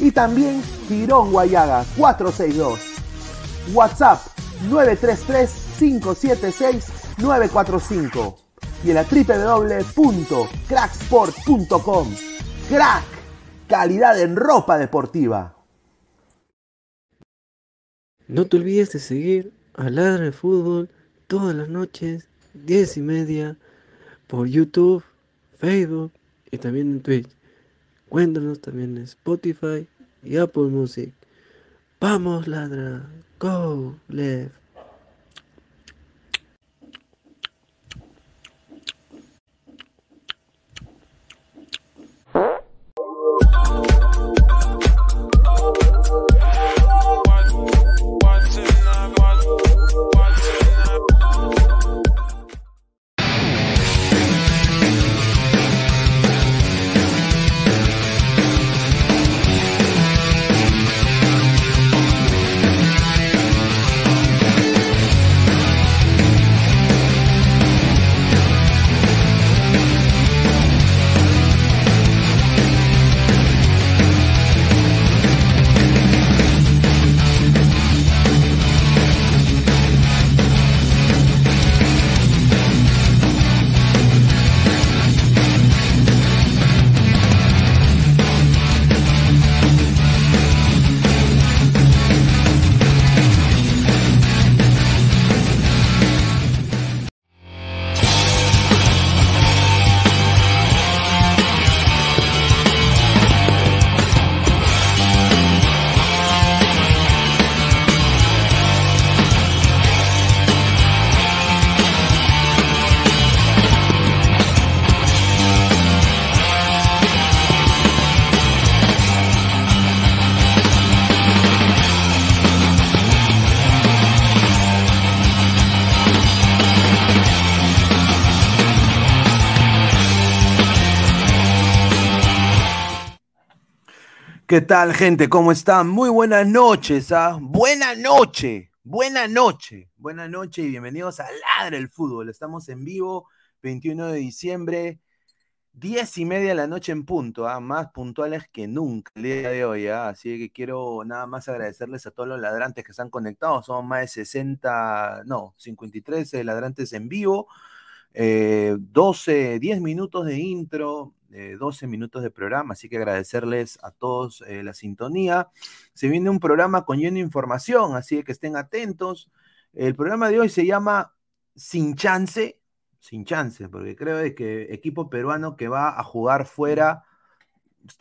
y también Girón Guayaga 462. WhatsApp 933-576-945 y en la www.cracksport.com. Crack, calidad en ropa deportiva. No te olvides de seguir a Ladra de Fútbol todas las noches, 10 y media, por YouTube, Facebook y también en Twitch. Cuéntanos también en Spotify y Apple Music. Vamos, ladra. Go, left. ¿Qué tal, gente? ¿Cómo están? Muy buenas noches, ¿ah? Buena noche, buena noche, buena noche y bienvenidos a Ladra el Fútbol. Estamos en vivo, 21 de diciembre, 10 y media de la noche en punto, ¿ah? Más puntuales que nunca el día de hoy, ¿ah? Así que quiero nada más agradecerles a todos los ladrantes que están conectados. Somos más de 60, no, 53 ladrantes en vivo. 12, eh, 10 minutos de intro, 12 minutos de programa, así que agradecerles a todos eh, la sintonía. Se viene un programa con lleno de información, así que estén atentos. El programa de hoy se llama Sin Chance, sin chance, porque creo que equipo peruano que va a jugar fuera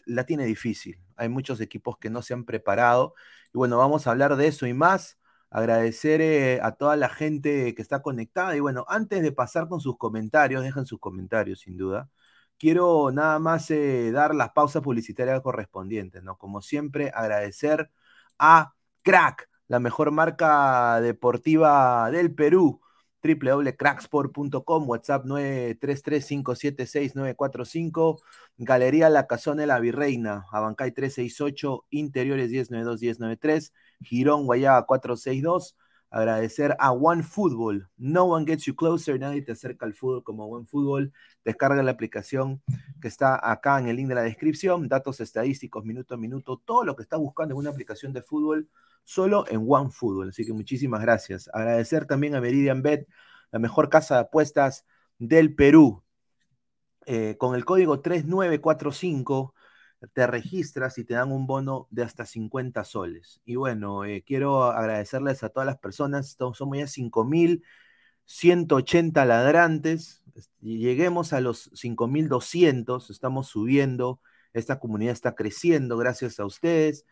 la tiene difícil. Hay muchos equipos que no se han preparado. Y bueno, vamos a hablar de eso y más. Agradecer eh, a toda la gente que está conectada. Y bueno, antes de pasar con sus comentarios, dejen sus comentarios sin duda quiero nada más eh, dar las pausas publicitarias correspondientes, ¿no? Como siempre, agradecer a Crack, la mejor marca deportiva del Perú www.cracksport.com, WhatsApp 933576945, Galería La Casona de la Virreina, Abancay 368, Interiores 1092-1093, Girón Guayaba 462, agradecer a One Football. No one gets you closer, nadie te acerca al fútbol como One Football. Descarga la aplicación que está acá en el link de la descripción, datos estadísticos, minuto a minuto, todo lo que estás buscando en una aplicación de fútbol, solo en One Football. Así que muchísimas gracias. Agradecer también a Meridian Bet, la mejor casa de apuestas del Perú. Eh, con el código 3945 te registras y te dan un bono de hasta 50 soles. Y bueno, eh, quiero agradecerles a todas las personas, somos ya 5.180 ladrantes, lleguemos a los 5.200, estamos subiendo, esta comunidad está creciendo gracias a ustedes.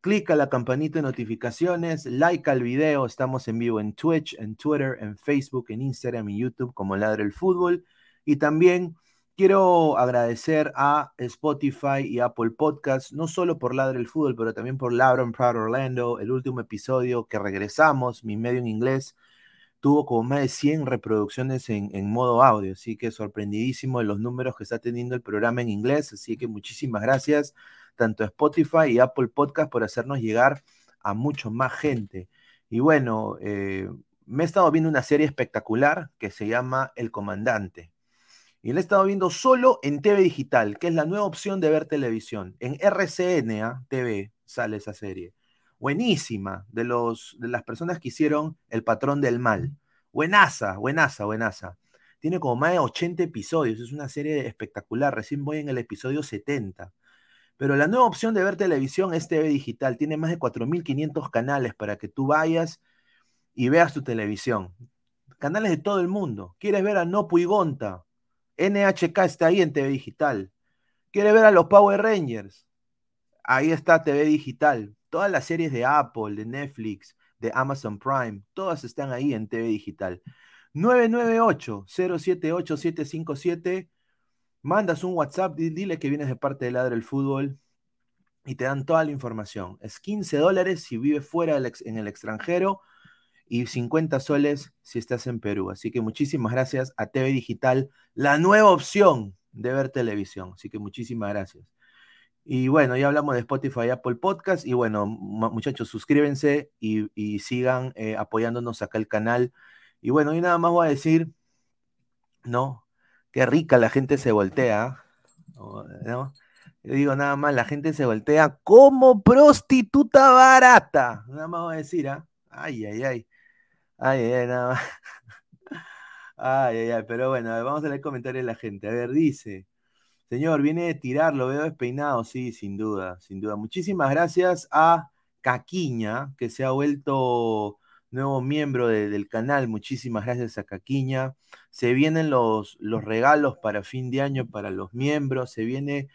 Clica la campanita de notificaciones, like al video, estamos en vivo en Twitch, en Twitter, en Facebook, en Instagram y YouTube como Ladre el Fútbol. Y también quiero agradecer a Spotify y Apple Podcasts, no solo por Ladre el Fútbol, pero también por and Proud Orlando, el último episodio que regresamos, mi medio en inglés, tuvo como más de 100 reproducciones en, modo audio, así que sorprendidísimo de los números que está teniendo el programa en inglés, así que muchísimas gracias tanto a Spotify y Apple Podcast por hacernos llegar a mucho más gente. Y bueno, eh, me he estado viendo una serie espectacular que se llama El Comandante. Y la he estado viendo solo en TV Digital, que es la nueva opción de ver televisión. En RCN TV sale esa serie. Buenísima, de, los, de las personas que hicieron El Patrón del Mal. Buenaza, buenaza, buenaza. Tiene como más de 80 episodios, es una serie espectacular. Recién voy en el episodio 70. Pero la nueva opción de ver televisión es TV Digital. Tiene más de 4.500 canales para que tú vayas y veas tu televisión. Canales de todo el mundo. ¿Quieres ver a No Puigonta? NHK está ahí en TV Digital. ¿Quiere ver a los Power Rangers? Ahí está TV Digital. Todas las series de Apple, de Netflix, de Amazon Prime, todas están ahí en TV Digital. 998-078-757. Mandas un WhatsApp, dile que vienes de parte de Ladre el Fútbol y te dan toda la información. Es 15 dólares si vives fuera en el extranjero y 50 soles si estás en Perú. Así que muchísimas gracias a TV Digital, la nueva opción de ver televisión. Así que muchísimas gracias. Y bueno, ya hablamos de Spotify Apple Podcast. Y bueno, muchachos, suscríbanse y, sigan eh, apoyándonos acá el canal. Y bueno, y nada más voy a decir, ¿no? Qué rica la gente se voltea. Yo digo nada más, la gente se voltea como prostituta barata. Nada más voy a decir, ¿ah? Ay, ay, ay. Ay, ay, nada Ay, ay, ay, pero bueno, vamos a leer comentarios de la gente. A ver, dice, señor, viene de tirar, lo veo despeinado, sí, sin duda, sin duda. Muchísimas gracias a Caquiña, que se ha vuelto nuevo miembro del canal. Muchísimas gracias a Caquiña. Se vienen los, los regalos para fin de año para los miembros. Se viene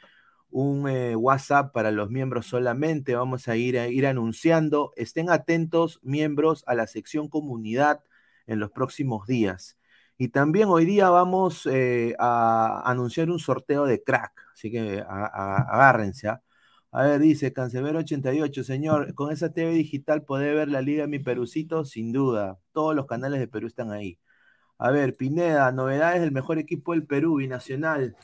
un eh, WhatsApp para los miembros solamente. Vamos a ir, a ir anunciando. Estén atentos, miembros, a la sección comunidad en los próximos días. Y también hoy día vamos eh, a anunciar un sorteo de crack. Así que agárrense. ¿ah? A ver, dice Cancelero 88, señor, con esa TV digital puede ver la Liga Mi Perucito, sin duda. Todos los canales de Perú están ahí. A ver, Pineda, novedades del mejor equipo del Perú, binacional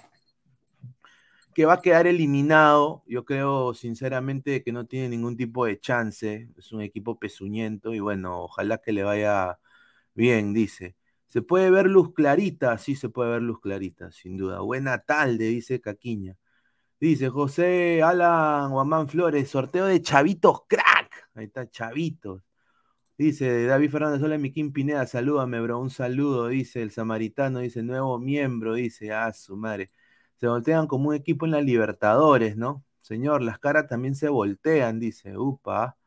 que va a quedar eliminado. Yo creo sinceramente que no tiene ningún tipo de chance. Es un equipo pezuñento y bueno, ojalá que le vaya bien, dice. ¿Se puede ver luz clarita? Sí, se puede ver luz clarita, sin duda. Buena tarde, dice Caquiña. Dice José Alan Guamán Flores, sorteo de chavitos crack. Ahí está, chavitos. Dice David Fernández, hola Miquín Pineda, salúdame, bro. Un saludo, dice el samaritano, dice nuevo miembro, dice, ah, su madre se voltean como un equipo en la Libertadores, ¿no? Señor, las caras también se voltean, dice, upa,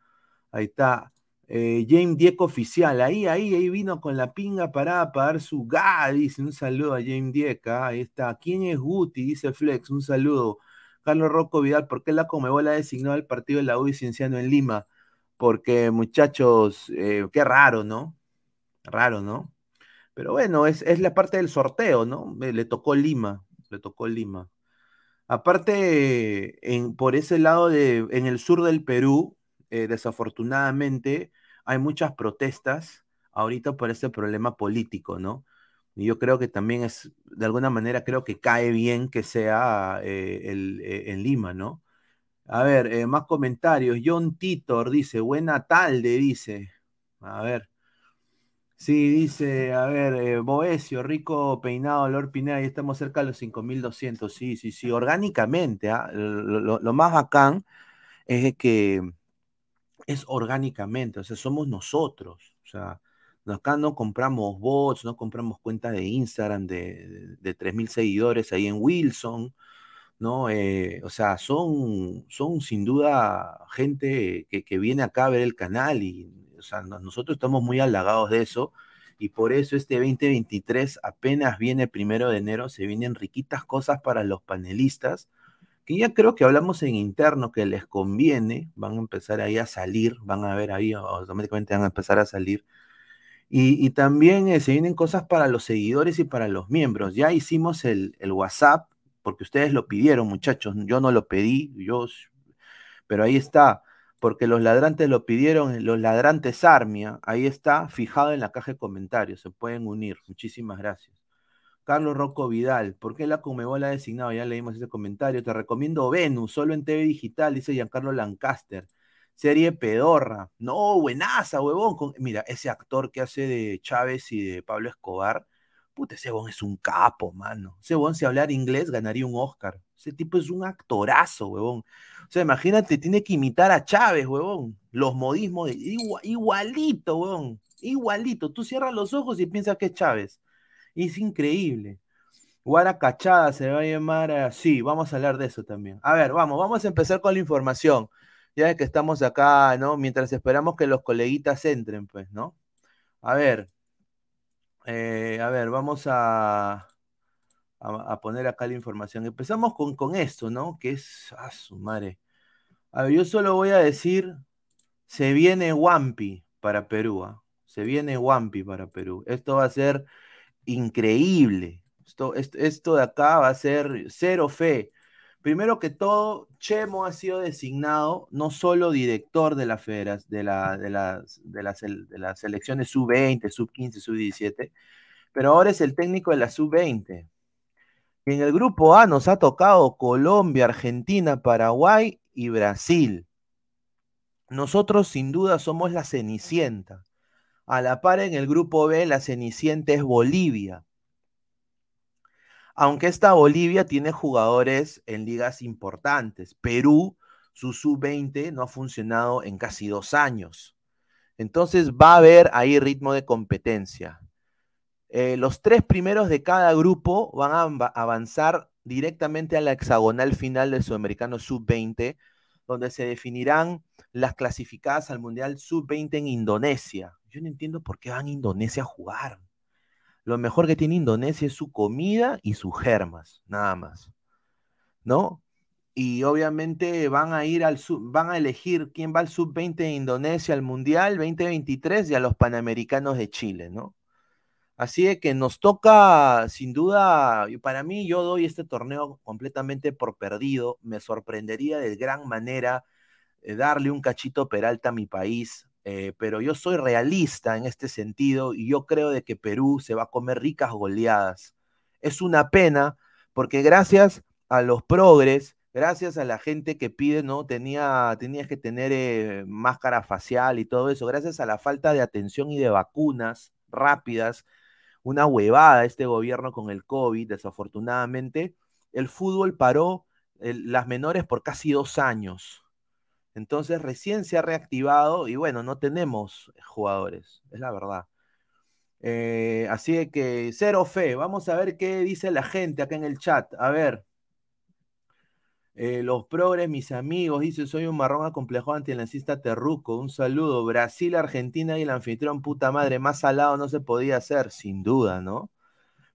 ahí está. Eh, James Diego oficial, ahí, ahí, ahí vino con la pinga para pagar su ga, dice, un saludo a James Dieca, ahí está. ¿Quién es Guti? Dice Flex, un saludo. Carlos Rocco Vidal, ¿por qué la Comebola designó al partido de la U Cienciano en Lima? Porque, muchachos, eh, qué raro, ¿no? Raro, ¿no? Pero bueno, es, es la parte del sorteo, ¿no? Le tocó Lima le tocó Lima. Aparte, por ese lado de, en el sur del Perú, eh, desafortunadamente, hay muchas protestas ahorita por ese problema político, ¿no? Y yo creo que también es, de alguna manera, creo que cae bien que sea eh, el, eh, en Lima, ¿no? A ver, más comentarios. John Titor dice, buena tarde, dice. A ver. Sí, dice, a ver, eh, Boesio, rico peinado, Lord Pineda, y estamos cerca de los 5200. Sí, sí, sí, orgánicamente. ¿ah? Lo, más bacán es que es orgánicamente, o sea, somos nosotros. O sea, acá no compramos bots, no compramos cuentas de Instagram de, de, 3.000 seguidores ahí en Wilson, ¿no? Eh, o sea, son, son sin duda gente que viene acá a ver el canal y sea, nosotros estamos muy halagados de eso y por eso este 2023 apenas viene primero de enero, se vienen riquitas cosas para los panelistas, que ya creo que hablamos en interno que les conviene, van a empezar ahí a salir, van a ver ahí, automáticamente van a empezar a salir. Y, también eh, se vienen cosas para los seguidores y para los miembros. Ya hicimos el, el, WhatsApp, porque ustedes lo pidieron, muchachos. Yo no lo pedí, yo, pero ahí está, porque los ladrantes lo pidieron, los ladrantes Armia, ahí está, fijado en la caja de comentarios. Se pueden unir. Muchísimas gracias. Carlos Rocco Vidal, ¿por qué la Comebola ha designado? Ya leímos ese comentario. Te recomiendo Venus, solo en TV Digital, dice Giancarlo Lancaster. Serie pedorra. No, buenaza, huevón. mira, ese actor que hace de Chávez y de Pablo Escobar, puta, ese huevón es un capo, mano. Ese huevón, si hablar inglés, ganaría un Oscar. Ese tipo es un actorazo, huevón. O sea, imagínate, tiene que imitar a Chávez, huevón. Los modismos, igualito, huevón. Igualito. Tú cierras los ojos y piensas que es Chávez. Es increíble. Guaracachada se va a llamar así. Vamos a hablar de eso también. A ver, vamos, vamos a empezar con la información. Ya que estamos acá, ¿no? Mientras esperamos que los coleguitas entren, pues, ¿no? A ver. Eh, a ver, vamos a, a, poner acá la información. Empezamos con, con esto, ¿no? Que es. a su madre! A ver, yo solo voy a decir. Se viene Wampi para Perú. ¿ah? Se viene Wampi para Perú. Esto va a ser increíble. Esto, esto, de acá va a ser cero fe. Primero que todo, Chemo ha sido designado no solo director de, la federas, de, la, de, las, de, de selecciones sub-20, sub-15, sub-17, pero ahora es el técnico de la sub-20. En el grupo A nos ha tocado Colombia, Argentina, Paraguay y Brasil. Nosotros sin duda somos la cenicienta. A la par en el grupo B, la cenicienta es Bolivia. Aunque esta Bolivia tiene jugadores en ligas importantes. Perú, su sub-20 no ha funcionado en casi dos años. Entonces va a haber ahí ritmo de competencia. Eh, los tres primeros de cada grupo van a avanzar directamente a la hexagonal final del Sudamericano Sub-20, donde se definirán las clasificadas al Mundial Sub-20 en Indonesia. Yo no entiendo por qué van a Indonesia a jugar. Lo mejor que tiene Indonesia es su comida y sus germas, nada más. ¿No? Y obviamente van a ir al van a elegir quién va al sub-20 de Indonesia al Mundial 2023 y a los Panamericanos de Chile, ¿no? Así es que nos toca, sin duda, y para mí yo doy este torneo completamente por perdido. Me sorprendería de gran manera eh, darle un cachito Peralta a mi país. Eh, pero yo soy realista en este sentido y yo creo de que Perú se va a comer ricas goleadas. Es una pena porque gracias a los progres, gracias a la gente que pide, ¿no? Tenía, tenías que tener eh, máscara facial y todo eso, gracias a la falta de atención y de vacunas rápidas, una huevada este gobierno con el COVID, desafortunadamente, el fútbol paró las menores por casi dos años. Entonces recién se ha reactivado y bueno, no tenemos jugadores, es la verdad. Eh, así que cero fe. Vamos a ver qué dice la gente acá en el chat. A ver. Eh, los progres, mis amigos, dice, soy un marrón acomplejado antilancista terruco. Un saludo. Brasil, Argentina y el anfitrión, puta madre, más salado no se podía hacer, sin duda, ¿no?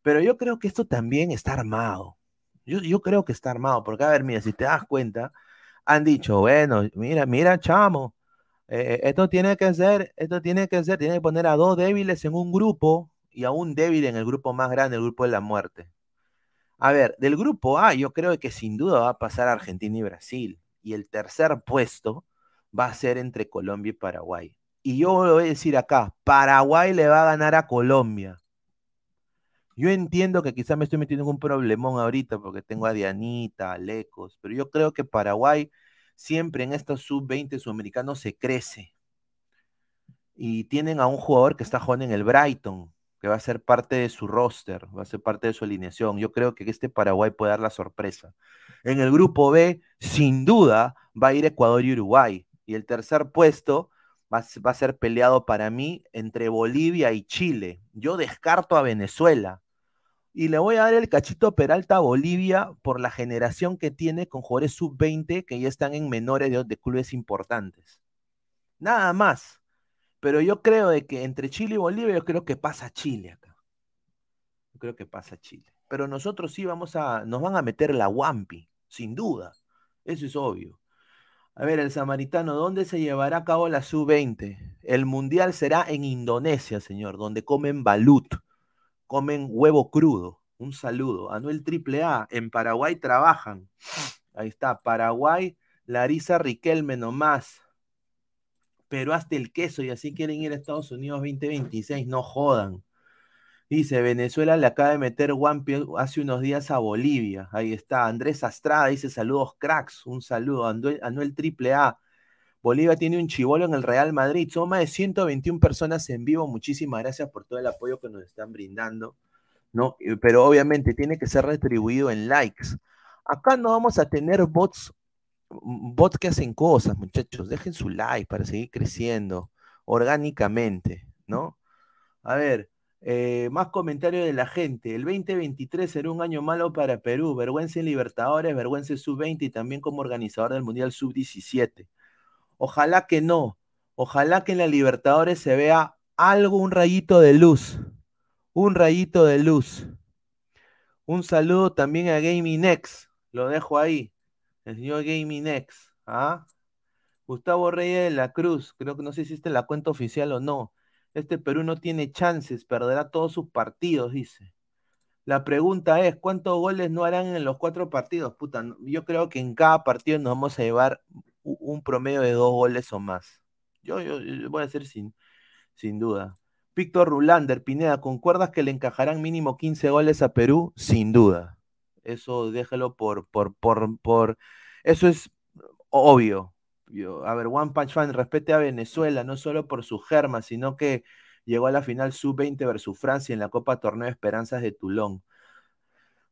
Pero yo creo que esto también está armado. Yo, yo creo que está armado, porque a ver, mira, si te das cuenta, han dicho, bueno, mira, mira, chamo, eh, esto tiene que ser, esto tiene que ser, tiene que poner a dos débiles en un grupo y a un débil en el grupo más grande, el grupo de la muerte. A ver, del grupo A, yo creo que sin duda va a pasar Argentina y Brasil. Y el tercer puesto va a ser entre Colombia y Paraguay. Y yo voy a decir acá, Paraguay le va a ganar a Colombia. Yo entiendo que quizá me estoy metiendo en un problemón ahorita porque tengo a Dianita, a Lecos, pero yo creo que Paraguay siempre en estos sub-20 sudamericanos se crece. Y tienen a un jugador que está jugando en el Brighton, que va a ser parte de su roster, va a ser parte de su alineación. Yo creo que este Paraguay puede dar la sorpresa. En el grupo B, sin duda, va a ir Ecuador y Uruguay. Y el tercer puesto va, va a ser peleado para mí entre Bolivia y Chile. Yo descarto a Venezuela. Y le voy a dar el cachito Peralta a Bolivia por la generación que tiene con jugadores sub-20 que ya están en menores de, clubes importantes. Nada más. Pero yo creo de que entre Chile y Bolivia, yo creo que pasa Chile acá. Yo creo que pasa Chile. Pero nosotros sí vamos a, nos van a meter la Wampi, sin duda. Eso es obvio. A ver, el samaritano, ¿dónde se llevará a cabo la sub-20? El mundial será en Indonesia, señor, donde comen balut, comen huevo crudo. Un saludo. Anuel AAA, en Paraguay trabajan. Ahí está, Paraguay, Larisa Riquelme nomás. Pero hasta el queso y así quieren ir a Estados Unidos 2026, no jodan. Dice, Venezuela le acaba de meter One hace unos días a Bolivia. Ahí está. Andrés Astrada dice, saludos cracks. Un saludo. Anuel, Anuel AAA. Bolivia tiene un chivolo en el Real Madrid. Son más de 121 personas en vivo. Muchísimas gracias por todo el apoyo que nos están brindando. ¿no? Pero obviamente tiene que ser retribuido en likes. Acá no vamos a tener bots, bots que hacen cosas, muchachos. Dejen su like para seguir creciendo orgánicamente, ¿no? A ver, eh, más comentarios de la gente. El 2023 será un año malo para Perú. Vergüenza en Libertadores, vergüenza en Sub-20 y también como organizador del Mundial Sub-17. Ojalá que no. Ojalá que en la Libertadores se vea algo, un rayito de luz. Un rayito de luz. Un saludo también a Gaming X. Lo dejo ahí. El señor Gaming X. ¿ah? Gustavo Reyes de la Cruz. Creo que no sé si en la cuenta oficial o no. Este Perú no tiene chances, perderá todos sus partidos, dice. La pregunta es, ¿cuántos goles no harán en los cuatro partidos? Puta, yo creo que en cada partido nos vamos a llevar un promedio de dos goles o más. Yo, yo, voy a decir sin, sin duda. Víctor Rulander, Pineda, ¿concuerdas que le encajarán mínimo 15 goles a Perú? Sin duda. Eso déjelo por, por, por, por, eso es obvio a ver, One Punch Fan respete a Venezuela, no solo por su germa, sino que llegó a la final sub-20 versus Francia en la Copa Torneo de Esperanzas de Toulon.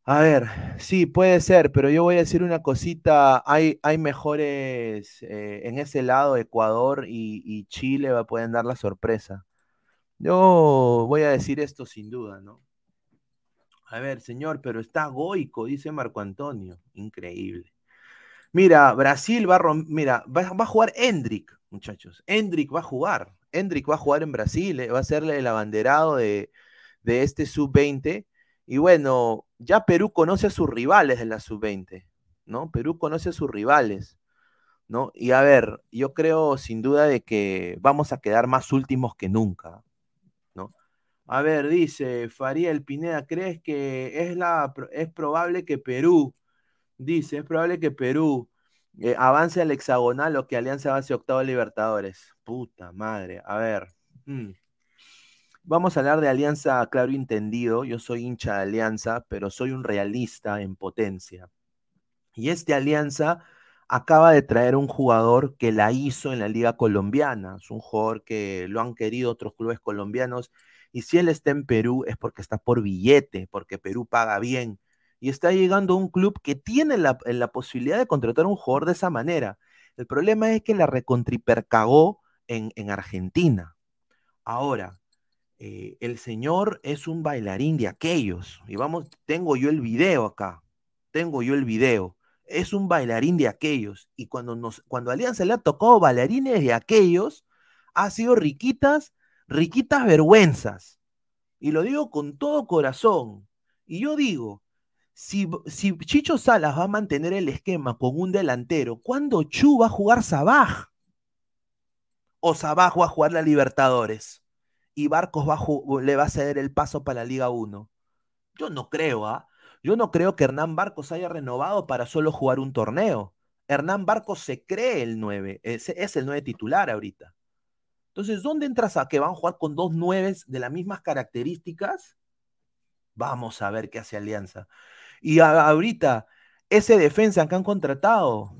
A ver, sí, puede ser, pero yo voy a decir una cosita, hay, hay mejores eh, en ese lado, Ecuador y, Chile pueden dar la sorpresa. Yo voy a decir esto sin duda, ¿no? A ver, señor, pero está goico, dice Marco Antonio. Increíble. Mira, Brasil va a, mira, va, a jugar Hendrik, muchachos. Hendrik va a jugar. Hendrik va a jugar en Brasil, eh, va a ser el abanderado de, este sub-20. Y bueno, ya Perú conoce a sus rivales de la sub-20, ¿no? Perú conoce a sus rivales, ¿no? Y a ver, yo creo sin duda de que vamos a quedar más últimos que nunca, ¿no? A ver, dice Faría El Pineda, ¿crees que es, la, es probable que Perú Dice, es probable que Perú eh, avance al hexagonal o que Alianza avance a octavo Libertadores. Puta madre. A ver. Mm. Vamos a hablar de Alianza, claro entendido. Yo soy hincha de Alianza, pero soy un realista en potencia. Y este Alianza acaba de traer un jugador que la hizo en la Liga Colombiana. Es un jugador que lo han querido otros clubes colombianos. Y si él está en Perú es porque está por billete, porque Perú paga bien y está llegando a un club que tiene la, posibilidad de contratar a un jugador de esa manera. El problema es que la recontripercagó en Argentina. Ahora, eh, el señor es un bailarín de aquellos. Y vamos, tengo yo el video acá. Tengo yo el video. Es un bailarín de aquellos. Y cuando, nos, cuando Alianza le ha tocado bailarines de aquellos, ha sido riquitas, riquitas vergüenzas. Y lo digo con todo corazón. Y yo digo, si, Chicho Salas va a mantener el esquema con un delantero, ¿cuándo Chu va a jugar Sabaj? ¿O Sabaj va a jugar la Libertadores? ¿Y Barcos le va a ceder el paso para la Liga 1? Yo no creo, ¿ah? Yo no creo que Hernán Barcos haya renovado para solo jugar un torneo. Hernán Barcos se cree el 9, es, es el 9 titular ahorita. Entonces, ¿dónde entras a que van a jugar con dos 9 de las mismas características? Vamos a ver qué hace Alianza. Y ahorita, ese defensa que han contratado,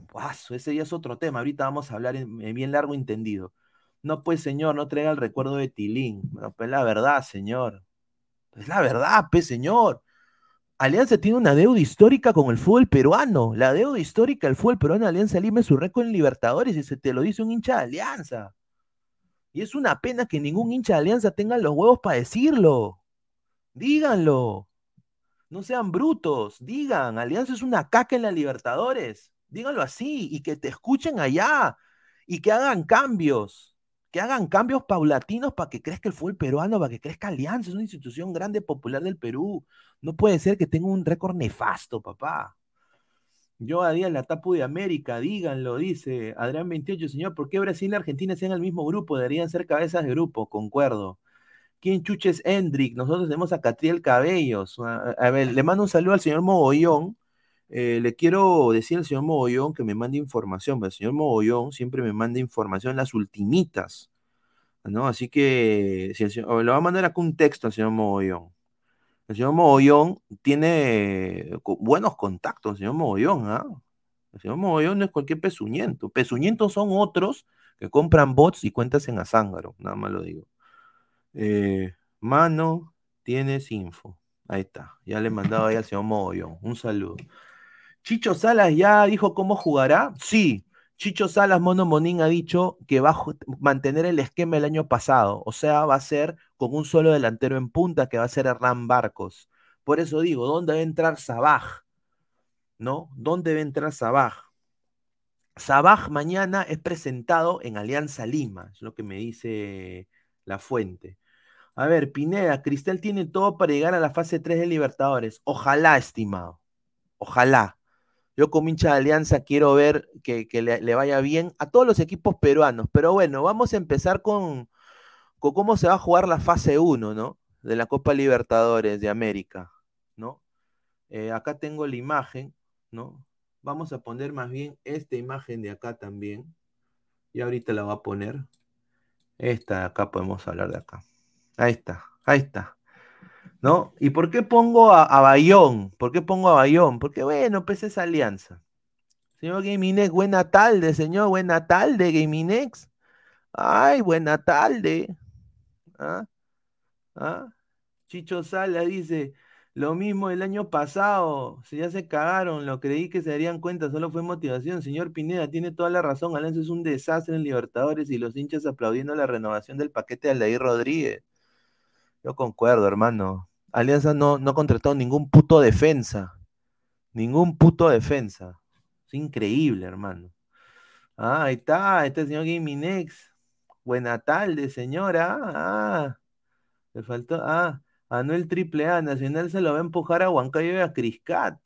ese es otro tema. Ahorita vamos a hablar en, bien largo entendido. No, pues, señor, no traiga el recuerdo de Tilín. Bueno, pues la verdad, señor. Es la verdad, pues, señor. Alianza tiene una deuda histórica con el fútbol peruano. La deuda histórica del fútbol peruano, Alianza Lima es su récord en Libertadores y se te lo dice un hincha de Alianza. Y es una pena que ningún hincha de Alianza tenga los huevos para decirlo. Díganlo. No sean brutos, digan, Alianza es una caca en la Libertadores, díganlo así, y que te escuchen allá, y que hagan cambios, que hagan cambios paulatinos para que crezca el fútbol peruano, para que crezca Alianza, es una institución grande, popular del Perú. No puede ser que tenga un récord nefasto, papá. Yo a Díaz la tapu de América, díganlo, dice Adrián 28, señor, ¿por qué Brasil y Argentina sean el mismo grupo? Deberían ser cabezas de grupo, concuerdo. ¿Quién chuches Hendrik? Nosotros tenemos a Catriel Cabellos. A, ver, le mando un saludo al señor Mogollón. Eh, le quiero decir al señor Mogollón que me mande información, pero el señor Mogollón siempre me manda información las ultimitas. ¿no? Así que si le va a mandar acá un texto al señor Mogollón. El señor Mogollón tiene buenos contactos, el señor Mogollón, ¿ah? El señor Mogollón no es cualquier pezuñento. Pezuñentos son otros que compran bots y cuentas en Azángaro, nada más lo digo. Eh, mano, tienes info. Ahí está. Ya le he mandado ahí al señor Mogollón. Un saludo. Chicho Salas ya dijo cómo jugará. Sí, Chicho Salas Mono Monín ha dicho que va a mantener el esquema del año pasado, o sea, va a ser con un solo delantero en punta que va a ser Hernán Barcos. Por eso digo, ¿dónde va a entrar Sabaj? ¿No? ¿Dónde va a entrar Sabaj? Sabaj mañana es presentado en Alianza Lima, es lo que me dice la fuente. A ver, Pineda, Cristal tiene todo para llegar a la fase 3 de Libertadores. Ojalá, estimado. Ojalá. Yo como hincha de Alianza quiero ver que, le, vaya bien a todos los equipos peruanos. Pero bueno, vamos a empezar con, cómo se va a jugar la fase 1, ¿no? De la Copa Libertadores de América, ¿no? Eh, acá tengo la imagen, ¿no? Vamos a poner más bien esta imagen de acá también. Y ahorita la voy a poner. Esta de acá podemos hablar de acá. Ahí está, ahí está. ¿No? ¿Y por qué pongo a, Bayón? ¿Por qué pongo a Bayón? Porque, bueno, pues es alianza. Señor Gaminex, buena tarde, señor, buena tarde, Gaminex. Ay, buena tarde. ¿Ah? ¿Ah? Chicho Sala dice, lo mismo el año pasado, si ya se cagaron, lo creí que se darían cuenta, solo fue motivación. Señor Pineda, tiene toda la razón, Alianza es un desastre en Libertadores y los hinchas aplaudiendo la renovación del paquete de Aldair Rodríguez. Yo concuerdo, hermano. Alianza no, no contrató ningún puto defensa. Ningún puto defensa. Es increíble, hermano. Ah, ahí está, este señor Gaminex. Buena tarde, señora. Ah, le faltó. Ah, Anuel Triple A, Nacional se lo va a empujar a Huancayo y a Criscat.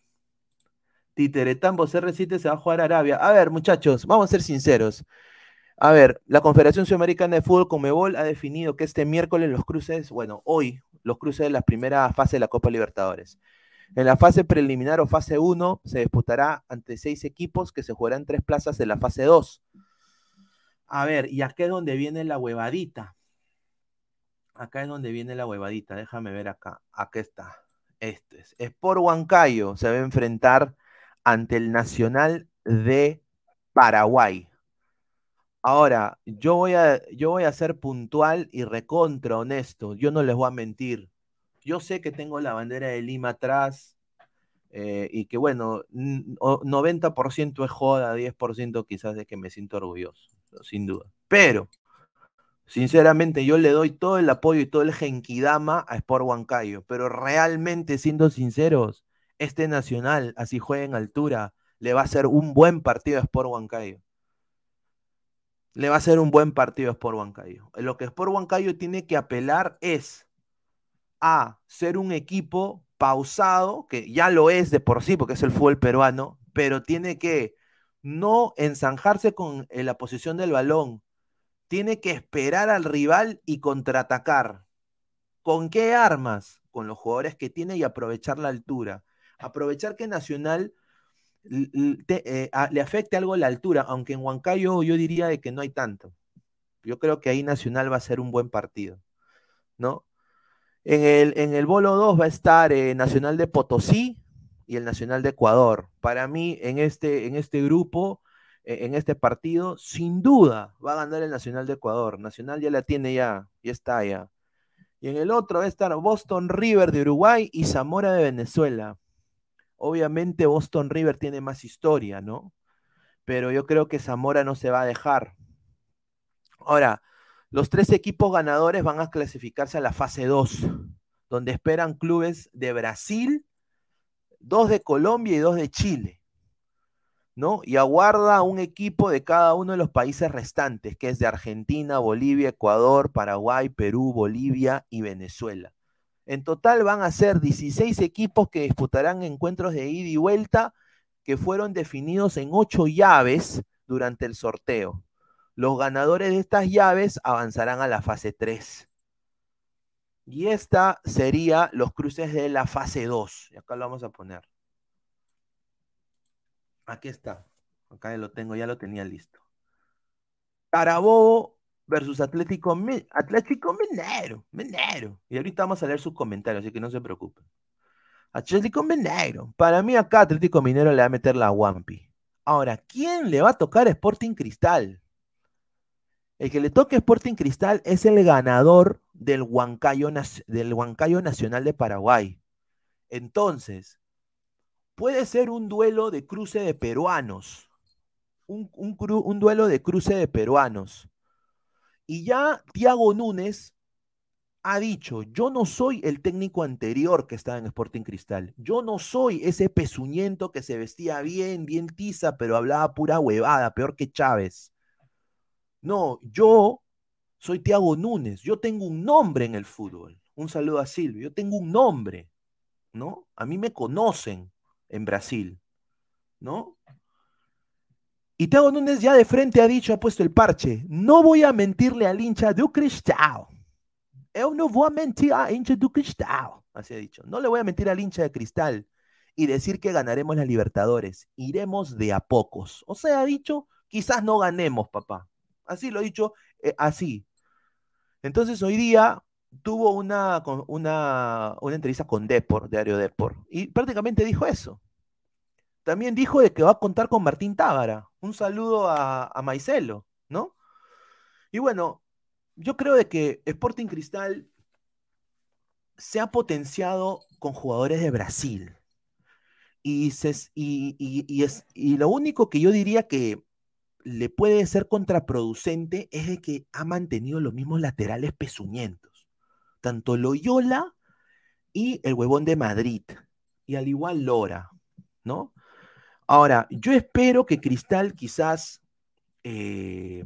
Titeretambo CR7 se va a jugar a Arabia. A ver, muchachos, vamos a ser sinceros. A ver, la Confederación Sudamericana de Fútbol, Comebol, ha definido que este miércoles los cruces, bueno, hoy, los cruces de la primera fase de la Copa Libertadores. En la fase preliminar o fase 1 se disputará ante seis equipos que se jugarán tres plazas de la fase 2. A ver, y acá es donde viene la huevadita. Acá es donde viene la huevadita. Déjame ver acá. Acá está. Este es. Sport Huancayo se va a enfrentar ante el Nacional de Paraguay. Ahora, yo voy a, yo voy a ser puntual y recontra honesto. Yo no les voy a mentir. Yo sé que tengo la bandera de Lima atrás eh, y que, bueno, 90% es joda, 10% quizás de que me siento orgulloso, sin duda. Pero, sinceramente, yo le doy todo el apoyo y todo el genkidama a Sport Huancayo. Pero realmente, siendo sinceros, este Nacional, así juega en altura, le va a ser un buen partido a Sport Huancayo le va a ser un buen partido a Sport Huancayo. Lo que Sport Huancayo tiene que apelar es a ser un equipo pausado, que ya lo es de por sí, porque es el fútbol peruano, pero tiene que no ensanjarse con la posición del balón, tiene que esperar al rival y contraatacar. ¿Con qué armas? Con los jugadores que tiene y aprovechar la altura. Aprovechar que Nacional eh, le afecte algo la altura, aunque en Huancayo yo diría de que no hay tanto. Yo creo que ahí Nacional va a ser un buen partido, ¿no? En el, en el Bolo 2 va a estar eh, Nacional de Potosí y el Nacional de Ecuador. Para mí, en este, en este grupo, e, en este partido, sin duda va a ganar el Nacional de Ecuador. Nacional ya la tiene ya, ya está ya. Y en el otro va a estar Boston River de Uruguay y Zamora de Venezuela. Obviamente Boston River tiene más historia, ¿no? Pero yo creo que Zamora no se va a dejar. Ahora, los tres equipos ganadores van a clasificarse a la fase 2, donde esperan clubes de Brasil, dos de Colombia y dos de Chile, ¿no? Y aguarda un equipo de cada uno de los países restantes, que es de Argentina, Bolivia, Ecuador, Paraguay, Perú, Bolivia y Venezuela. En total van a ser 16 equipos que disputarán encuentros de ida y vuelta que fueron definidos en ocho llaves durante el sorteo. Los ganadores de estas llaves avanzarán a la fase 3. Y esta sería los cruces de la fase 2. Y acá lo vamos a poner. Aquí está. Acá lo tengo, ya lo tenía listo. Carabobo versus Atlético, Atlético Minero. Minero. Y ahorita vamos a leer sus comentarios, así que no se preocupen. Atlético Minero. Para mí acá Atlético Minero le va a meter la Wampi. Ahora, ¿quién le va a tocar Sporting Cristal? El que le toque Sporting Cristal es el ganador del Huancayo, del Huancayo Nacional de Paraguay. Entonces, puede ser un duelo de cruce de peruanos. Un, un duelo de cruce de peruanos. Y ya Tiago Núñez ha dicho, yo no soy el técnico anterior que estaba en Sporting Cristal, yo no soy ese pezuñento que se vestía bien, bien tiza, pero hablaba pura huevada, peor que Chávez. No, yo soy Tiago Núñez, yo tengo un nombre en el fútbol. Un saludo a Silvio, yo tengo un nombre, ¿no? A mí me conocen en Brasil, ¿no? Y Tiago Núñez ya de frente ha dicho, ha puesto el parche, no voy a mentirle al hincha de Cristal yo no voy a mentir a hincha de cristal. Así ha dicho. No le voy a mentir al hincha de cristal y decir que ganaremos la Libertadores. Iremos de a pocos. O sea, ha dicho, quizás no ganemos, papá. Así lo ha dicho, eh, así. Entonces hoy día tuvo una, una, una entrevista con Depor, Diario Depor, y prácticamente dijo eso. También dijo de que va a contar con Martín Tábara. Un saludo a, Maicelo, ¿no? Y bueno, yo creo de que Sporting Cristal se ha potenciado con jugadores de Brasil. Y, y, es, y lo único que yo diría que le puede ser contraproducente es de que ha mantenido los mismos laterales pezuñentos. Tanto Loyola y el huevón de Madrid. Y al igual Lora, ¿no? Ahora, yo espero que Cristal quizás eh,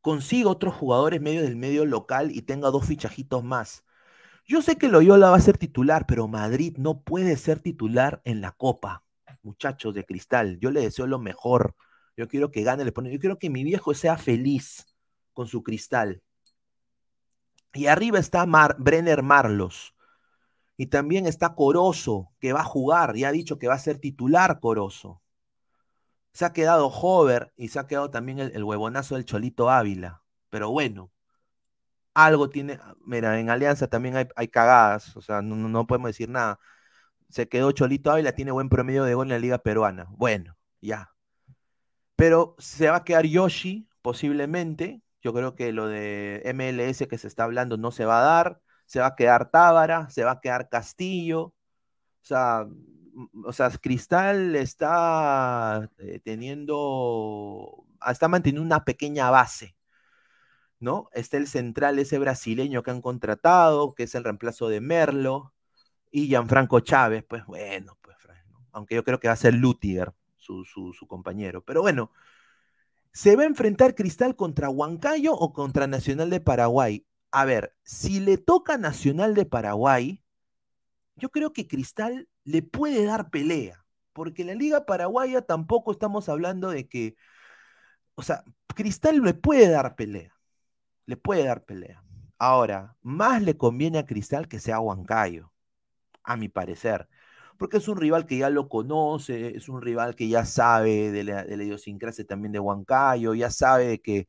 consiga otros jugadores medio del medio local y tenga dos fichajitos más. Yo sé que Loyola va a ser titular, pero Madrid no puede ser titular en la Copa. Muchachos de cristal, yo le deseo lo mejor. Yo quiero que gane, yo quiero que mi viejo sea feliz con su cristal. Y arriba está Brenner Marlos. Y también está Corozo, que va a jugar, y ha dicho que va a ser titular Corozo. Se ha quedado Hover y se ha quedado también el, huevonazo del Cholito Ávila. Pero bueno, algo tiene. Mira, en Alianza también hay, cagadas, o sea, no, podemos decir nada. Se quedó Cholito Ávila, tiene buen promedio de gol en la Liga Peruana. Bueno, ya. Pero se va a quedar Yoshi, posiblemente. Yo creo que lo de MLS que se está hablando no se va a dar. Se va a quedar Tábara, se va a quedar Castillo. O sea, o sea, Cristal está eh, teniendo, está manteniendo una pequeña base, ¿no? Está el central, ese brasileño que han contratado, que es el reemplazo de Merlo, y Gianfranco Chávez, pues bueno, pues, aunque yo creo que va a ser Lutiger, su, su compañero. Pero bueno, ¿se va a enfrentar Cristal contra Huancayo o contra Nacional de Paraguay? A ver, si le toca Nacional de Paraguay, yo creo que Cristal le puede dar pelea, porque la Liga Paraguaya tampoco estamos hablando de que, o sea, Cristal le puede dar pelea, le puede dar pelea. Ahora, más le conviene a Cristal que sea Huancayo, a mi parecer, porque es un rival que ya lo conoce, es un rival que ya sabe de la, idiosincrasia también de Huancayo, ya sabe que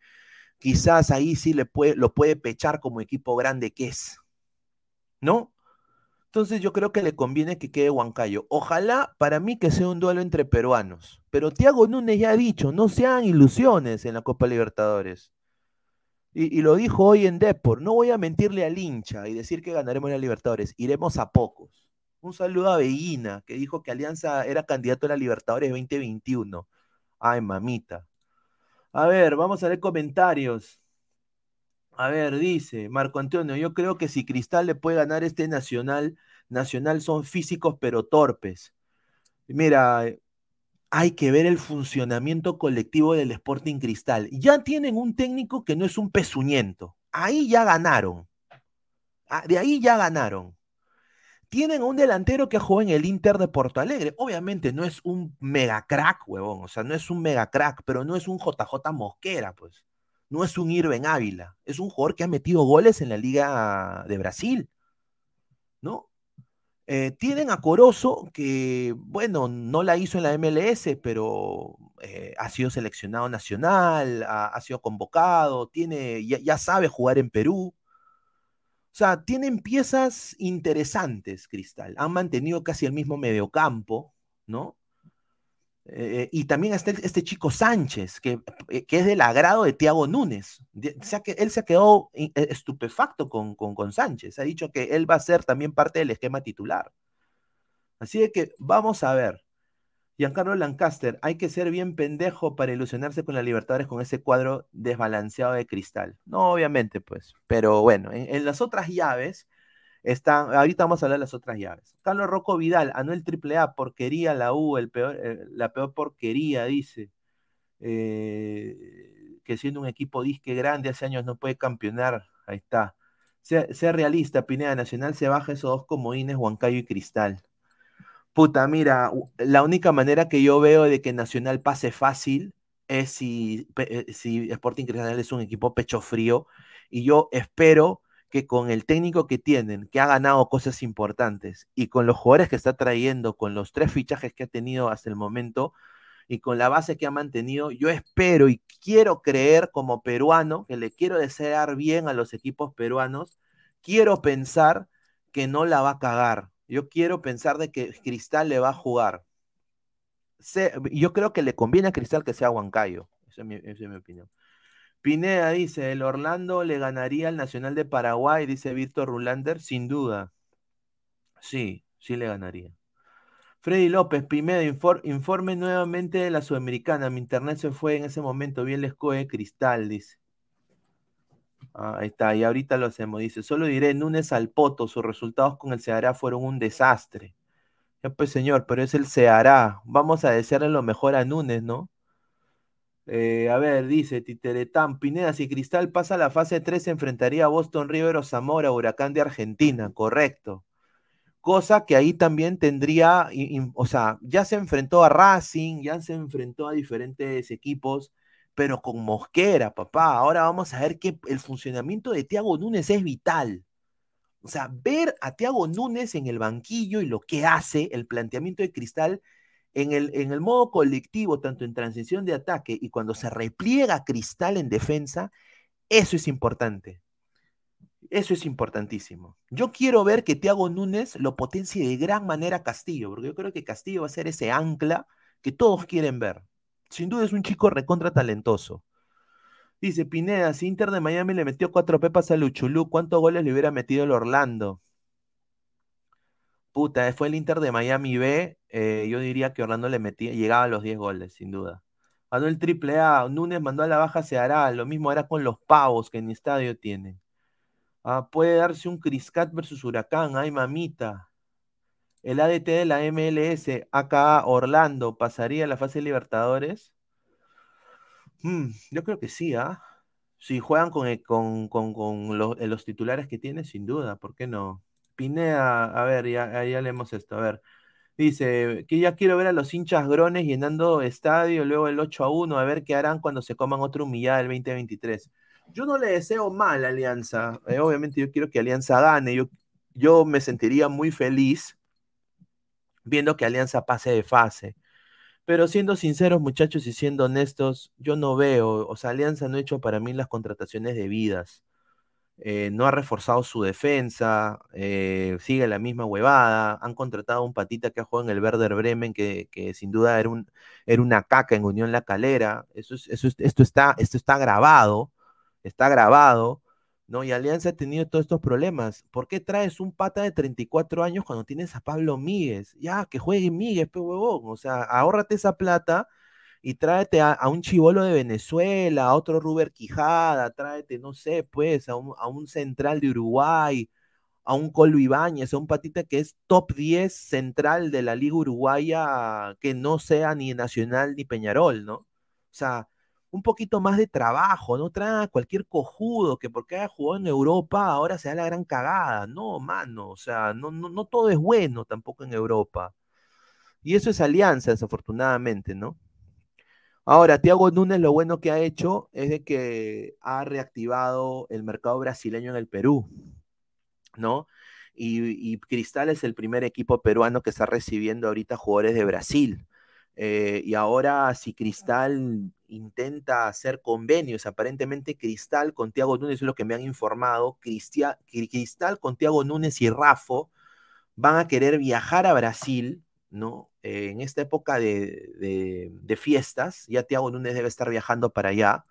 quizás ahí sí le puede, lo puede pechar como equipo grande que es, ¿no? Entonces yo creo que le conviene que quede Huancayo. Ojalá para mí que sea un duelo entre peruanos. Pero Tiago Núñez ya ha dicho, no sean ilusiones en la Copa Libertadores. Y, lo dijo hoy en Depor, no voy a mentirle al hincha y decir que ganaremos la Libertadores, iremos a pocos. Un saludo a Veguina, que dijo que Alianza era candidato a la Libertadores 2021. Ay, mamita. A ver, vamos a ver comentarios. A ver, dice Marco Antonio, yo creo que si Cristal le puede ganar este Nacional, Nacional son físicos pero torpes. Mira, hay que ver el funcionamiento colectivo del Sporting Cristal. Ya tienen un técnico que no es un pezuñento. Ahí ya ganaron. Ah, de ahí ya ganaron. Tienen un delantero que juega en el Inter de Porto Alegre. Obviamente no es un mega crack, huevón. O sea, no es un mega crack, pero no es un JJ Mosquera, pues. No es un Irving Ávila. Es un jugador que ha metido goles en la Liga de Brasil. ¿No? Eh, tienen a Corozo, que, bueno, no la hizo en la MLS, pero eh, ha sido seleccionado nacional, ha, sido convocado, tiene, ya, sabe jugar en Perú. O sea, tienen piezas interesantes, Cristal. Han mantenido casi el mismo mediocampo, ¿no? Eh, y también está este chico Sánchez, que, que, es del agrado de Tiago Núñez. O sea, que él se ha quedado estupefacto con, con, con Sánchez. Ha dicho que él va a ser también parte del esquema titular. Así que vamos a ver. Giancarlo Lancaster, hay que ser bien pendejo para ilusionarse con la Libertadores con ese cuadro desbalanceado de cristal. No, obviamente, pues. Pero bueno, en, las otras llaves están. Ahorita vamos a hablar de las otras llaves. Carlos Rocco Vidal, Anuel AAA, porquería la U, el peor, eh, la peor porquería, dice. Eh, que siendo un equipo disque grande hace años no puede campeonar. Ahí está. Sea realista, Pineda Nacional se baja esos dos comodines, Huancayo y Cristal. Puta, mira, la única manera que yo veo de que Nacional pase fácil es si, eh, si Sporting Cristal es un equipo pecho frío. Y yo espero que con el técnico que tienen, que ha ganado cosas importantes, y con los jugadores que está trayendo, con los tres fichajes que ha tenido hasta el momento, y con la base que ha mantenido, yo espero y quiero creer como peruano, que le quiero desear bien a los equipos peruanos, quiero pensar que no la va a cagar, yo quiero pensar de que Cristal le va a jugar. yo creo que le conviene a Cristal que sea Huancayo. Esa es, mi, opinión. Pineda dice, el Orlando le ganaría al Nacional de Paraguay, dice Víctor Rulander, sin duda. Sí, sí le ganaría. Freddy López, Pineda, informe nuevamente de la Sudamericana. Mi internet se fue en ese momento. Bien les coge Cristal, dice. Ah, ahí está, y ahorita lo hacemos. Dice, solo diré, Núñez al Poto, sus resultados con el Ceará fueron un desastre. Ya pues señor, pero es el Ceará. Vamos a desearle lo mejor a Núñez, ¿no? Eh, a ver, dice Titeretán, Pineda, si Cristal pasa a la fase 3, se enfrentaría a Boston River o Zamora, Huracán de Argentina, correcto. Cosa que ahí también tendría, o sea, ya se enfrentó a Racing, ya se enfrentó a diferentes equipos pero con Mosquera, papá. Ahora vamos a ver que el funcionamiento de Tiago Núñez es vital. O sea, ver a Tiago Núñez en el banquillo y lo que hace, el planteamiento de Cristal en el, en el modo colectivo, tanto en transición de ataque y cuando se repliega Cristal en defensa, eso es importante. Eso es importantísimo. Yo quiero ver que Tiago Núñez lo potencie de gran manera Castillo, porque yo creo que Castillo va a ser ese ancla que todos quieren ver. Sin duda es un chico recontra talentoso. Dice Pineda, si Inter de Miami le metió cuatro pepas a Luchulú, ¿cuántos goles le hubiera metido el Orlando? Puta, fue el Inter de Miami B. Eh, yo diría que Orlando le metía, llegaba a los 10 goles, sin duda. Ganó el triple A. Núñez mandó a la baja se hará. Lo mismo era con los pavos que en estadio tienen. Ah, puede darse un Criscat versus Huracán. Ay, mamita. El ADT de la MLS, acá Orlando, ¿pasaría a la fase de Libertadores? Mm, yo creo que sí, ¿ah? Si juegan con, con, los, titulares que tiene, sin duda, ¿por qué no? Pinea, a ver, ya, ya leemos esto, a ver. Dice que ya quiero ver a los hinchas grones llenando estadio, luego el 8 a 1, a ver qué harán cuando se coman otra humillada del 2023. Yo no le deseo mal a Alianza, eh, obviamente yo quiero que Alianza gane, yo, yo me sentiría muy feliz viendo que Alianza pase de fase. Pero siendo sinceros, muchachos, y siendo honestos, yo no veo, o sea, Alianza no ha hecho para mí las contrataciones debidas. Eh, no ha reforzado su defensa, eh, sigue la misma huevada. Han contratado a un patita que ha jugado en el Werder Bremen, que, sin duda era, un, era una caca en Unión La Calera. Eso, eso esto, está, esto está grabado, está grabado. ¿No? Y Alianza ha tenido todos estos problemas. ¿Por qué traes un pata de 34 años cuando tienes a Pablo Míguez? Ya, que juegue Míguez, pe huevón. O sea, ahórrate esa plata y tráete a, un chivolo de Venezuela, a otro Ruber Quijada, tráete, no sé, pues, a un, central de Uruguay, a un Colo Ibáñez, a un patita que es top 10 central de la Liga Uruguaya, que no sea ni Nacional ni Peñarol, ¿no? O sea, un poquito más de trabajo, no trae cualquier cojudo que porque haya jugado en Europa ahora se da la gran cagada. No, mano, o sea, no, no, no todo es bueno tampoco en Europa. Y eso es alianza, desafortunadamente, ¿no? Ahora, Thiago Núñez lo bueno que ha hecho es de que ha reactivado el mercado brasileño en el Perú, ¿no? Y, Cristal es el primer equipo peruano que está recibiendo ahorita jugadores de Brasil. Eh, y ahora, si Cristal intenta hacer convenios, aparentemente Cristal con Thiago Núñez, es lo que me han informado, Cristal con Thiago Núñez y Rafo van a querer viajar a Brasil ¿no? Eh, en esta época de, fiestas, ya Tiago Núñez debe estar viajando para allá,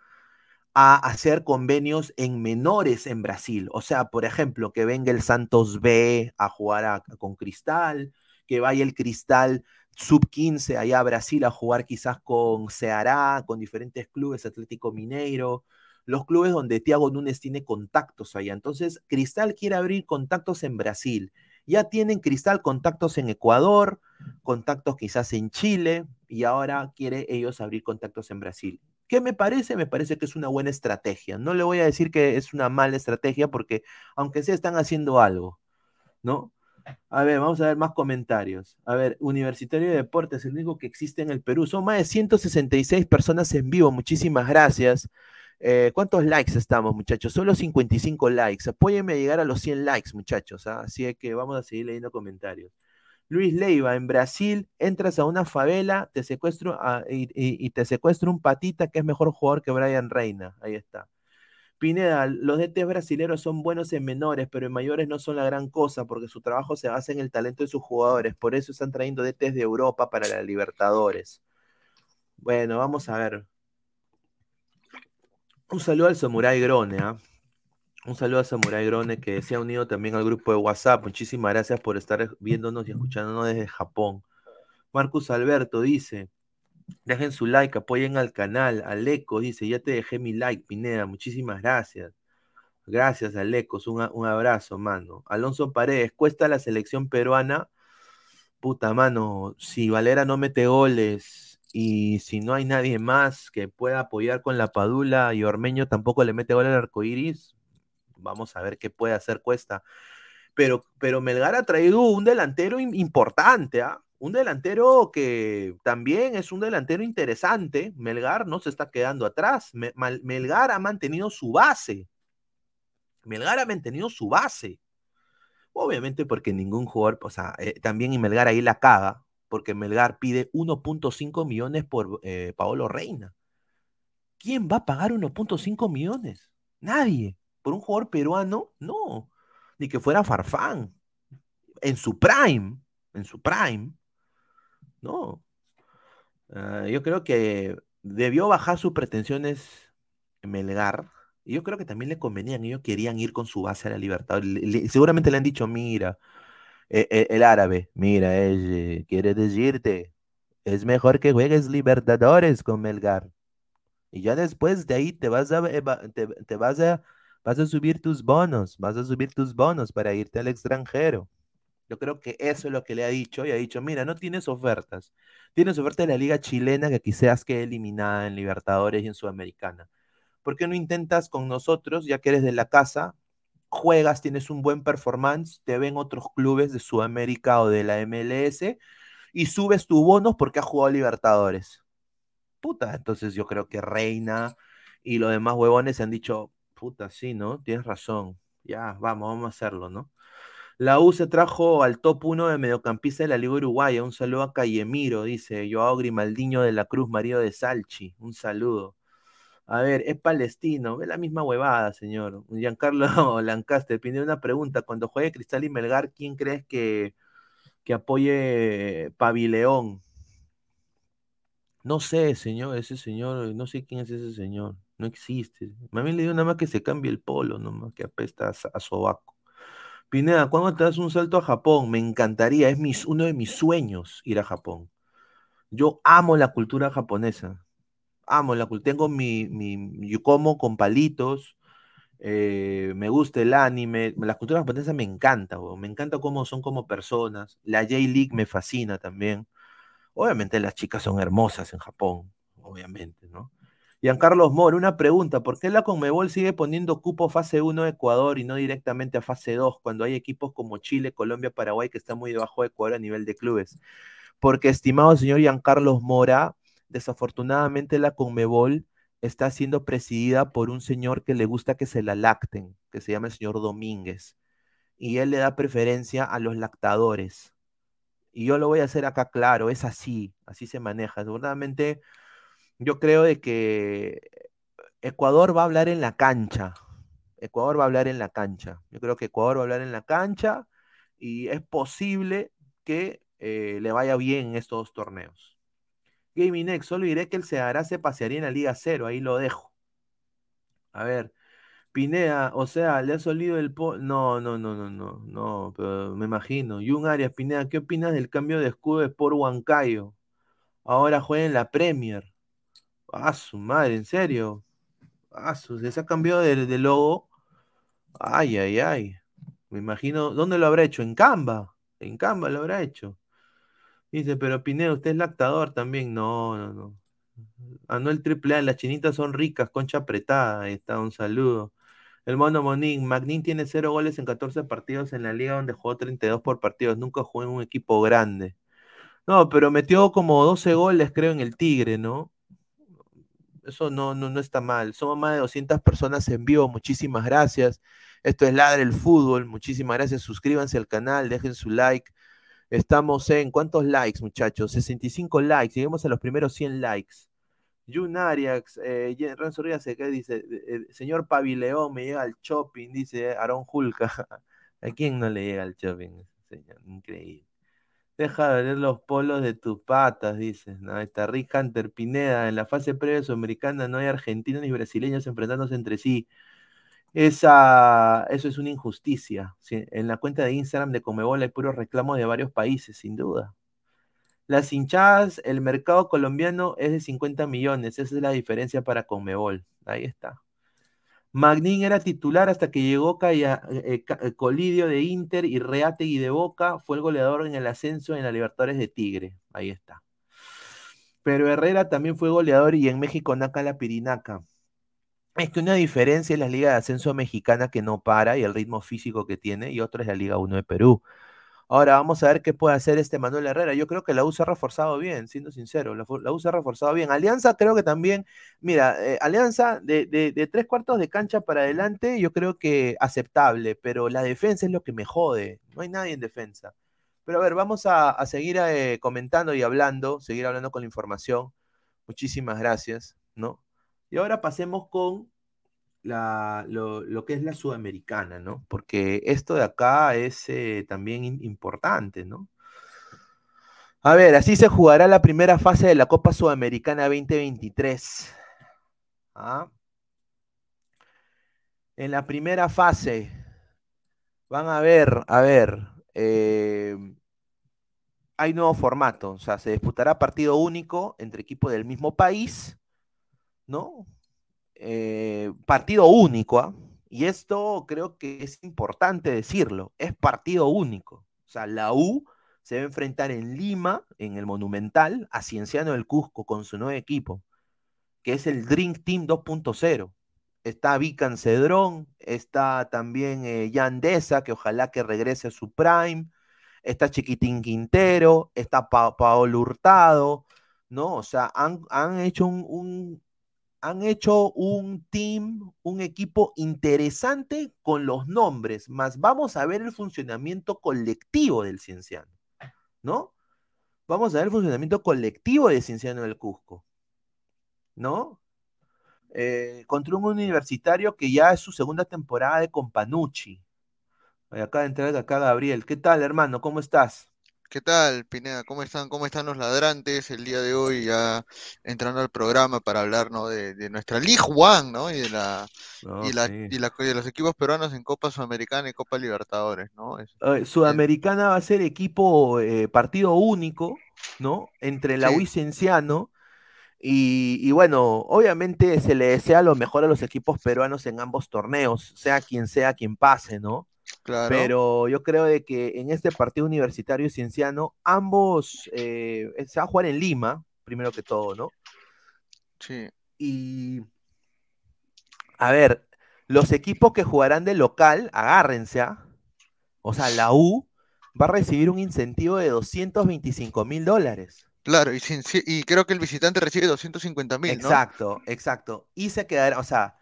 a hacer convenios en menores en Brasil. O sea, por ejemplo, que venga el Santos B a jugar con Cristal, que vaya el Cristal sub 15 allá a Brasil a jugar quizás con Ceará, con diferentes clubes, Atlético Mineiro, los clubes donde Tiago Núñez tiene contactos allá. Entonces, Cristal quiere abrir contactos en Brasil. Ya tienen Cristal contactos en Ecuador, contactos quizás en Chile y ahora quiere ellos abrir contactos en Brasil. ¿Qué me parece? Me parece que es una buena estrategia. No le voy a decir que es una mala estrategia porque aunque sea están haciendo algo, ¿no? A ver, vamos a ver más comentarios. A ver, Universitario de Deportes, el único que existe en el Perú. Son más de 166 personas en vivo. Muchísimas gracias. Eh, ¿Cuántos likes estamos, muchachos? Solo 55 likes. Apóyenme a llegar a los 100 likes, muchachos. ¿ah? Así que vamos a seguir leyendo comentarios. Luis Leiva, en Brasil entras a una favela te secuestro, y, te secuestro un patita que es mejor jugador que Brian Reina. Ahí está. Pineda, los DTs brasileños son buenos en menores, pero en mayores no son la gran cosa porque su trabajo se basa en el talento de sus jugadores. Por eso están trayendo DTs de Europa para la Libertadores. Bueno, vamos a ver. Un saludo al Samurai Grone, ¿ah? Un saludo a Samurai Grone que se ha unido también al grupo de WhatsApp. Muchísimas gracias por estar viéndonos y escuchándonos desde Japón. Marcus Alberto dice: Dejen su like, apoyen al canal. Aleco dice: Ya te dejé mi like, Pineda. Muchísimas gracias. Gracias, Alecos. Un, un abrazo, mano. Alonso Paredes, ¿cuesta la selección peruana? Puta, mano. Si Valera no mete goles y si no hay nadie más que pueda apoyar con la Padula y Ormeño tampoco le mete gol al arcoiris, vamos a ver qué puede hacer Cuesta. Pero, pero Melgar ha traído un delantero importante, ¿ah? Un delantero que también es un delantero interesante. Melgar no se está quedando atrás. Melgar ha mantenido su base. Melgar ha mantenido su base. Obviamente porque ningún jugador, o sea, eh, también y Melgar ahí la caga, porque Melgar pide 1.5 millones por eh, Paolo Reina. ¿Quién va a pagar 1.5 millones? Nadie. ¿Por un jugador peruano? No. Ni que fuera Farfán. En su prime. En su prime. No. Ah, yo creo que debió bajar sus pretensiones Melgar. Y yo creo que también le convenían. Ellos querían ir con su base a la libertad. seguramente le han dicho, mira, e, e, el, árabe, mira, eh, quiere decirte, es mejor que juegues Libertadores con Melgar. Y ya después de ahí te vas a, te, vas a, vas a subir tus bonos, vas a subir tus bonos para irte al extranjero. Yo creo que eso es lo que le ha dicho y ha dicho, mira, no tienes ofertas. Tienes oferta de la liga chilena que quizás quede eliminada en Libertadores y en Sudamericana. ¿Por qué no intentas con nosotros, ya que eres de la casa, juegas, tienes un buen performance, te ven otros clubes de Sudamérica o de la MLS y subes tu bonus porque has jugado Libertadores. Puta, entonces yo creo que Reina y los demás huevones han dicho, puta, sí, ¿no? Tienes razón. Ya, vamos, vamos a hacerlo, ¿no? La U se trajo al top 1 de mediocampista de la Liga Uruguaya. Un saludo a Callemiro, dice Joao Grimaldiño de la Cruz, marido de Salchi. Un saludo. A ver, es palestino, es la misma huevada, señor. Giancarlo Lancaster pide una pregunta. Cuando juegue Cristal y Melgar, ¿quién crees que, que apoye Pavileón? No sé, señor, ese señor, no sé quién es ese señor, no existe. A mí le digo nada más que se cambie el polo, nomás que apesta a, sobaco. Pineda, ¿cuándo te das un salto a Japón? Me encantaría, es uno de mis sueños ir a Japón. Yo amo la cultura japonesa amo la cultura. Tengo mi, mi, con palitos, eh, me gusta el anime, la cultura japonesa me encanta, me encanta cómo son como personas. La J-League me fascina también. Obviamente las chicas son hermosas en Japón, obviamente, ¿no? Giancarlos Mor, una pregunta, ¿por qué la Conmebol sigue poniendo cupo fase 1 de Ecuador y no directamente a fase 2 cuando hay equipos como Chile, Colombia, Paraguay que están muy debajo de Ecuador a nivel de clubes? Porque, estimado señor Giancarlos Mora, desafortunadamente la Conmebol está siendo presidida por un señor que le gusta que se la lacten, que se llama el señor Domínguez. Y él le da preferencia a los lactadores. Y yo lo voy a hacer acá claro, es así, así se maneja. Seguramente yo creo de que Ecuador va a hablar en la cancha. Ecuador va a hablar en la cancha. Yo creo que Ecuador va a hablar en la cancha y es posible que eh, le vaya bien en estos dos torneos. Gaming solo diré que el Ceará se pasearía en la Liga Cero, ahí lo dejo. A ver, Pinea, o sea, le ha solido el po No, no, no, no, no, no, me imagino. un Arias, Pinea, ¿qué opinas del cambio de escudo de Sport Huancayo? Ahora juega en la Premier. Ah, su madre, ¿en serio? Ah, su, se ha cambiado de, logo. Ay, ay, ay. Me imagino, ¿dónde lo habrá hecho? En Canva. En Canva lo habrá hecho. Dice, pero Pineda, usted es lactador también. No, no, no. Triple A, las chinitas son ricas, concha apretada. Ahí está, un saludo. El mono Monín, Magnín tiene cero goles en 14 partidos en la liga donde jugó 32 por partidos. Nunca jugó en un equipo grande. No, pero metió como 12 goles, creo, en el Tigre, ¿no? Eso no, no, no está mal. Somos más de 200 personas en vivo. Muchísimas gracias. Esto es Ladre el Fútbol. Muchísimas gracias. Suscríbanse al canal, dejen su like. Estamos en ¿cuántos likes, muchachos? 65 likes. Lleguemos a los primeros 100 likes. Jun Arias, eh, Renzo Ríos dice, eh, eh, señor Pavileón, me llega al shopping, dice Aaron Julca. ¿A quién no le llega al shopping? Increíble. Deja de ver los polos de tus patas, dice. No, está Rick Hunter Pineda. En la fase previa sudamericana no hay argentinos ni brasileños enfrentándose entre sí. Esa, eso es una injusticia. En la cuenta de Instagram de Comebol hay puros reclamos de varios países, sin duda. Las hinchadas, el mercado colombiano es de 50 millones. Esa es la diferencia para Comebol. Ahí está. Magnín era titular hasta que llegó Calla, eh, eh, Colidio de Inter y Reategui de Boca. Fue el goleador en el ascenso en la Libertadores de Tigre. Ahí está. Pero Herrera también fue goleador y en México Naca la Pirinaca. Es que una diferencia es la Liga de Ascenso Mexicana que no para y el ritmo físico que tiene, y otra es la Liga 1 de Perú. Ahora vamos a ver qué puede hacer este Manuel Herrera. Yo creo que la U se ha reforzado bien, siendo sincero. La, la U se ha reforzado bien. Alianza creo que también, mira, eh, Alianza de, tres cuartos de cancha para adelante, yo creo que aceptable, pero la defensa es lo que me jode. No hay nadie en defensa. Pero a ver, vamos a, seguir eh, comentando y hablando, seguir hablando con la información. Muchísimas gracias, ¿no? Y ahora pasemos con la, lo, que es la sudamericana, ¿no? Porque esto de acá es eh, también importante, ¿no? A ver, así se jugará la primera fase de la Copa Sudamericana 2023. ¿Ah? En la primera fase van a ver, a ver, eh, hay nuevo formato, o sea, se disputará partido único entre equipos del mismo país, ¿no? Eh, partido único, ¿ah? y esto creo que es importante decirlo, es partido único. O sea, la U se va a enfrentar en Lima, en el Monumental, a Cienciano del Cusco con su nuevo equipo, que es el Drink Team 2.0. Está Vican Cedrón, está también eh, Yandesa, que ojalá que regrese a su prime, está Chiquitín Quintero, está Paolo Hurtado, ¿no? O sea, han, hecho un, han hecho un team, un equipo interesante con los nombres, más vamos a ver el funcionamiento colectivo del Cienciano, ¿no? Vamos a ver el funcionamiento colectivo del Cienciano del Cusco, ¿no? Eh, contra un universitario que ya es su segunda temporada de Companucci. Acá de entrar acá Gabriel. ¿Qué tal, hermano? ¿Cómo estás? ¿Qué tal, Pineda? ¿Cómo están? ¿Cómo están los ladrantes el día de hoy ya entrando al programa para hablar ¿no? de, nuestra League One, ¿no? Y de la, y, la, y, de los equipos peruanos en Copa Sudamericana y Copa Libertadores, ¿no? Sudamericana va a ser equipo eh, partido único, ¿no? Entre la sí. y, y, bueno, obviamente se le desea lo mejor a los equipos peruanos en ambos torneos, sea quien sea quien pase, ¿no? Pero yo creo de que en este partido universitario y cienciano, ambos eh, se va a jugar en Lima, primero que todo, ¿no? Sí. Y, a ver, los equipos que jugarán de local, agárrense, ¿ah? o sea, la U va a recibir un incentivo de 225 mil dólares. Claro, y, y, creo que el visitante recibe 250 mil. Exacto, exacto. Y se quedará, o sea,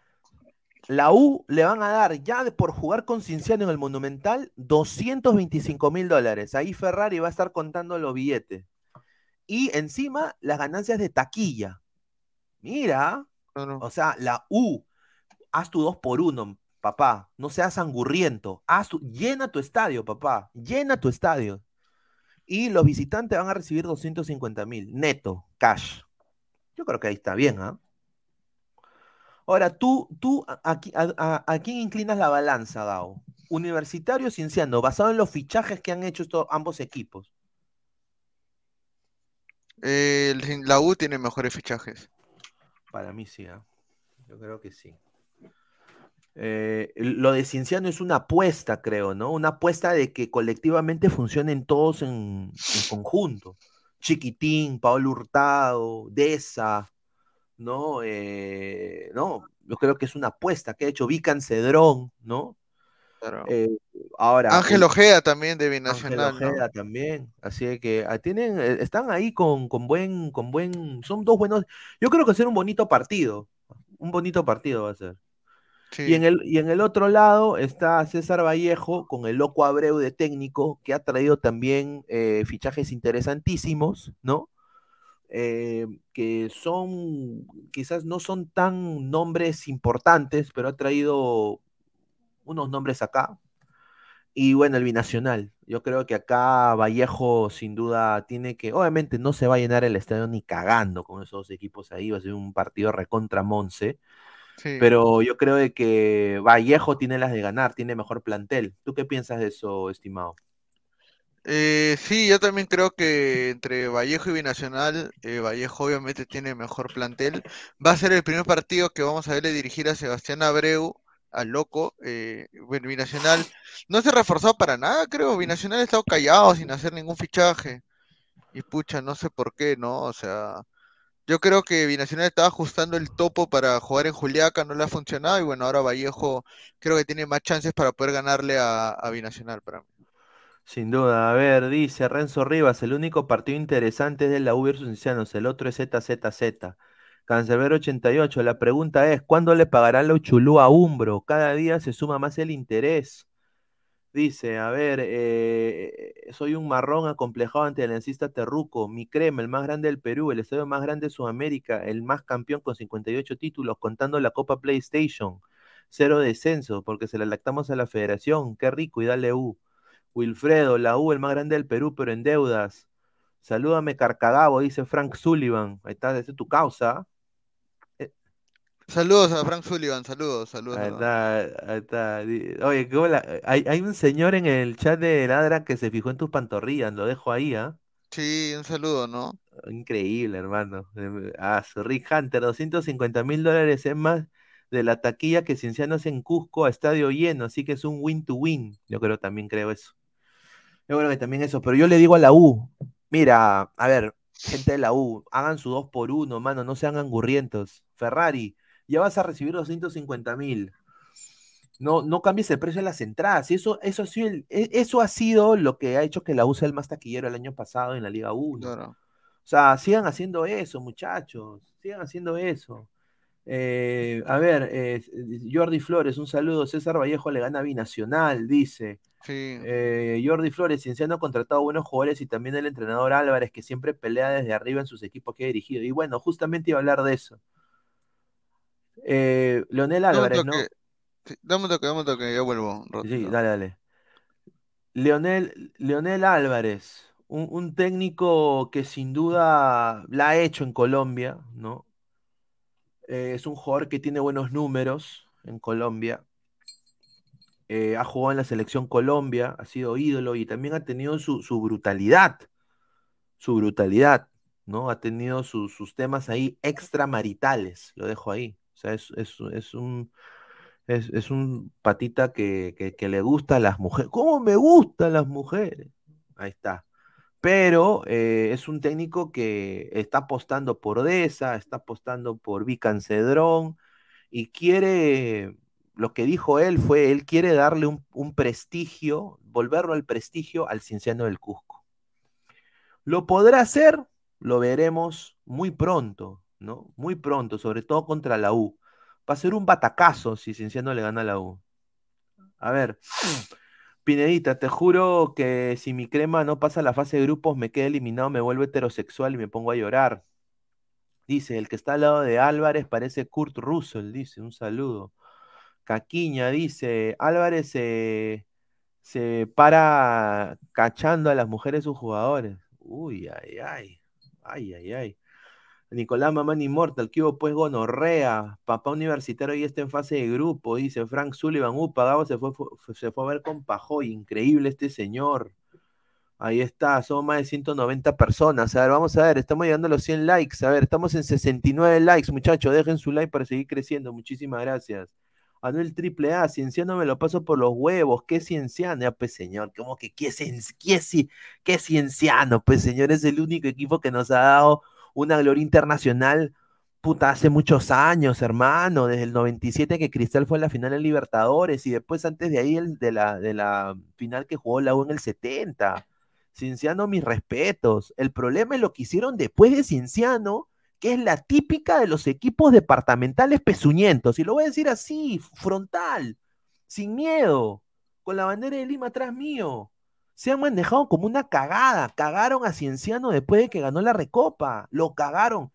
la U le van a dar ya por jugar con Cinciano en el Monumental 225 mil dólares. Ahí Ferrari va a estar contando los billetes. Y encima las ganancias de taquilla. Mira, o sea, la U, haz tu dos por uno, papá. No seas angurriento. Haz llena tu estadio, papá. Llena tu estadio. Y los visitantes van a recibir 250 mil, neto, cash. Yo creo que ahí está bien, ¿ah? Ahora, tú, tú a, quién inclinas la balanza, Gao? Universitario Cienciano, basado en los fichajes que han hecho estos ambos equipos. la U tiene mejores fichajes. Para mí sí, ¿ah? yo creo que sí. Eh, lo de Cienciano es una apuesta, creo, ¿no? Una apuesta de que colectivamente funcionen todos en, conjunto. Chiquitín, Pablo Hurtado, Deza, ¿no? Eh, no, yo creo que es una apuesta que ha hecho Vican Cedrón, ¿no? Eh, ahora, Ángel Ojeda también de Binacional. Ángel Ojeda también. Así que ah, tienen, están ahí con, con, buen, con buen, son dos buenos. Yo creo que va a ser un bonito partido. Un bonito partido va a ser. Y, en el, y en el otro lado está César Vallejo con el loco Abreu de técnico, que ha traído también eh, fichajes interesantísimos, ¿no? Eh, que son, quizás no son tan nombres importantes, pero ha traído unos nombres acá. Y bueno, el binacional. Yo creo que acá Vallejo sin duda tiene que, obviamente no se va a llenar el estadio ni cagando con esos equipos ahí, va a ser un partido recontra Monse pero yo creo de que Vallejo tiene las de ganar, tiene mejor plantel. ¿Tú qué piensas de eso, estimado? Eh, sí, yo también creo que entre Vallejo y Binacional, eh, Vallejo obviamente tiene mejor plantel. Va a ser el primer partido que vamos a verle dirigir a Sebastián Abreu, al loco. Eh, Binacional no se ha reforzado para nada, creo. Binacional ha estado callado sin hacer ningún fichaje. Y pucha, no sé por qué, ¿no? O sea, yo creo que Binacional estaba ajustando el topo para jugar en Juliaca, no le ha funcionado y bueno, ahora Vallejo creo que tiene más chances para poder ganarle a, Binacional para mí. Sin duda, a ver, dice Renzo Rivas, el único partido interesante es de la U versus Cincianos, el otro es ZZZ. Cancelero 88, la pregunta es, ¿cuándo le pagarán la Uchulú a Umbro? Cada día se suma más el interés. Dice, a ver, eh, soy un marrón acomplejado ante el encista Terruco, mi crema, el más grande del Perú, el estadio más grande de Sudamérica, el más campeón con 58 títulos, contando la Copa PlayStation, cero descenso, porque se la lactamos a la federación, qué rico, y dale U. Wilfredo, la U, el más grande del Perú, pero en deudas. Salúdame, Carcagabo, dice Frank Sullivan. Ahí está, esa es tu causa. Saludos a Frank Sullivan, saludos, saludos. Ahí está, ahí está. Oye, hay, hay, un señor en el chat de Ladra que se fijó en tus pantorrillas, lo dejo ahí, ¿ah? Sí, un saludo, ¿no? Increíble, hermano. Ah, Rick Hunter, 250 mil dólares es más de la taquilla que Ciencianos en Cusco a estadio lleno, así que es un win to win. Yo creo, también creo eso. Yo creo que también eso, pero yo le digo a la U, mira, a ver, gente de la U, hagan su dos por uno, mano, no sean angurrientos. Ferrari, ya vas a recibir 250 mil. No, no cambies el precio de las entradas. Eso, eso, ha sido e, eso ha sido lo que ha hecho que la U sea el más taquillero el año pasado en la Liga 1. O sea, sigan haciendo eso, muchachos. Sigan haciendo eso. Eh, a ver, eh, Jordi Flores, un saludo. César Vallejo le gana binacional, dice. Eh, Jordi Flores, Cienciano ha contratado buenos jugadores y también el entrenador Álvarez, que siempre pelea desde arriba en sus equipos que ha dirigido. Y bueno, justamente iba a hablar de eso. Leonel Álvarez, ¿no? dame un toque, dame un toque, yo vuelvo. Sí, dale, dale. Leonel, Leonel Álvarez, un, técnico que sin duda la ha hecho en Colombia, ¿no? Eh, es un jugador que tiene buenos números en Colombia. Eh, ha jugado en la selección Colombia, ha sido ídolo y también ha tenido su, brutalidad. Su brutalidad, ¿no? Ha tenido sus temas ahí extramaritales, lo dejo ahí. O sea, es, un, es, un patita que, le gusta a las mujeres. ¿Cómo me gustan las mujeres? Ahí está. Pero eh, es un técnico que está apostando por Deza, está apostando por Vicancedrón y quiere, lo que dijo él fue, él quiere darle un, prestigio, volverlo al prestigio al Cinciano del Cusco. ¿Lo podrá hacer? Lo veremos muy pronto, ¿no? Muy pronto, sobre todo contra la U. Va a ser un batacazo si Cinciano le gana a la U. A ver, Pinedita, te juro que si mi crema no pasa la fase de grupos, me queda eliminado, me vuelvo heterosexual y me pongo a llorar. Dice, el que está al lado de Álvarez parece Kurt Russell, dice, un saludo. Caquiña dice, Álvarez se, se para cachando a las mujeres sus jugadores. Uy, ay, ay, ay, ay, ay. Nicolás Mamán Immortal, que hubo pues gonorrea, papá universitario y está en fase de grupo, dice Frank Sullivan, uh, pagado se fue, se fue a ver con Pajoy, increíble este señor. Ahí está, somos más de 190 personas. A ver, vamos a ver, estamos llegando a los 100 likes. A ver, estamos en 69 likes, muchachos. Dejen su like para seguir creciendo. Muchísimas gracias. Anuel Triple A, Cienciano me lo paso por los huevos. ¿Qué Cienciano? Pues, señor, ¿cómo que qué, qué, qué Cienciano? Pues, señor, es el único equipo que nos ha dado una gloria internacional, puta, hace muchos años, hermano, desde el 97 que Cristal fue a la final de Libertadores y después antes de ahí el, de, la, de la final que jugó la U en el 70. Cienciano, mis respetos. El problema es lo que hicieron después de Cienciano, que es la típica de los equipos departamentales pezuñentos. Y lo voy a decir así, frontal, sin miedo, con la bandera de Lima atrás mío se han manejado como una cagada. Cagaron a Cienciano después de que ganó la Recopa. Lo cagaron.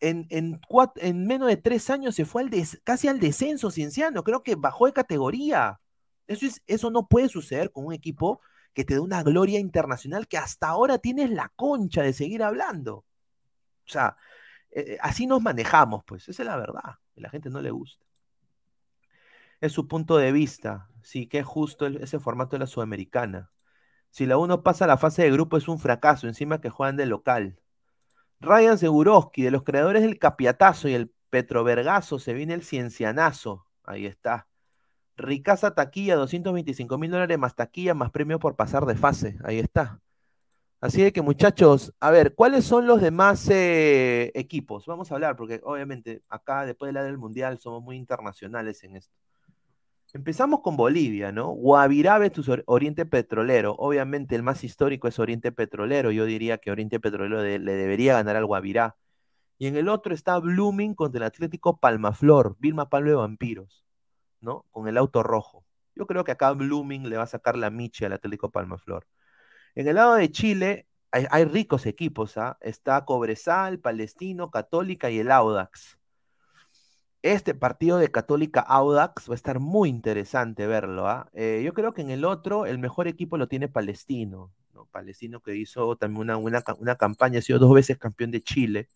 En, en, en menos de tres años se fue al casi al descenso Cienciano. Creo que bajó de categoría. Eso, es, eso no puede suceder con un equipo que te dé una gloria internacional que hasta ahora tienes la concha de seguir hablando. O sea, eh, eh, así nos manejamos, pues. Esa es la verdad. A la gente no le gusta. Es su punto de vista. Sí, que es justo ese formato de la Sudamericana. Si la 1 pasa a la fase de grupo es un fracaso, encima que juegan de local. Ryan Seguroski, de los creadores del Capiatazo y el Petrovergazo, se viene el Ciencianazo. Ahí está. Ricasa taquilla, 225 mil dólares más taquilla, más premio por pasar de fase. Ahí está. Así que muchachos, a ver, ¿cuáles son los demás eh, equipos? Vamos a hablar, porque obviamente acá después de la del Mundial somos muy internacionales en esto. Empezamos con Bolivia, ¿no? Guavirá tu Oriente Petrolero. Obviamente el más histórico es Oriente Petrolero. Yo diría que Oriente Petrolero le debería ganar al Guavirá. Y en el otro está Blooming contra el Atlético Palmaflor, Vilma Pablo de Vampiros, ¿no? Con el auto rojo. Yo creo que acá Blooming le va a sacar la miche al Atlético Palmaflor. En el lado de Chile hay, hay ricos equipos, ¿ah? Está Cobresal, Palestino, Católica y el Audax. Este partido de Católica Audax va a estar muy interesante verlo. ¿ah? Eh, yo creo que en el otro el mejor equipo lo tiene Palestino. ¿no? Palestino que hizo también una, una, campaña, ha sido dos veces campeón de Chile.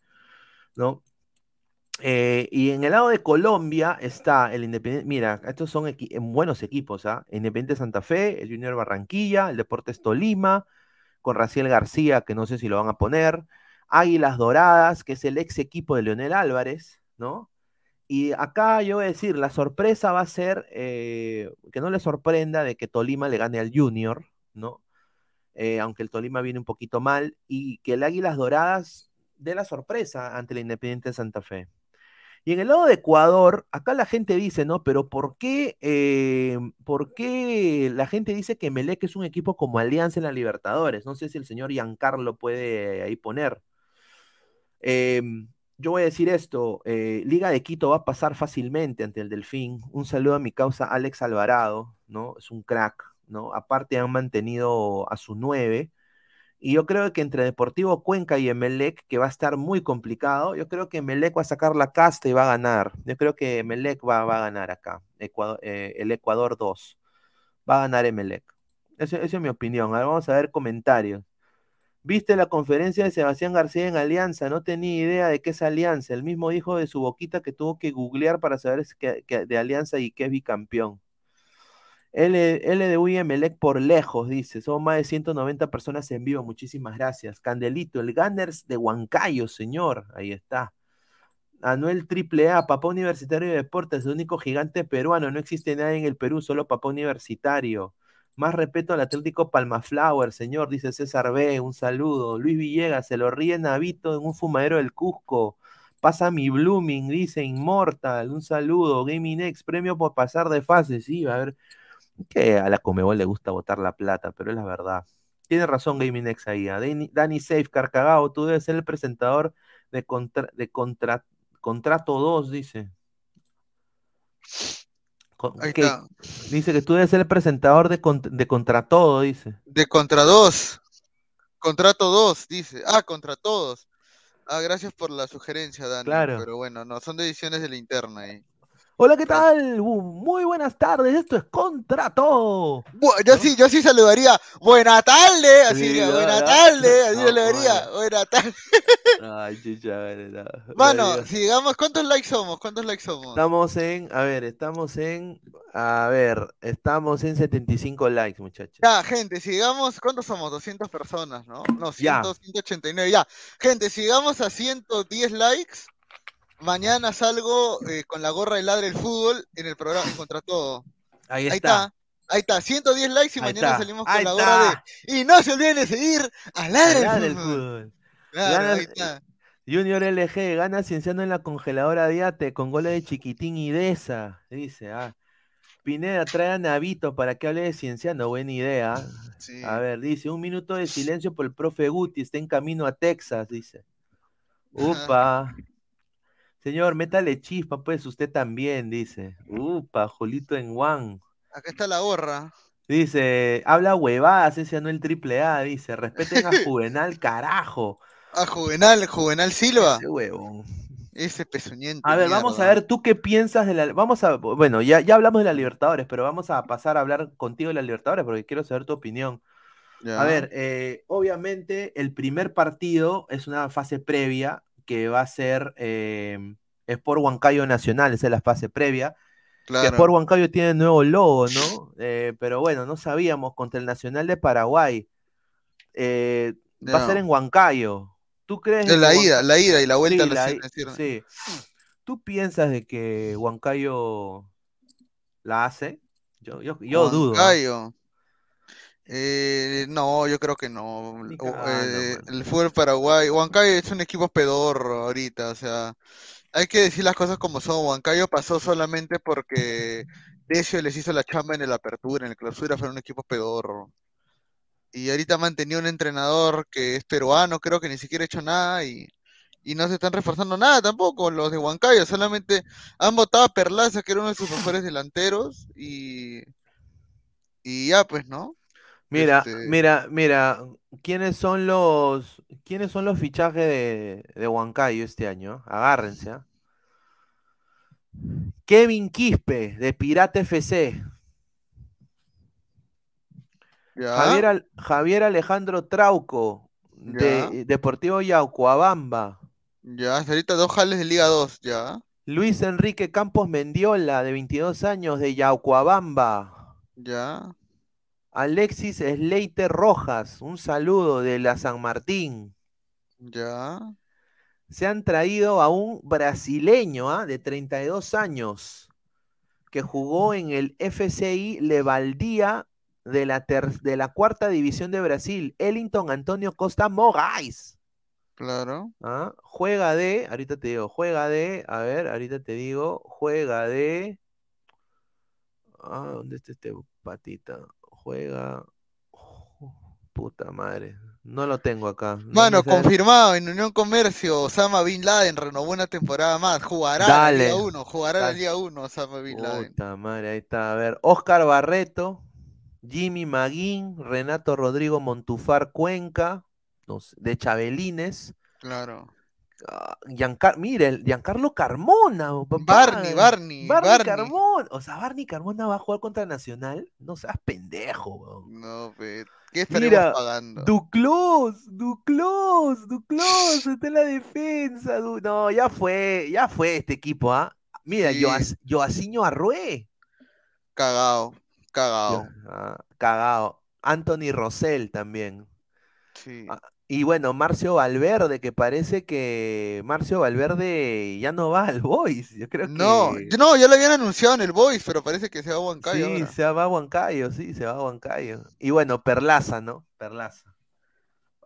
¿no? Eh, y en el lado de Colombia está el Independiente. Mira, estos son buenos equipos. ¿ah? Independiente Santa Fe, el Junior Barranquilla, el Deportes Tolima, con Raciel García, que no sé si lo van a poner. Águilas Doradas, que es el ex equipo de Leonel Álvarez, ¿no? Y acá yo voy a decir, la sorpresa va a ser eh, que no le sorprenda de que Tolima le gane al Junior, ¿no? Eh, aunque el Tolima viene un poquito mal, y que el Águilas Doradas dé la sorpresa ante el Independiente de Santa Fe. Y en el lado de Ecuador, acá la gente dice, ¿no? Pero ¿por qué, eh, ¿por qué la gente dice que Melec es un equipo como Alianza en la Libertadores? No sé si el señor Giancarlo puede ahí poner. Eh, yo voy a decir esto, eh, Liga de Quito va a pasar fácilmente ante el Delfín. Un saludo a mi causa Alex Alvarado, ¿no? Es un crack, ¿no? Aparte han mantenido a su 9. Y yo creo que entre Deportivo Cuenca y Emelec, que va a estar muy complicado, yo creo que Emelec va a sacar la casta y va a ganar. Yo creo que Emelec va, a ganar acá, eh, el Ecuador 2. Va a ganar Emelec. Esa es mi opinión. Ahora vamos a ver comentarios. ¿Viste la conferencia de Sebastián García en Alianza? No tenía idea de qué es Alianza. El mismo dijo de su boquita que tuvo que googlear para saber que, de Alianza y que es bicampeón. LDU y por lejos, dice. Son más de 190 personas en vivo. Muchísimas gracias. Candelito, el Gunners de Huancayo, señor. Ahí está. Anuel AAA, Papá Universitario de Deportes, el único gigante peruano. No existe nadie en el Perú, solo Papá Universitario. Más respeto al Atlético Palmaflower, señor, dice César B. Un saludo. Luis Villegas, se lo ríe Navito en un fumadero del Cusco. Pasa mi Blooming, dice Immortal. Un saludo. Gaming X, premio por pasar de fase. Sí, a ver. Que a la Comebol le gusta botar la plata, pero es la verdad. Tiene razón Gaming X ahí. ¿ah? Danny, Safe, Carcagao, tú debes ser el presentador de, de Contrato 2, dice. Dice que tú debes ser el presentador de, de Contra Todo, dice. De Contra 2. Contrato 2, dice. Ah, Contra Todos. Ah, gracias por la sugerencia, Dani. Claro. Pero bueno, no, son decisiones de la interna ahí. Hola, ¿qué tal? Uh, muy buenas tardes, esto es Contrato. yo sí, yo sí saludaría. Buena tarde, así diría, buena tarde, así saludaría. Buena tarde. Ay, chicha, Mano, sigamos, ¿cuántos likes somos? ¿Cuántos likes somos? Estamos en, a ver, estamos en, a ver, estamos en 75 likes, muchachos. Ya, gente, sigamos, ¿cuántos somos? 200 personas, ¿no? No, 100, 189, ya. Gente, sigamos a 110 likes Mañana salgo eh, con la gorra de ladre el fútbol en el programa contra todo. Ahí está. Ahí está. 110 likes y mañana salimos con la gorra de. Y no se olviden de seguir a ladre, el fútbol. ahí está. Junior LG gana cienciano en la congeladora Diate con goles de Chiquitín y Deza. Dice, ah. Pineda trae a Navito para que hable de Cienciano, buena idea. A ver, dice, un minuto de silencio por el profe Guti, está en camino a Texas, dice. Upa. Señor, métale chispa, pues usted también, dice. Upa, Jolito en Juan. Acá está la gorra. Dice, habla huevadas, ese no el triple A, dice. Respeten a Juvenal, carajo. A Juvenal, Juvenal Silva. Ese huevón. Ese pezuñento. A ver, vamos a ver, ¿tú qué piensas de la. Vamos a. Bueno, ya, ya hablamos de la Libertadores, pero vamos a pasar a hablar contigo de la Libertadores porque quiero saber tu opinión. A ver, eh, obviamente el primer partido es una fase previa que va a ser eh, Sport Huancayo Nacional, esa es la fase previa. Claro. Sport Huancayo tiene nuevo logo, ¿no? Eh, pero bueno, no sabíamos contra el Nacional de Paraguay. Eh, va a ser en Huancayo. ¿Tú crees? De la ida, la ida y la vuelta. Sí, ¿Tú piensas de que Huancayo la hace? Yo, yo, yo dudo. Eh, no, yo creo que no. Eh, el fútbol Paraguay, Huancayo es un equipo pedorro ahorita, o sea, hay que decir las cosas como son. Huancayo pasó solamente porque Decio les hizo la chamba en el apertura, en el clausura, fue un equipo pedorro. Y ahorita han mantenido un entrenador que es peruano, creo que ni siquiera ha hecho nada y, no se están reforzando nada tampoco los de Huancayo, solamente han votado a Perlaza, que era uno de sus mejores delanteros, y, y ya pues, ¿no? Mira, este mira, mira, ¿quiénes son los, quiénes son los fichajes de, de Huancayo este año? Agárrense. ¿ah? Kevin Quispe, de Pirata FC. Javier, Javier, Alejandro Trauco, de Deportivo Yaucoabamba. Ya, ahorita dos jales de Liga 2, ya. Luis Enrique Campos Mendiola, de 22 años, de Yaucoabamba. Ya. Alexis Sleiter Rojas, un saludo de la San Martín. Ya. Se han traído a un brasileño ¿ah? de 32 años que jugó en el FCI Levaldía de la, de la cuarta división de Brasil, Ellington Antonio Costa Mogais. Claro. ¿Ah? Juega de, ahorita te digo, juega de, a ver, ahorita te digo, juega de. Ah, ¿dónde está este patita? Juega. puta madre. No lo tengo acá. Mano, confirmado en Unión Comercio, Osama Bin Laden renovó una temporada más. Jugará la Liga 1, jugará la Liga 1 Osama Bin Laden. Puta madre, ahí está. A ver, Oscar Barreto, Jimmy Maguín, Renato Rodrigo Montufar Cuenca, de Chabelines. Claro. Ah, mire, Giancarlo Carmona. Barney, Barney, Barney, Carmona. O sea, Barney Carmona va a jugar contra Nacional. No seas pendejo, No, pero ¿qué estaremos Mira, pagando? Duclos, Duclos, Duclos, está en la defensa. No, ya fue, ya fue este equipo, ¿ah? Mira, sí. Arrué. Cagado, cagado. Ah, cagado. Anthony Rosell también. Sí. Ah, Y bueno, Marcio Valverde, que parece que Marcio Valverde ya no va al Boys. Yo creo no, que. No, ya lo habían anunciado en el Boys, pero parece que se va a Huancayo. Sí, se va a Huancayo, sí, se va a Huancayo. Y bueno, Perlaza, ¿no? Perlaza.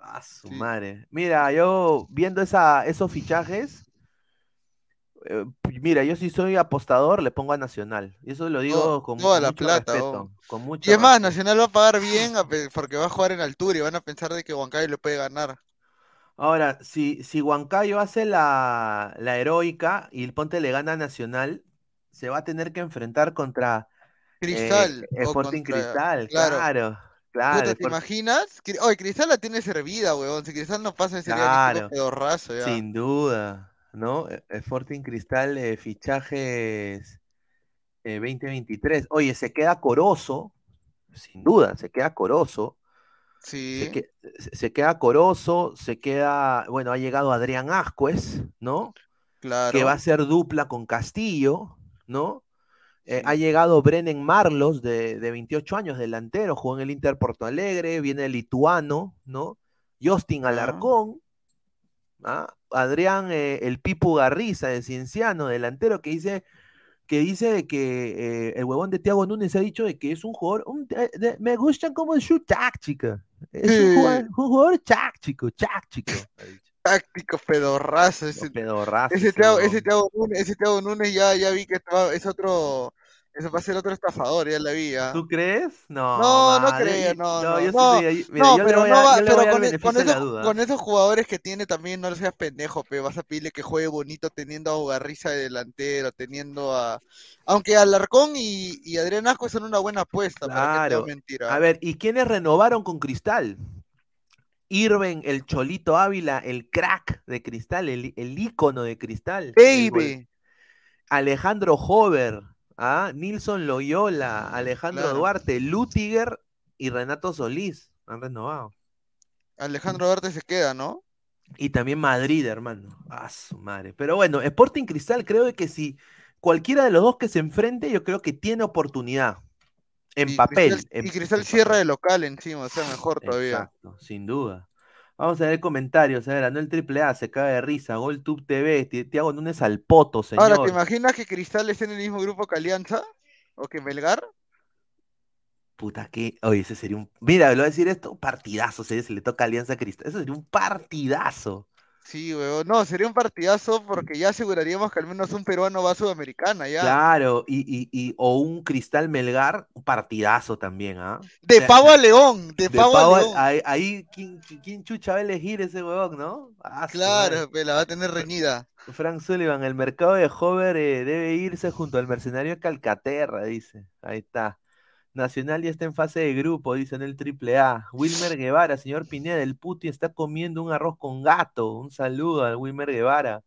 A su madre. Mira, yo viendo esa, esos fichajes, eh, mira, yo si soy apostador, le pongo a Nacional. Y eso lo digo con, toda la plata, respeto, con mucho Y es más, Nacional va a pagar bien porque va a jugar en altura y van a pensar de que Huancayo le puede ganar. Ahora, si, si Huancayo hace la, heroica y el Ponte le gana a Nacional, se va a tener que enfrentar contra Cristal. Eh, Sporting Cristal, claro. claro. ¿Te imaginas? Oye, Cristal la tiene servida, weón. Si Cristal no pasa ese claro, pedorrazo ya. Sin duda. ¿No? E, Sporting Cristal de fichajes 2023. Eh, Oye, se queda Corozo, sin duda, se queda Corozo. Sí. Se, queda Corozo, se queda, bueno, ha llegado Adrián Ascuez, ¿no? Claro. Que va a ser dupla con Castillo, ¿no? Eh, ha llegado Brennan Marlos, de, 28 años, delantero, jugó en el Inter Porto Alegre, viene el lituano, ¿no? Justin Alarcón, ¿ah? Adrián, eh, el Pipu Garriza, de Cienciano, delantero, que dice que dice que eh, el huevón de Tiago Núñez ha dicho de que es un jugador, me gustan como su táctica, es un jugador, táctico, táctico. Táctico, pedorrazo. Ese, pedorrazo. Ese Thiago, ese Núñez, ese Núñez ya, ya vi que es otro eso va a ser otro estafador, ya la vi. ¿ya? ¿Tú crees? No, no, no creo, no. No, yo no, no pero no va, pero con, e, con, esos, con, esos, jugadores que tiene también no seas pendejo, pero vas a pedirle que juegue bonito teniendo a Ugarriza de delantero, teniendo a. Aunque Alarcón y, y Adrián Asco son una buena apuesta, claro. para mentira. A ver, ¿y quiénes renovaron con Cristal? Irven, el Cholito Ávila, el crack de Cristal, el, el ícono de Cristal. Baby. Alejandro Hover, ¿Ah? Nilson Loyola, Alejandro Duarte, Lutiger y Renato Solís han renovado. Alejandro Duarte se queda, ¿no? Y también Madrid, hermano. Ah, su madre. Pero bueno, Sporting Cristal creo que si cualquiera de los dos que se enfrente, yo creo que tiene oportunidad. En papel. y Cristal cierra de local encima, o sea, mejor todavía. Exacto, sin duda. Vamos a ver comentarios. A ver, Anuel Triple A se cae de risa. GolTube TV. Tiago Núñez al poto, señor. Ahora, ¿te imaginas que Cristal esté en el mismo grupo que Alianza? ¿O que Melgar? Puta que. Oye, ese sería un. Mira, lo voy a decir esto: un partidazo. Sería, si le toca Alianza Cristal. Eso sería un partidazo. Sí, weón. No, sería un partidazo porque ya aseguraríamos que al menos un peruano va a Sudamericana, ya. Claro, y, y, y o un Cristal Melgar, un partidazo también, ¿ah? De pavo a león, de, pavo, a león. Ahí, ¿quién, chucha va a elegir ese huevón, no? Ah, claro, pues, la va a tener reñida. Frank Sullivan, el mercado de Hover eh, debe irse junto al mercenario Calcaterra, dice. Ahí está. Nacional ya está en fase de grupo, dicen el triple A. Wilmer Guevara, señor Pineda, el puti está comiendo un arroz con gato. Un saludo al Wilmer Guevara.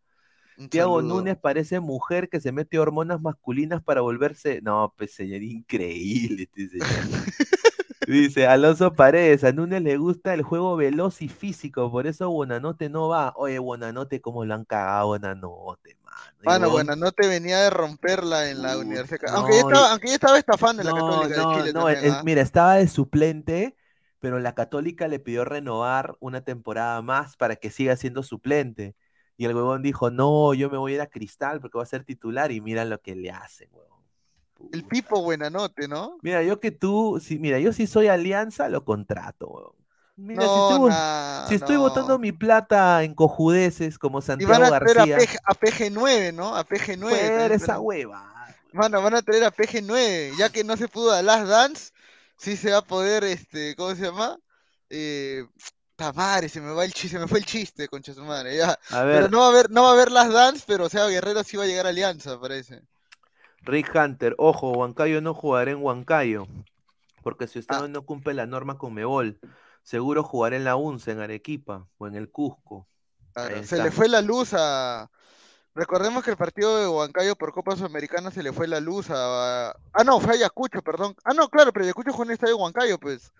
Tiago Núñez parece mujer que se mete hormonas masculinas para volverse. No, pues señor, increíble este señor. Dice Alonso Paredes, a Núñez le gusta el juego veloz y físico, por eso Buenanote no va. Oye, Buenanote, ¿cómo lo han cagado Buenanote, mano? Bueno, no te venía de romperla en la universidad. aunque, estaba, aunque estaba estafando en la Católica de Chile. No, ¿ah? mira, estaba de suplente, pero la Católica le pidió renovar una temporada más para que siga siendo suplente. Y el huevón dijo, no, yo me voy a ir a Cristal porque va a ser titular y mira lo que le hacen, huevón. El Pipo Buenanote, ¿no? Mira, yo que tú, si, mira, yo si soy alianza, lo contrato, weón. Mira, si estoy, botando mi plata en cojudeces como Santiago y van a traer A, PG, 9 ¿no? A PG9. Traer esa hueva. Bueno, van a traer a PG9, ya que no se pudo a Last Dance, sí se va a poder, este, ¿cómo se llama? Eh, madre, se me va el chiste, se me fue el chiste, concha su madre, ya. Pero no va a haber, no va a haber Last Dance, pero o sea, Guerrero sí va a llegar a Alianza, parece. Rick Hunter, ojo, Huancayo no jugará en Huancayo, porque si usted ah. no cumple la norma con Mebol, seguro jugará en la UNCE, en Arequipa o en el Cusco. se le fue la luz a... Recordemos que el partido de Huancayo por Copa Sudamericana se le fue la luz a... Ah, no, fue a Ayacucho, perdón. Ah, no, claro, pero Ayacucho jugó en el estadio Huancayo, pues.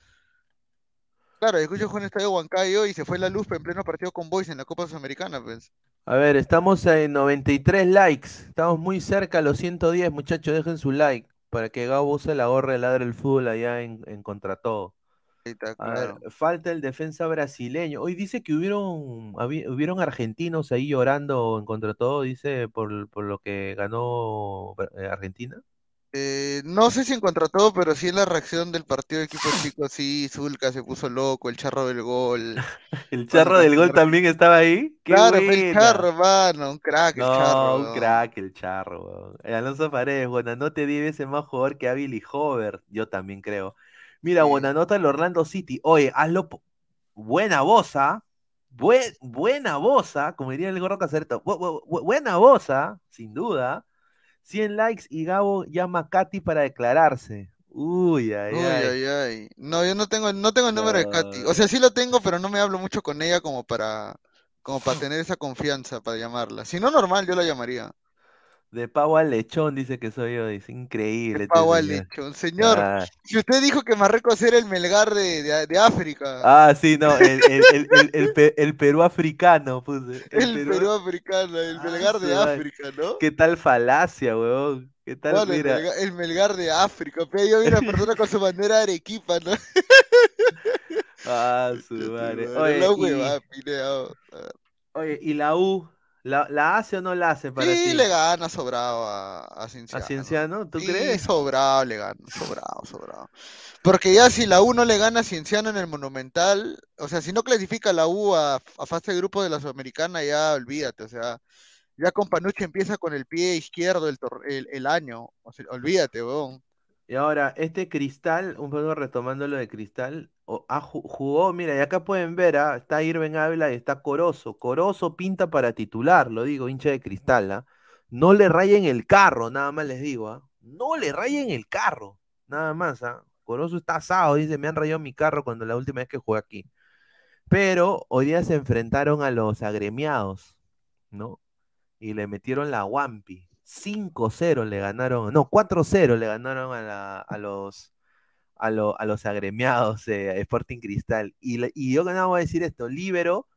Claro, Ayacucho jugó en el estadio Huancayo y se fue la luz en pleno partido con Boys en la Copa Sudamericana, pues. A ver, estamos en 93 likes. Estamos muy cerca a los 110, muchachos. Dejen su like para que Gabo se la gorra de ladre el fútbol allá en, contra todo. Falta el defensa brasileño. Hoy dice que hubieron, hubieron argentinos ahí llorando en contra todo, dice, por, por lo que ganó eh, Argentina. Eh, no sé si en contra todo, pero sí en la reacción del partido de equipo chico, sí, Zulka se puso loco, el charro del gol. ¿El charro del gol también estaba ahí? claro, el charro, mano, un crack el charro. un crack el charro. Alonso Paredes, bueno, no te di ese más jugador que Billy Hover, yo también creo. Mira, buena nota el Orlando City. Oye, hazlo. Buena boza. ¿ah? buena boza, ¿ah? como diría el gorro Cacerto. buena boza, ¿ah? sin duda. 100 likes y Gabo llama a Katy para declararse. Uy, ay, Uy, ay. ay, No, yo no tengo, no tengo el número de Katy. O sea, sí lo tengo, pero no me hablo mucho con ella como para, como para tener esa confianza para llamarla. Si no, normal, yo la llamaría. De pavo al lechón, dice que soy yo, dice, increíble. De pavo al lechón, señor. Ah. Si usted dijo que Marruecos era el Melgar de, de, África. Ah, sí, no, el, el, el, Perú africano, puse. El, Perú... africano, el ah, Melgar de África, ¿no? ¿Qué tal falacia, weón? ¿Qué tal, mira? El Melgar, de África, pero yo vi una persona con su bandera de Arequipa, ¿no? Ah, su madre. Oye, y... Oye, ¿y la U? ¿La, hace o no la hace para sí, le gana sobrado a, a Cienciano. ¿A Cienciano? ¿Tú sí, crees? sobrado le gana, sobrado, sobrado. Porque ya si la U no le gana a Cienciano en el Monumental, o sea, si no clasifica la U a, fase de grupo de la Sudamericana, ya olvídate, o sea, ya con Panucci empieza con el pie izquierdo el, el, año, o sea, olvídate, weón. Y ahora, este Cristal, un poco retomando lo de Cristal, ah, jugó, mira, y acá pueden ver, ah, está Irving Ávila y está Corozo. Corozo pinta para titular, lo digo, hincha de Cristal, ¿ah? No le rayen el carro, nada más les digo. No le rayen el carro, nada más, ¿ah? Corozo está asado, dice, me han rayado mi carro cuando la última vez que jugué aquí. Pero hoy día se enfrentaron a los agremiados, ¿no? Y le metieron la Wampi. 5-0 le ganaron, no, 4-0 le ganaron a, los a, los agremiados de Sporting Cristal. Y, y yo no voy a decir esto, Libero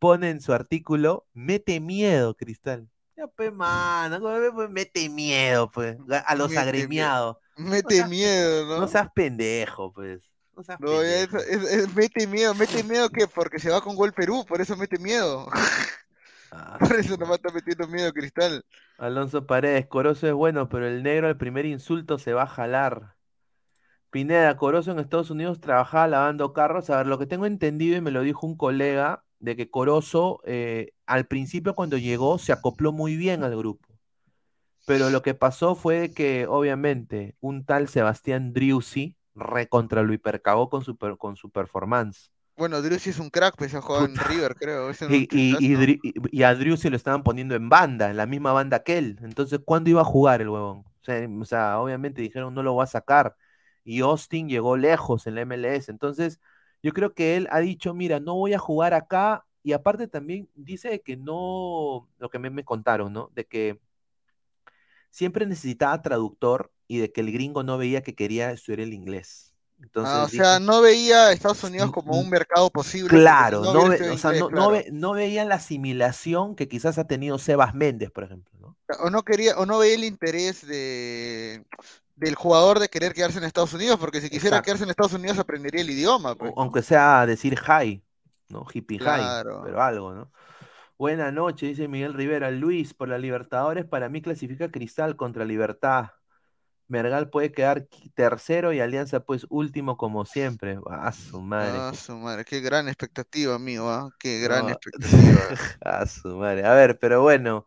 pone en su artículo, mete miedo, Cristal. Ya, pues, mano, pues, mete miedo, pues, a los agremiados. Mete miedo, ¿no? No seas pendejo, pues. No, seas pendejo. mete miedo, mete miedo que porque se va con gol Perú, por eso mete miedo. Ah, Por eso nomás está metiendo miedo Cristal. Alonso Paredes, Corozo es bueno, pero el negro al primer insulto se va a jalar. Pineda, Corozo en Estados Unidos trabajaba lavando carros. A ver, lo que tengo entendido y me lo dijo un colega, de que Corozo eh, al principio cuando llegó se acopló muy bien al grupo. Pero lo que pasó fue que obviamente un tal Sebastián Driussi recontra lo hipercagó con su, con su performance. Bueno, Drew es un crack, pues ha jugado en River, creo. y, a se lo estaban poniendo en banda, en la misma banda que él. Entonces, ¿cuándo iba a jugar el huevón? O sea, obviamente dijeron no lo va a sacar. Y Austin llegó lejos en la MLS. Entonces, yo creo que él ha dicho, mira, no voy a jugar acá. Y aparte también dice que no, lo que me, me contaron, ¿no? De que siempre necesitaba traductor y de que el gringo no veía que quería estudiar el inglés ah, o sea, no veía a Estados Unidos como un mercado posible. Claro, no, o sea, no, veía la asimilación que quizás ha tenido Sebas Méndez, por ejemplo. ¿no? O no quería, o no veía el interés de del jugador de querer quedarse en Estados Unidos, porque si quisiera quedarse en Estados Unidos aprendería el idioma. Pues. Aunque sea decir hi, ¿no? Hippie hi, pero algo, ¿no? Buena noche, dice Miguel Rivera. Luis, por la Libertadores, para mí clasifica Cristal contra Libertad. Mergal puede quedar tercero y Alianza pues último como siempre. A su madre. A su madre, qué gran expectativa, amigo, ¿ah? Qué gran expectativa. a su madre. A ver, pero bueno,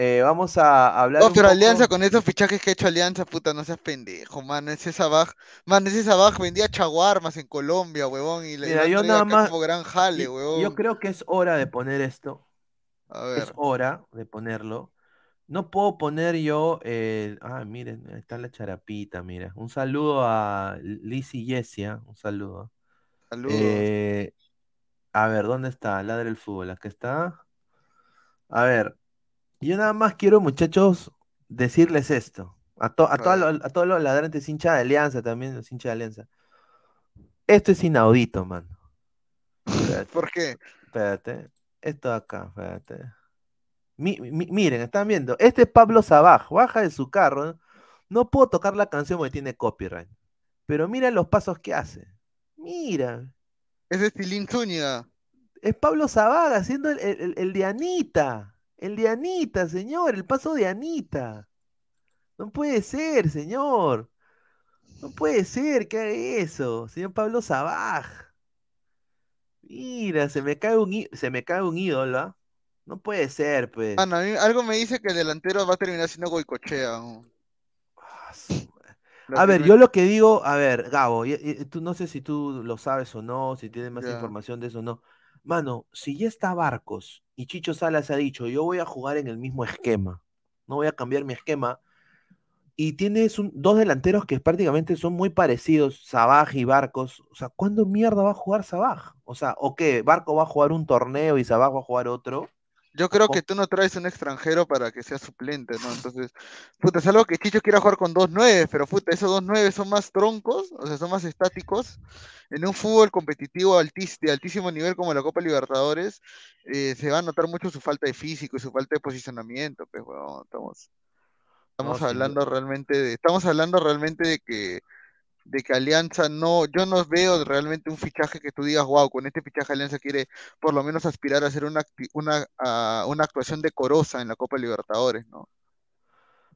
eh, vamos a hablar. Oh, pero Alianza con esos fichajes que ha hecho Alianza, puta, no seas pendejo, man. Ese Sabaj, man, ese Sabaj vendía chaguarmas en Colombia, huevón, y le Mira, yo nada más, como gran jale, huevón. Yo creo que es hora de poner esto. A ver. Es hora de ponerlo. No puedo poner yo. Eh, ah, miren, está la charapita, mira. Un saludo a Lizzie Yesia. Un saludo. Saludos. Eh, a ver, ¿dónde está? Ladre del fútbol. Acá está. A ver, yo nada más quiero, muchachos, decirles esto. A, a, a todos los ladrantes hincha de Alianza también, los hinchas de Alianza. Esto es inaudito, mano. ¿Por qué? Espérate. Esto acá, espérate miren, están viendo. Este es Pablo Sabaj, baja de su carro. No puedo tocar la canción porque tiene copyright. Pero miren los pasos que hace. Mira. Ese es Tilín Zúñiga. Es Pablo Zabaga haciendo el, el, el, de Anita. El de Anita, señor. El paso de Anita. No puede ser, señor. No puede ser que haga eso, señor Pablo Sabaj. Mira, se me cae un, se me cae un ídolo, ¿ah? No puede ser, pues. algo me dice que el delantero va a terminar siendo Goicochea. Ah, a ver, yo lo que digo, a ver, Gabo, tú no sé si tú lo sabes o no, si tienes más información de eso o no. Mano, si ya está Barcos y Chicho Salas ha dicho, yo voy a jugar en el mismo esquema, no voy a cambiar mi esquema, y tienes dos delanteros que prácticamente son muy parecidos, Sabaj y Barcos. O sea, ¿cuándo mierda va a jugar Sabaj? O sea, ¿o qué? ¿Barco va a jugar un torneo y Sabaj va a jugar otro? Yo creo que tú no traes un extranjero para que sea suplente, ¿no? Entonces, puta, es algo que Chicho quiera jugar con dos nueve, pero puta, esos dos nueve son más troncos, o sea, son más estáticos. En un fútbol competitivo de altísimo nivel como la Copa Libertadores, eh, se va a notar mucho su falta de físico y su falta de posicionamiento, pues, bueno, estamos Estamos hablando realmente de, estamos hablando realmente de que de que Alianza no, yo no veo realmente un fichaje que tú digas, wow, con este fichaje Alianza quiere por lo menos aspirar a hacer una, una, una actuación decorosa en la Copa Libertadores, ¿no?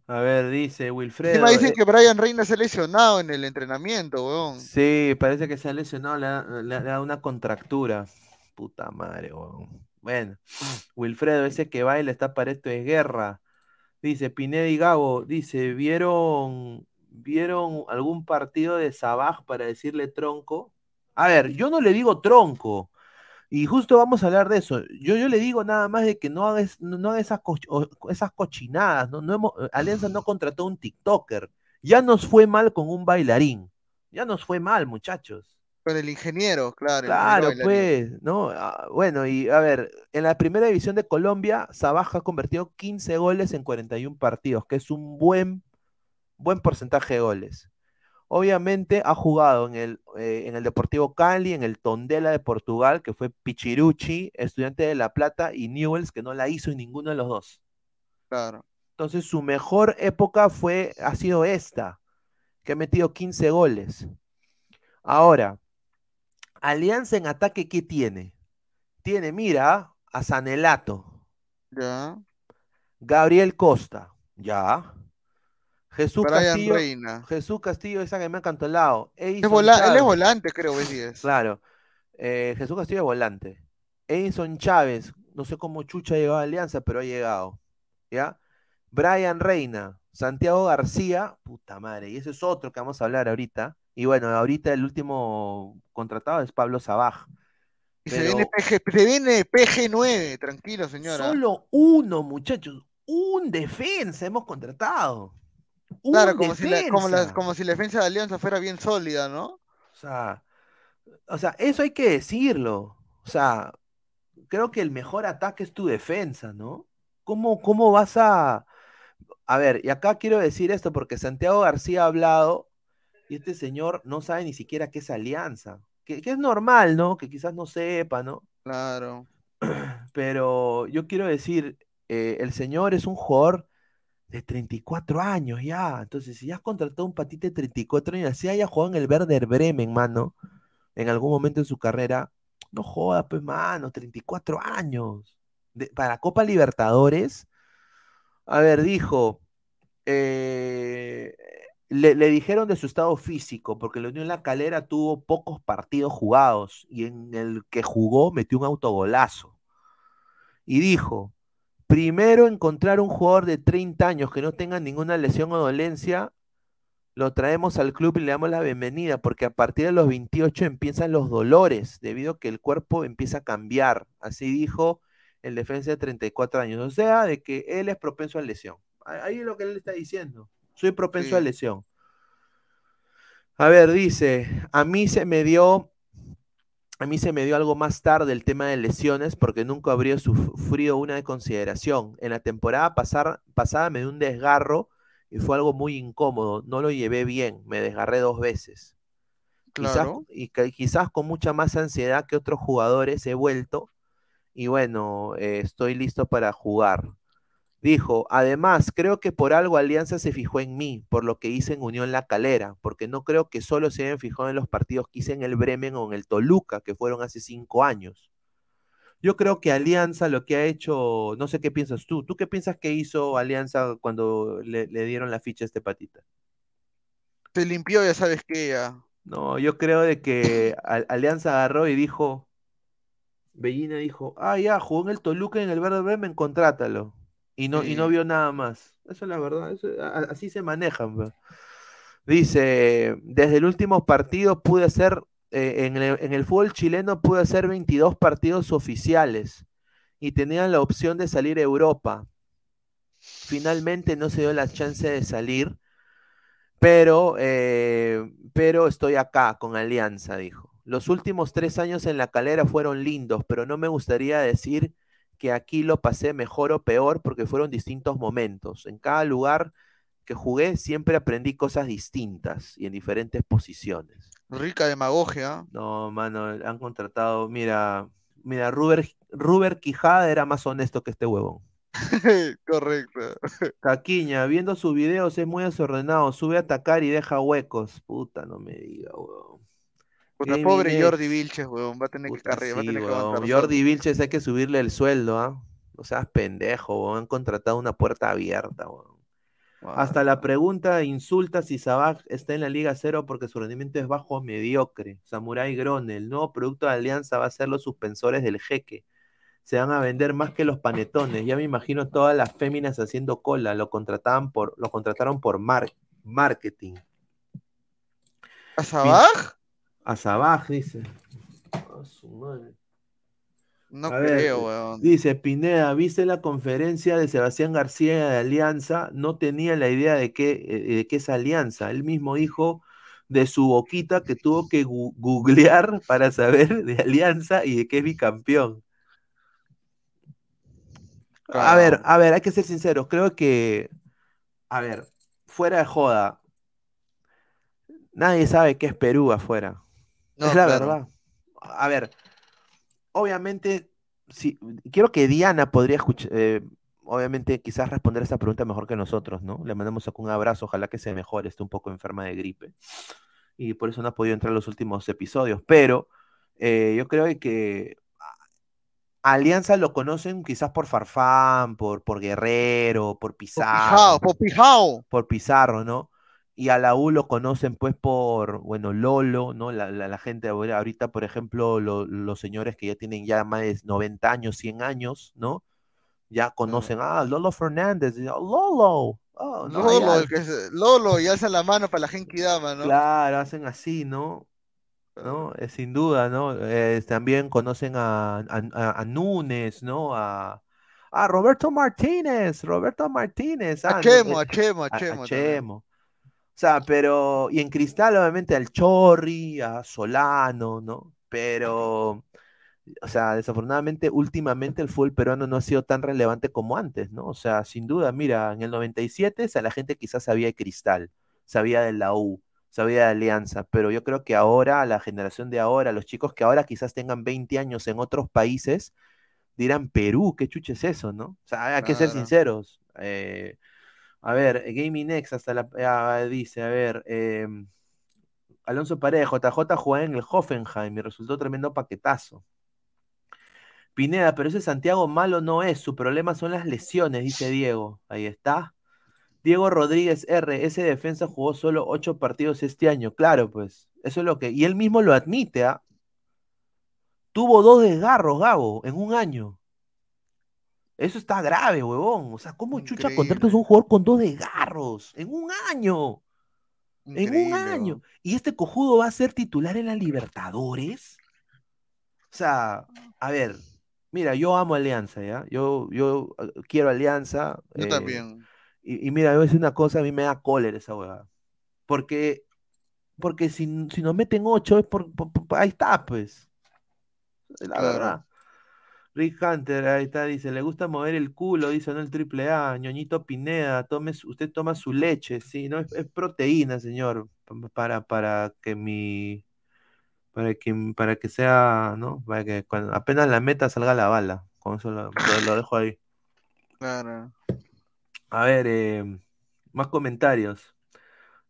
A ver, dice Wilfredo. Encima dicen eh que Brian Reina se ha lesionado en el entrenamiento, weón. Sí, parece que se ha lesionado, le ha, dado una contractura. Puta madre, weón. Bueno, Wilfredo, ese que baila está para esto de guerra. Dice Pineda y Gabo, dice, ¿vieron, ¿vieron algún partido de Sabaj para decirle tronco? A ver, yo no le digo tronco. Y justo vamos a hablar de eso. Yo, yo le digo nada más de que no haga, no esas, esas cochinadas. ¿no? No Alianza no contrató un TikToker. Ya nos fue mal con un bailarín. Ya nos fue mal, muchachos. Con el ingeniero, claro. Claro, pues, ¿no? Ah, bueno, y a ver, en la primera división de Colombia, Sabaja ha convertido 15 goles en 41 partidos, que es un buen, buen porcentaje de goles. Obviamente ha jugado en el, eh, en el Deportivo Cali, en el Tondela de Portugal, que fue Pichirucci, estudiante de La Plata, y Newells, que no la hizo en ninguno de los dos. Claro. Entonces, su mejor época fue, ha sido esta, que ha metido 15 goles. Ahora, Alianza en ataque, ¿qué tiene? Tiene, mira, a Sanelato. Ya. Gabriel Costa. Ya. Jesús Castillo. Jesús Castillo, esa que me ha encantado. él es volante, creo que es. Claro. Eh, Jesús Castillo es volante. Edison Chávez, no sé cómo Chucha ha llegado a Alianza, pero ha llegado. ¿Ya? Brian Reina, Santiago García, puta madre, y ese es otro que vamos a hablar ahorita. Y bueno, ahorita el último contratado es Pablo Sabaj. Se, viene PG, PG 9 tranquilo, señora. Solo uno, muchachos. Un defensa hemos contratado. Claro, como si, la, como, si, la, defensa de Alianza fuera bien sólida, ¿no? O sea, o sea, eso hay que decirlo. O sea, creo que el mejor ataque es tu defensa, ¿no? ¿Cómo, cómo vas a... A ver, y acá quiero decir esto porque Santiago García ha hablado y este señor no sabe ni siquiera qué es alianza. Que, es normal, ¿no? Que quizás no sepa, ¿no? Claro. Pero yo quiero decir, eh, el señor es un jugador de 34 años ya. Entonces, si ya has contratado un patite de 34 años, así haya jugado en el Werder Bremen, mano, en algún momento en su carrera, no joda, pues, mano, 34 años. para Copa Libertadores, a ver, dijo, eh, le, dijeron de su estado físico, porque la Unión La Calera tuvo pocos partidos jugados y en el que jugó metió un autogolazo. Y dijo, primero encontrar un jugador de 30 años que no tenga ninguna lesión o dolencia, lo traemos al club y le damos la bienvenida, porque a partir de los 28 empiezan los dolores, debido a que el cuerpo empieza a cambiar. Así dijo el defensa de 34 años. O sea, de que él es propenso a lesión. Ahí es lo que él está diciendo. Soy propenso a lesión. A ver, dice, a mí se me dio, a mí se me dio algo más tarde el tema de lesiones porque nunca habría sufrido una de consideración. En la temporada pasada me dio un desgarro y fue algo muy incómodo. No lo llevé bien, me desgarré dos veces. Quizás, y quizás con mucha más ansiedad que otros jugadores he vuelto y bueno, eh, estoy listo para jugar. Dijo, además, creo que por algo Alianza se fijó en mí, por lo que hice en Unión La Calera, porque no creo que solo se hayan fijado en los partidos que hice en el Bremen o en el Toluca, que fueron hace cinco años. Yo creo que Alianza lo que ha hecho, no sé qué piensas tú, ¿tú qué piensas que hizo Alianza cuando le, dieron la ficha a este patita? Se limpió, ya sabes qué, ya. No, yo creo de que Alianza agarró y dijo, Bellina dijo, ah, ya, jugó en el Toluca y en el Verde Bremen, contrátalo. Y no, y no vio nada más. Eso es la verdad, así se manejan. Dice, desde el último partido pude hacer eh, en, el, fútbol chileno pude hacer 22 partidos oficiales y tenían la opción de salir a Europa. Finalmente no se dio la chance de salir, pero, eh, pero estoy acá con Alianza, dijo. Los últimos tres años en la calera fueron lindos, pero no me gustaría decir que aquí lo pasé mejor o peor porque fueron distintos momentos. En cada lugar que jugué siempre aprendí cosas distintas y en diferentes posiciones. Rica demagogia. No, mano, han contratado. Mira, mira, Ruber, Quijada era más honesto que este huevón. Correcto. Caquiña, viendo sus videos es muy desordenado. Sube a atacar y deja huecos. Puta, no me diga, huevón. Puta, pobre Jordi Vilches, huevón. Va a tener que cargar, va a tener que Jordi Vilches hay que subirle el sueldo, ¿ah? O sea, pendejo, huevón. Han contratado una puerta abierta, huevón. Hasta la pregunta insulta si Sabaj está en la Liga Cero porque su rendimiento es bajo o mediocre. Samurai Grone, el nuevo producto de Alianza va a ser los suspensores del jeque. Se van a vender más que los panetones. Ya me imagino todas las féminas haciendo cola. Lo contrataban por, lo contrataron por marketing. ¿A Sabaj? A Sabaj, dice. su madre. No creo, weón. Dice Pineda, ¿viste la conferencia de Sebastián García de Alianza? No tenía la idea de qué, eh, de qué es Alianza. Él mismo dijo de su boquita que tuvo que googlear para saber de Alianza y de qué es bicampeón. A ver, a ver, hay que ser sinceros. Creo que, a ver, fuera de joda, nadie sabe qué es Perú afuera. Es la verdad. A ver, obviamente, sí, quiero que Diana podría escuchar, eh, obviamente quizás responder esa pregunta mejor que nosotros, ¿no? Le mandamos un abrazo, ojalá que se mejore, esté un poco enferma de gripe. Y por eso no ha podido entrar en los últimos episodios, pero eh, yo creo que Alianza lo conocen quizás por Farfán, por, por Guerrero, por Pizarro. Por Pizarro, por Pizarro, ¿no? Y a la U lo conocen pues por, bueno, Lolo, ¿no? La, la, gente ahorita, por ejemplo, los señores que ya tienen ya más de 90 años, 100 años, ¿no? Ya conocen, ah, Lolo Fernández, Lolo. Oh, Lolo, el que es, Lolo, y alza la mano para la gente dama, ¿no? Claro, hacen así, ¿no? ¿no? Eh, sin duda, ¿no? Eh, también conocen a, a, a Núñez, ¿no? A, a Roberto Martínez, Roberto Martínez. Ah, a Chemo, a Chemo, a Chemo. A Chemo. O sea, pero, y en Cristal obviamente al Chorri, a Solano, ¿no? Pero, o sea, desafortunadamente últimamente el fútbol peruano no ha sido tan relevante como antes, ¿no? O sea, sin duda, mira, en el 97 o sea, la gente quizás sabía de Cristal, sabía de la U, sabía de Alianza, pero yo creo que ahora, la generación de ahora, los chicos que ahora quizás tengan 20 años en otros países, dirán, Perú, ¿qué chuche es eso, no? O sea, hay que ser sinceros. Eh, a ver, Gaming hasta la ah, dice, a ver, em, Alonso Parejo, JJ jugó en el Hoffenheim y resultó tremendo paquetazo. Pineda, pero ese Santiago malo no es, su problema son las lesiones, dice Diego. Ahí está. Diego Rodríguez R, ese defensa jugó solo ocho partidos este año. Claro, pues, eso es lo que. Y él mismo lo admite, ¿ah? Tuvo dos desgarros, Gabo, en un año. Eso está grave, huevón. O sea, ¿cómo chucha contratas a un jugador con dos desgarros en un año? En un año. ¿Y este cojudo va a ser titular en la Libertadores? O sea, a ver, mira, yo amo Alianza, ¿ya? Yo, yo eh, quiero Alianza. Yo eh, también. Y, mira, voy a decir una cosa, a mí me da cólera esa huevada. Porque, porque si, si nos meten ocho, es por, ahí está, pues. La verdad. Rick Hunter, ahí está, dice, le gusta mover el culo, dice, no el triple A, ñoñito Pineda, tome, usted toma su leche, sí, no, es, proteína, señor, para, para que mi, para que, para que sea, ¿no? Para que cuando apenas la meta salga la bala, con eso lo, dejo ahí. Claro. A ver, em, más comentarios.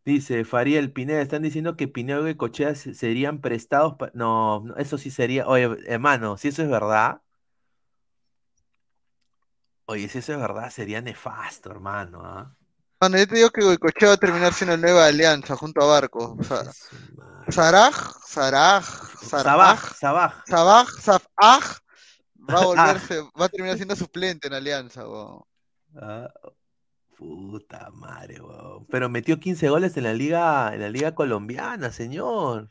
Dice Fariel Pineda, están diciendo que Pineda y Cochea serían prestados. No, eso sí sería. Oye, hermano, si eso es verdad. Oye, si eso es verdad, sería nefasto, hermano. ¿ah? Bueno, yo te digo que Goicochea va a terminar siendo nueva alianza junto a Barco. O sea, Saraj, Saraj, Sabaj, Sabaj. Sabaj, Sabaj va a volverse, va a terminar siendo suplente en alianza, ah, puta madre, Pero metió 15 goles en la liga, en la liga colombiana, señor.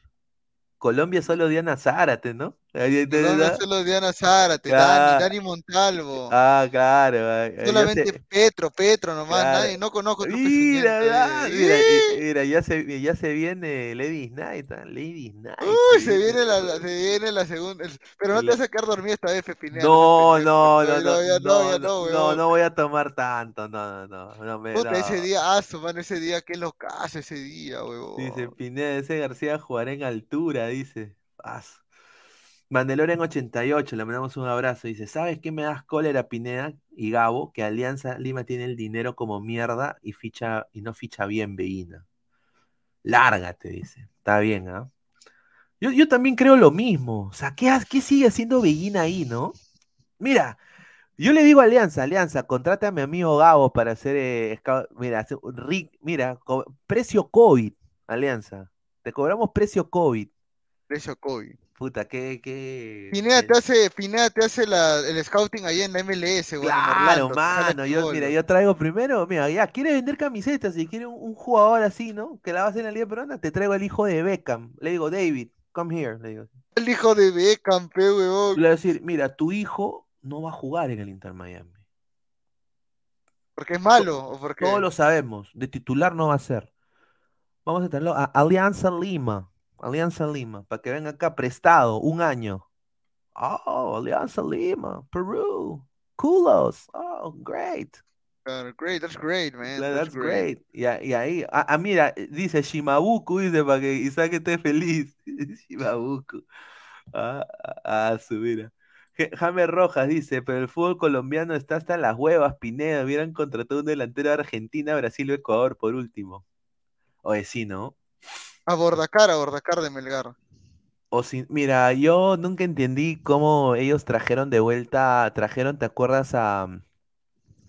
Colombia solo Diana Zárate, ¿no? Colombia solo Diana Zárate, Dani, Dani Montalvo. Ah, claro. Solamente Petro, Petro nomás, nadie, no conozco otro mira, mira, mira, ya se, ya se viene Lady Night, ¿ah? Lady Night. Uy, se viene la, se viene la segunda, pero no te vas a quedar dormido esta vez, Pepinea. No, no, no, no, no, no, no, voy a tomar tanto, no, no, no, me, Puta, ese día, ah, mano, ese día, qué locazo ese día, weón. Dice Pineda, ese García jugará en altura, dice. Paz. Mandelora en 88, le mandamos un abrazo. Dice: ¿Sabes qué me das cólera, Pineda y Gabo? Que Alianza Lima tiene el dinero como mierda y, ficha, y no ficha bien Veína. Lárgate, dice. Está bien, ¿ah? Yo, también creo lo mismo. O sea, ¿qué, qué sigue haciendo Veguina ahí, no? Mira, yo le digo a Alianza, Alianza, contrate a mi amigo Gabo para hacer. Eh, mira, mira, precio COVID, Alianza. Te cobramos precio COVID. Precio COVID. Puta, qué, qué. Pineda te hace, Pineda te hace la, el scouting ahí en la MLS, güey. Claro, mano. Yo, mira, yo traigo primero, mira, ya, quiere vender camisetas, si quiere un, jugador así, ¿no? Que la va a hacer en la Liga Peruana, te traigo al hijo de Beckham. Le digo, David, come here, le digo. El hijo de Beckham, pe, Le voy a decir, mira, tu hijo no va a jugar en el Inter Miami. ¿Porque es malo? ¿o porque... Todos lo sabemos, de titular no va a ser. Vamos a tenerlo a Alianza Lima. Alianza Lima, para que venga acá prestado un año. Oh, Alianza Lima, Perú, Culos. Oh, great. great, that's great, man. That's, great. Y, ahí, ah, ah, mira, dice Shimabuku, dice para que Isaac esté feliz. Shimabuku. Ah, ah, su mira. James Rojas dice, pero el fútbol colombiano está hasta las huevas, Pineda. Hubieran contratado un delantero de Argentina, Brasil o Ecuador por último. Oye, sí, ¿no? A Bordacar, a Bordacar de Melgar. O si, mira, yo nunca entendí cómo ellos trajeron de vuelta, trajeron, ¿te acuerdas a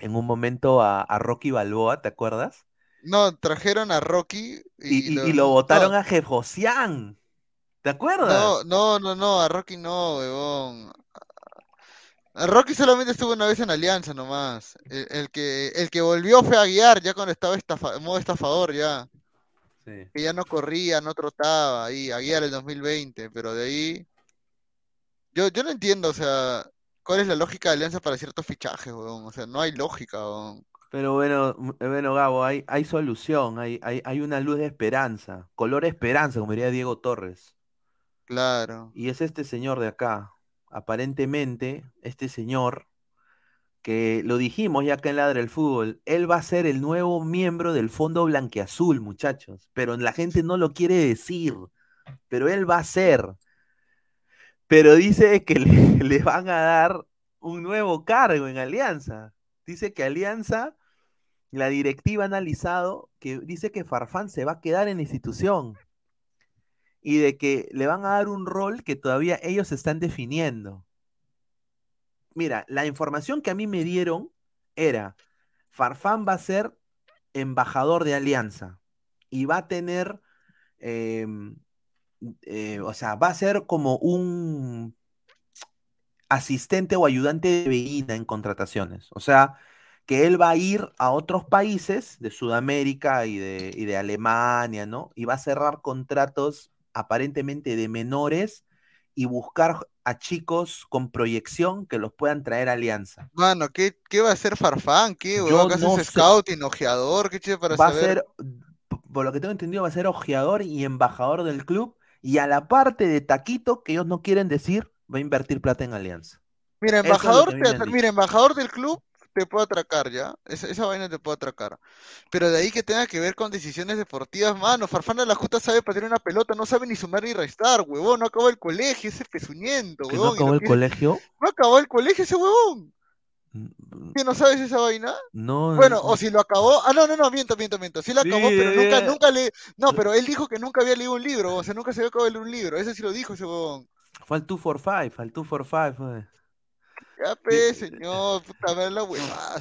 en un momento a, Rocky Balboa, ¿te acuerdas? No, trajeron a Rocky y, lo, votaron a Jefosian. ¿Te acuerdas? No, no, no, no, a Rocky no, weón. A Rocky solamente estuvo una vez en Alianza nomás. El, que, el que volvió fue a guiar ya cuando estaba estafa, modo estafador ya. Que ya no corría, no trotaba ahí, a guiar el 2020, pero de ahí. Yo, yo no entiendo, o sea, cuál es la lógica de alianza para ciertos fichajes, weón. O sea, no hay lógica, weón. Pero bueno, bueno, Gabo, hay, hay solución, hay, hay, hay una luz de esperanza, color esperanza, como diría Diego Torres. Claro. Y es este señor de acá. Aparentemente, este señor que lo dijimos ya acá en Ladra el Fútbol, él va a ser el nuevo miembro del Fondo Blanqueazul, muchachos, pero la gente no lo quiere decir, pero él va a ser. Pero dice que le, van a dar un nuevo cargo en Alianza. Dice que Alianza, la directiva ha analizado que dice que Farfán se va a quedar en la institución y de que le van a dar un rol que todavía ellos están definiendo mira, la información que a mí me dieron era, Farfán va a ser embajador de Alianza y va a tener, em, eh, o sea, va a ser como un asistente o ayudante de Veína en contrataciones. O sea, que él va a ir a otros países de Sudamérica y de, y de Alemania, ¿no? Y va a cerrar contratos aparentemente de menores y buscar a chicos con proyección que los puedan traer a Alianza. Mano, ¿qué, qué va a hacer Farfán? ¿Qué? Yo ¿Acaso no es scouting, ojeador? ¿Qué chido para va a ser, por lo que tengo entendido, va a ser ojeador y embajador del club. Y a la parte de Taquito, que ellos no quieren decir, va a invertir plata en Alianza. Mira, embajador, mira, embajador del club te puedo atracar, ¿ya? Esa, esa, vaina te puedo atracar. Pero de ahí que tenga que ver con decisiones deportivas, mano. Farfana la justa sabe patear una pelota, no sabe ni sumar ni restar, huevón. No acabó el colegio, ese pezuñento, huevón. ¿No acabó el colegio? No acabó el colegio ese huevón. ¿Qué no sabes esa vaina? No. Bueno, o si lo acabó. Ah, no, no, no, miento, miento, miento. Sí lo acabó, pero nunca, nunca le. No, pero él dijo que nunca había leído un libro, o sea, nunca se había acabado de leer un libro. Ese sí lo dijo ese huevón. Fue al 2 for 5, al 2 for 5, fue. Ya, pe, señor, puta, ver la huevada.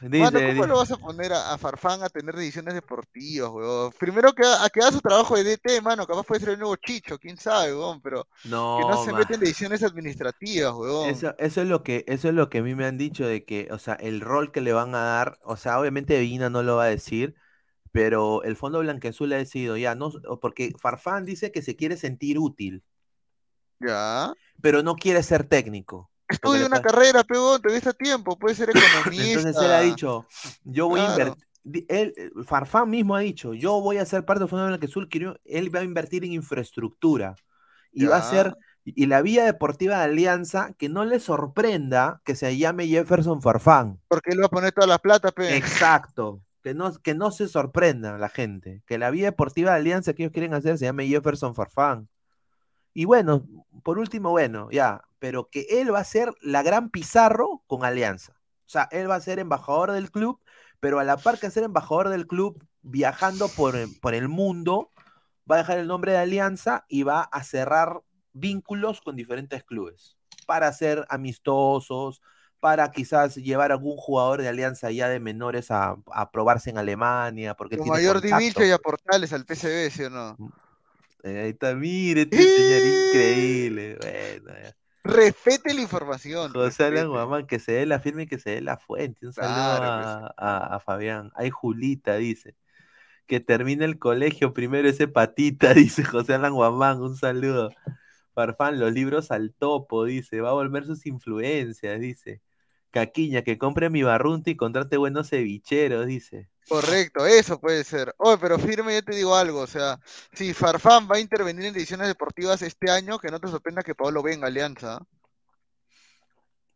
¿cómo lo vas a poner a, Farfán a tener decisiones deportivas, weón? Primero que a, que haga su trabajo de DT, mano, capaz puede ser el nuevo Chicho, quién sabe, weón, pero no, que no se mete en decisiones administrativas, weón. Eso, eso, es lo que, eso es lo que a mí me han dicho de que, o sea, el rol que le van a dar, o sea, obviamente Vina no lo va a decir, pero el Fondo Blanqueazul ha decidido ya, no, porque Farfán dice que se quiere sentir útil. Ya. Pero no quiere ser técnico. Estudia una carrera, pegón, te ves a tiempo, puede ser economista. Entonces él ha dicho, yo voy a invertir. Él, Farfán mismo ha dicho, yo voy a ser parte del Fondo que Azul, él va a invertir en infraestructura y va a ser, y la vía deportiva de Alianza, que no le sorprenda que se llame Jefferson Farfán. Porque él va a poner toda la plata, pe. Exacto, que no, que no se sorprenda la gente, que la vía deportiva de Alianza que ellos quieren hacer se llame Jefferson Farfán. Y bueno, por último, bueno, ya, pero que él va a ser la gran Pizarro con Alianza. O sea, él va a ser embajador del club, pero a la par que ser embajador del club, viajando por, por el mundo, va a dejar el nombre de Alianza y va a cerrar vínculos con diferentes clubes para ser amistosos, para quizás llevar a algún jugador de Alianza ya de menores a, probarse en Alemania. Porque mayor divicho y a Portales al PCB, ¿sí o no? Eh, ahí está, mire, este señor increíble. Bueno, Respete la información. José Alan Guamán, que se dé la firma y que se dé la fuente. Un saludo a, Fabián. Hay Julita, dice. Que termine el colegio primero ese patita, dice José Alan Guamán. Un saludo. Farfán, los libros al topo, dice. Va a volver sus influencias, dice. Caquiña, que compre mi barrunta y contrate buenos cevicheros, dice. Correcto, eso puede ser. Oye, pero firme, yo te digo algo, o sea, si Farfán va a intervenir en ediciones deportivas este año, que no te sorprenda que Pablo venga Alianza.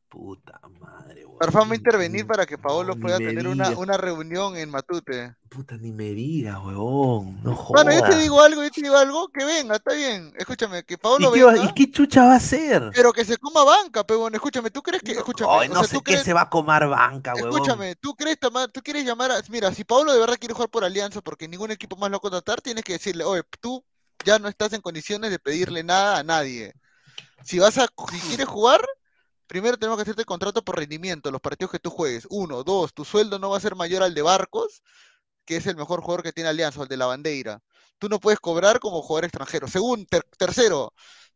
Puta madre, güey. Farfán va a intervenir para que Paolo pueda tener una, una, reunión en Matute. Puta, ni me digas, huevón. No jodas. Bueno, yo te digo algo, yo te digo algo, que venga, está bien. Escúchame, que Paolo venga. ¿Y qué chucha va a hacer? Pero que se coma banca, pero escúchame, ¿tú crees que.? Escúchame, Ay, no sé qué se va a comer banca, huevón. Escúchame, ¿tú crees, tú quieres llamar a. Mira, si Paolo de verdad quiere jugar por Alianza porque ningún equipo más lo va a contratar, tienes que decirle, oye, tú ya no estás en condiciones de pedirle nada a nadie. Si vas a. Si quieres jugar Primero tenemos que hacerte el contrato por rendimiento, los partidos que tú juegues. Uno, dos, tu sueldo no va a ser mayor al de Barcos, que es el mejor jugador que tiene Alianza, o el de la bandera. Tú no puedes cobrar como jugador extranjero. Segundo, tercero,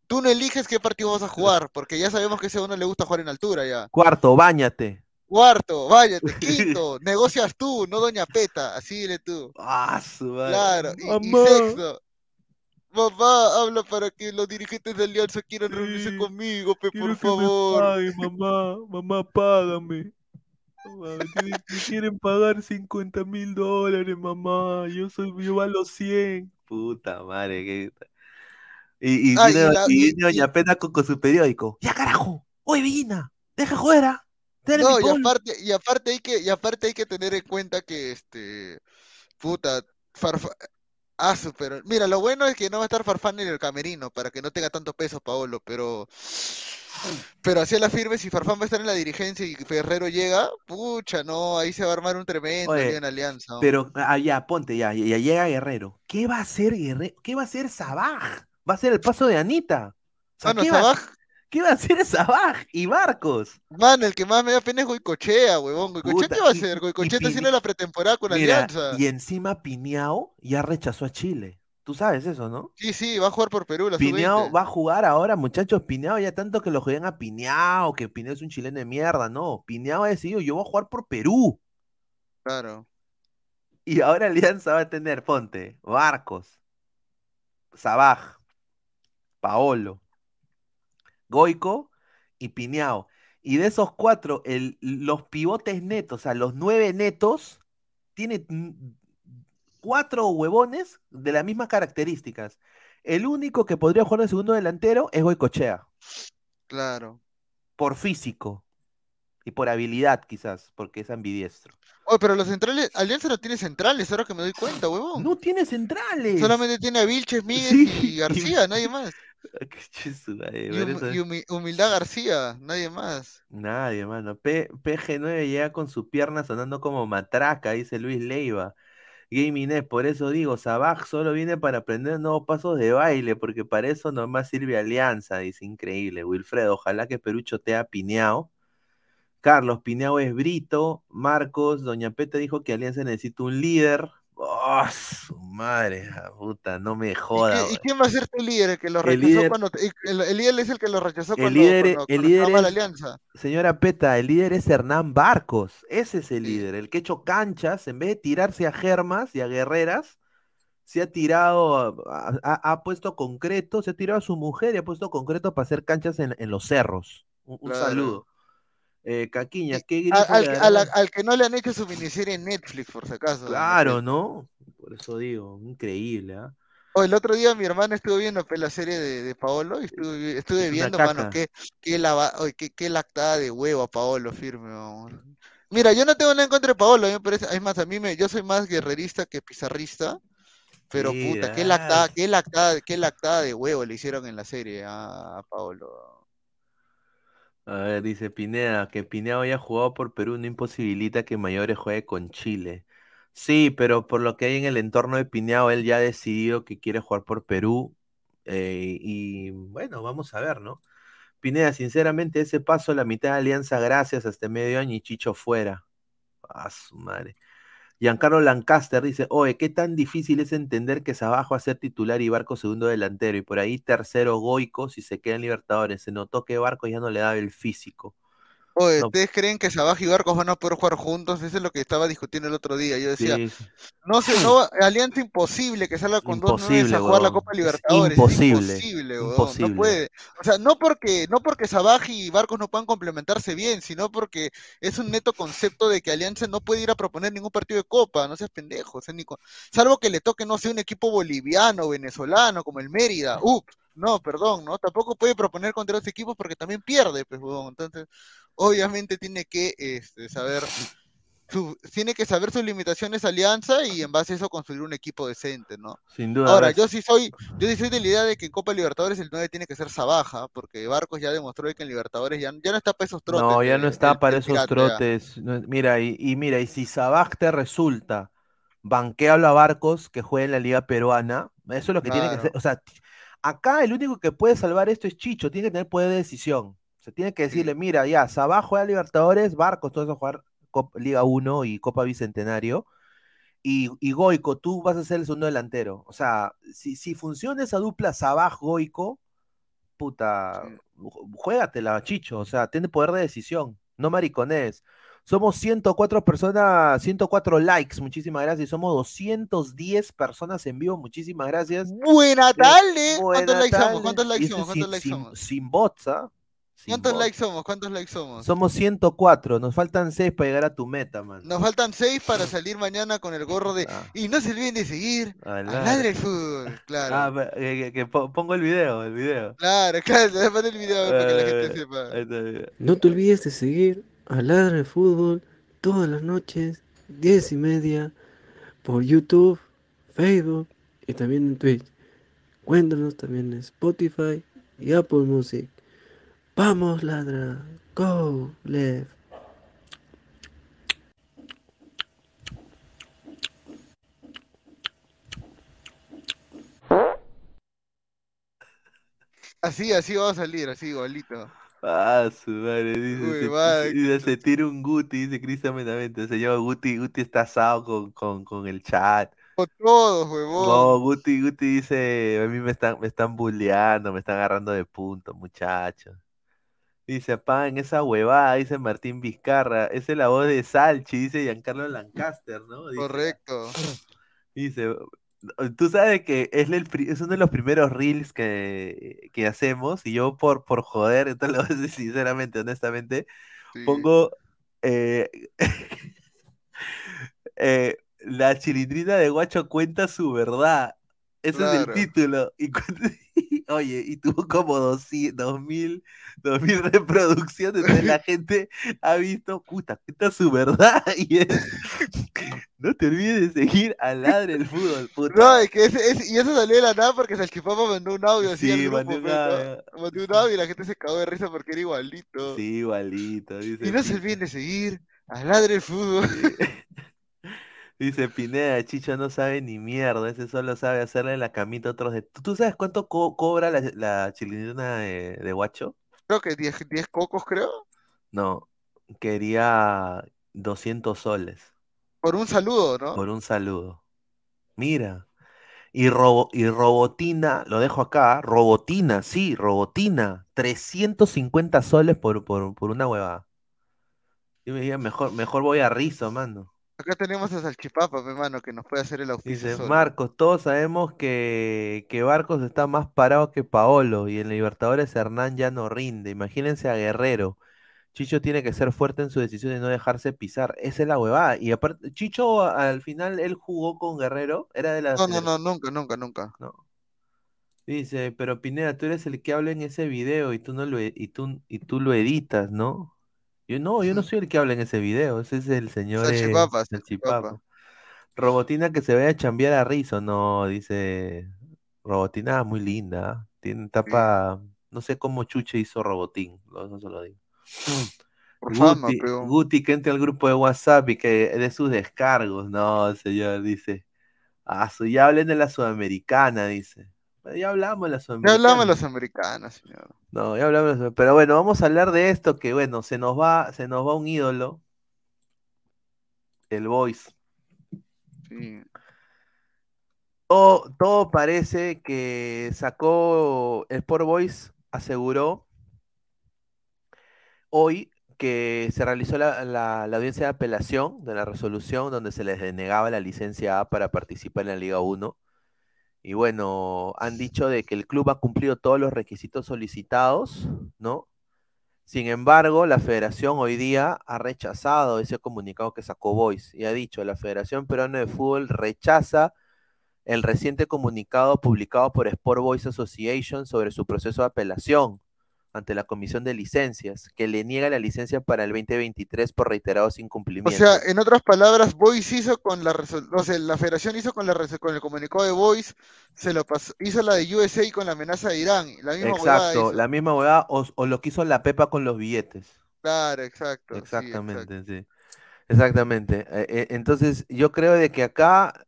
tú no eliges qué partido vas a jugar, porque ya sabemos que a ese uno le gusta jugar en altura ya. Cuarto, bañate. Cuarto, váyate. Quinto, negocias tú, no Doña Peta, así dile tú. Ah, su Claro. y sexto, Mamá, habla para que los dirigentes de Alianza quieran reunirse conmigo, pe, por favor. Ay, mamá, mamá, págame. Mamá, me quieren pagar 50 mil dólares, mamá. Yo soy, yo valo 100. Puta madre, qué. Y, y, y, Doña Pena con, su periódico. ¡Ya carajo! ¡Oye, Villina! ¡Deja fuera! No, y aparte, y aparte hay que, y aparte hay que tener en cuenta que este puta Farfa Ah, pero mira, lo bueno es que no va a estar Farfán en el camerino para que no tenga tanto peso Paolo, pero pero así a la firme, si Farfán va a estar en la dirigencia y Ferrero llega, pucha, no, ahí se va a armar un tremendo en alianza. Pero allá, ah, ponte ya, ya llega Guerrero. ¿Qué va a hacer Guerrero? ¿Qué va a hacer Sabaj? Va a ser el paso de Anita. ah, no, Sabaj, ¿Qué va a hacer Sabaj y Barcos? Man, el que más me da pena es Goicochea, huevón. ¿Goicochea qué va a hacer? Goicochea está haciendo la pretemporada con Alianza. Y encima Piñao ya rechazó a Chile. Tú sabes eso, ¿no? Sí, sí, va a jugar por Perú. La Piñao va a jugar ahora, muchachos. Piñao ya tanto que lo juegan a Piñao, que Piñao es un chileno de mierda. No, Piñao ha decidido, yo voy a jugar por Perú. Claro. Y ahora Alianza va a tener, ponte, Barcos, Sabaj, Paolo, Goico y Piñao. Y de esos cuatro, el, los pivotes netos, o sea, los nueve netos, tiene cuatro huevones de las mismas características. El único que podría jugar de segundo delantero es Goicochea. Claro. Por físico. Y por habilidad, quizás, porque es ambidiestro. Oye, pero los centrales, Alianza no tiene centrales, ahora que me doy cuenta, huevón. No tiene centrales. Solamente tiene a Vilches, Miguel y García, nadie más. y, Humildad García, nadie más. Nadie, mano. PG9 llega con su pierna sonando como matraca, dice Luis Leiva. Gaming por eso digo, Sabaj solo viene para aprender nuevos pasos de baile, porque para eso nomás sirve Alianza, dice increíble. Wilfredo, ojalá que Perucho te ha pineado. Carlos, Pineao es Brito. Marcos, Doña Peta dijo que Alianza necesita un líder. Oh, su madre, puta, no me joda. ¿Y, quién va a ser tu líder? El que lo rechazó líder, cuando. El, líder es el que lo rechazó el líder, el líder es, la alianza. Señora Peta, el líder es Hernán Barcos. Ese es el líder, el que ha hecho canchas, en vez de tirarse a germas y a guerreras, se ha tirado, ha, puesto concreto, se ha tirado a su mujer y ha puesto concreto para hacer canchas en, los cerros. Un, saludo. Eh, Caquiña, ¿qué al, que no le han hecho su miniserie en Netflix, por si acaso. Claro, ¿no? Por eso digo, increíble, ¿ah? el otro día mi hermana estuvo viendo pues, la serie de, Paolo y estuve, estuve viendo, mano, qué, qué, qué, qué, lactada de huevo a Paolo firme. Mira, yo no tengo nada en contra de Paolo, me parece, es más, a mí me, yo soy más guerrerista que pizarrista, pero puta, qué lactada, qué lactada, qué lactada de huevo le hicieron en la serie a, a Paolo. A ver, dice Pineda, que Pineda haya jugado por Perú no imposibilita que Mayores juegue con Chile. Sí, pero por lo que hay en el entorno de Pineao, él ya ha decidido que quiere jugar por Perú. Eh, y bueno, vamos a ver, ¿no? Pineda, sinceramente, ese paso, la mitad de Alianza, gracias, hasta medio año y Chicho fuera. A su madre. Giancarlo Lancaster dice, oye, ¿qué tan difícil es entender que Sabajo va a ser titular y Barco segundo delantero? Y por ahí tercero Goico si se queda en Libertadores. Se notó que Barco ya no le daba el físico. Oye, ¿ustedes creen que Sabaj y Barcos van a poder jugar juntos? Eso es lo que estaba discutiendo el otro día. Yo decía, no sé, no, alianza imposible que salga con dos nueve a jugar la Copa Libertadores. Imposible. imposible, No puede. O sea, no porque, no porque Sabaj y Barcos no puedan complementarse bien, sino porque es un neto concepto de que Alianza no puede ir a proponer ningún partido de Copa, no seas pendejo, salvo que le toque, no sé, un equipo boliviano, venezolano, como el Mérida. Ups, no, perdón, ¿no? Tampoco puede proponer contra los equipos porque también pierde, pues, Entonces, obviamente tiene que este, saber su, tiene que saber sus limitaciones Alianza y en base a eso construir un equipo decente, ¿no? Sin duda. Ahora, yo sí soy, yo sí soy de la idea de que en Copa Libertadores el 9 tiene que ser Sabaja, porque Barcos ya demostró que en Libertadores ya, ya no está para esos trotes. No, ya no está para esos trotes. mira, y, mira, y si Sabaj te resulta banqueable a Barcos que juegue en la Liga Peruana, eso es lo que tiene que hacer. O sea, acá el único que puede salvar esto es Chicho, tiene que tener poder de decisión. Se tiene que decirle, mira, ya, Sabaj juega Libertadores, Barcos, todos a jugar Liga 1 y Copa Bicentenario. Y, y, Goico, tú vas a ser el segundo delantero. O sea, si, si funciona esa dupla Sabaj-Goico, puta, juégatela, Chicho. O sea, tiene poder de decisión. No maricones. Somos 104 personas, 104 likes, muchísimas gracias. Somos 210 personas en vivo, muchísimas gracias. Buena tarde. ¿Cuántos likes somos? ¿Cuántos likes somos? ¿Cuántos likes somos? Sin bots, ¿ah? ¿Cuántos likes somos? ¿Cuántos likes somos? Somos 104, nos faltan 6 para llegar a tu meta, man. Nos faltan 6 para salir mañana con el gorro de... Ah. Y no se olviden de seguir a Ladre el Fútbol, claro. Ah, que, pongo el video, el video. Claro, claro, poner el video para que la gente sepa. No te olvides de seguir a Ladre el Fútbol todas las noches, 10 y media, por YouTube, Facebook y también en Twitch. Cuéntanos también en Spotify y Apple Music. Vamos, ladra. Go, Lev. Así, así va a salir, así igualito. Ah, su madre, dice, se, tira un Guti, dice Cristian Menamente, señor Guti, Guti está asado con, con, con el chat. Con todos, huevón. No, Guti, Guti dice, a mí me están, me están bulleando, me están agarrando de punto, muchachos. Dice, apaguen esa huevada, dice Martín Vizcarra. Esa es la voz de Salchi, dice Giancarlo Lancaster, ¿no? Correcto. Dice, tú sabes que es, el, es uno de los primeros reels que, hacemos y yo por, por joder, entonces lo voy a decir sinceramente, honestamente, pongo eh, eh, la chilindrina de Guacho cuenta su verdad Ese es el título. Y oye, y tuvo como dos, mil, dos mil reproducciones. de la gente ha visto, puta, cuenta su verdad. Y es, no te olvides de seguir a Ladre el Fútbol, puta. No, es que y eso salió de la nada porque Salchipapa mandó un audio así. Sí, mandó, un audio. mandó un audio y la gente se cagó de risa porque era igualito. Sí, igualito. y no se olviden de seguir a Ladre el Fútbol. Dice Pineda, Chicho no sabe ni mierda, ese solo sabe hacerle la camita a otros de... ¿Tú, sabes cuánto cobra la, la de, guacho? Creo que 10, 10 cocos, creo. No, quería 200 soles. Por un saludo, ¿no? Por un saludo. Mira. Y, robo, y Robotina, lo dejo acá, Robotina, sí, Robotina, 350 soles por, por, por una huevada. Yo me dije, mejor, mejor voy a Rizo, mano. Acá tenemos a Salchipapa, mi hermano, que nos puede hacer el auspicio. Dice Marcos, todos sabemos que, que Barcos está más parado que Paolo y en Libertadores Hernán ya no rinde. Imagínense a Guerrero. Chicho tiene que ser fuerte en su decisión de no dejarse pisar. Esa es la huevada. Y aparte, Chicho al final él jugó con Guerrero. Era de la. No, no, no, nunca, nunca, nunca. No. Dice, pero Pineda, tú eres el que habla en ese video y tú no lo e, y tú, y tú lo editas, ¿no? Yo no, yo no soy el que habla en ese video, ese es el señor eh, Robotina que se vaya a chambear a Rizo, no, dice Robotina muy linda, tiene tapa, no sé cómo Chuche hizo Robotín, no, se lo digo. Guti, que entre al grupo de WhatsApp y que de sus descargos, no, señor, dice. Ah, ya hablen de la Sudamericana, dice. Ya hablamos de las americanas. Ya hablamos de las americanas, señor. No, ya hablamos, pero bueno, vamos a hablar de esto que bueno, se nos va, se nos va un ídolo. El Voice. Sí. Todo, parece que sacó el Sport Voice, aseguró hoy que se realizó la, la, audiencia de apelación de la resolución donde se les denegaba la licencia A para participar en la Liga 1 y bueno, han dicho de que el club ha cumplido todos los requisitos solicitados, ¿no? Sin embargo, la federación hoy día ha rechazado ese comunicado que sacó Boys y ha dicho, la Federación Peruana de Fútbol rechaza el reciente comunicado publicado por Sport Boys Association sobre su proceso de apelación ante la Comisión de Licencias, que le niega la licencia para el 2023 por reiterados incumplimientos. O sea, en otras palabras, Boys hizo con la o sea, la Federación hizo con la con el comunicado de Boys, se lo pasó, hizo la de USA con la amenaza de Irán, la misma Exacto, la misma huevada o, lo que hizo la Pepa con los billetes. Claro, exacto. Exactamente, sí. Exactamente. Eh, eh, entonces, yo creo de que acá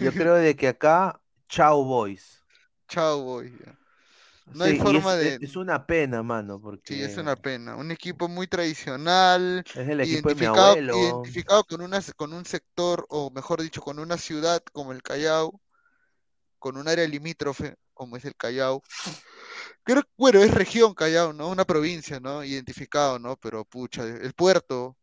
yo creo de que acá chao Boys. Chao Boys. No hay forma es, de. Es una pena, mano, porque. Sí, es una pena. Un equipo muy tradicional. Es el equipo identificado, de mi abuelo. Identificado con, una, con un sector, o mejor dicho, con una ciudad como el Callao, con un área limítrofe como es el Callao. Creo bueno, es región Callao, ¿no? Una provincia, ¿no? Identificado, ¿no? Pero pucha, el puerto,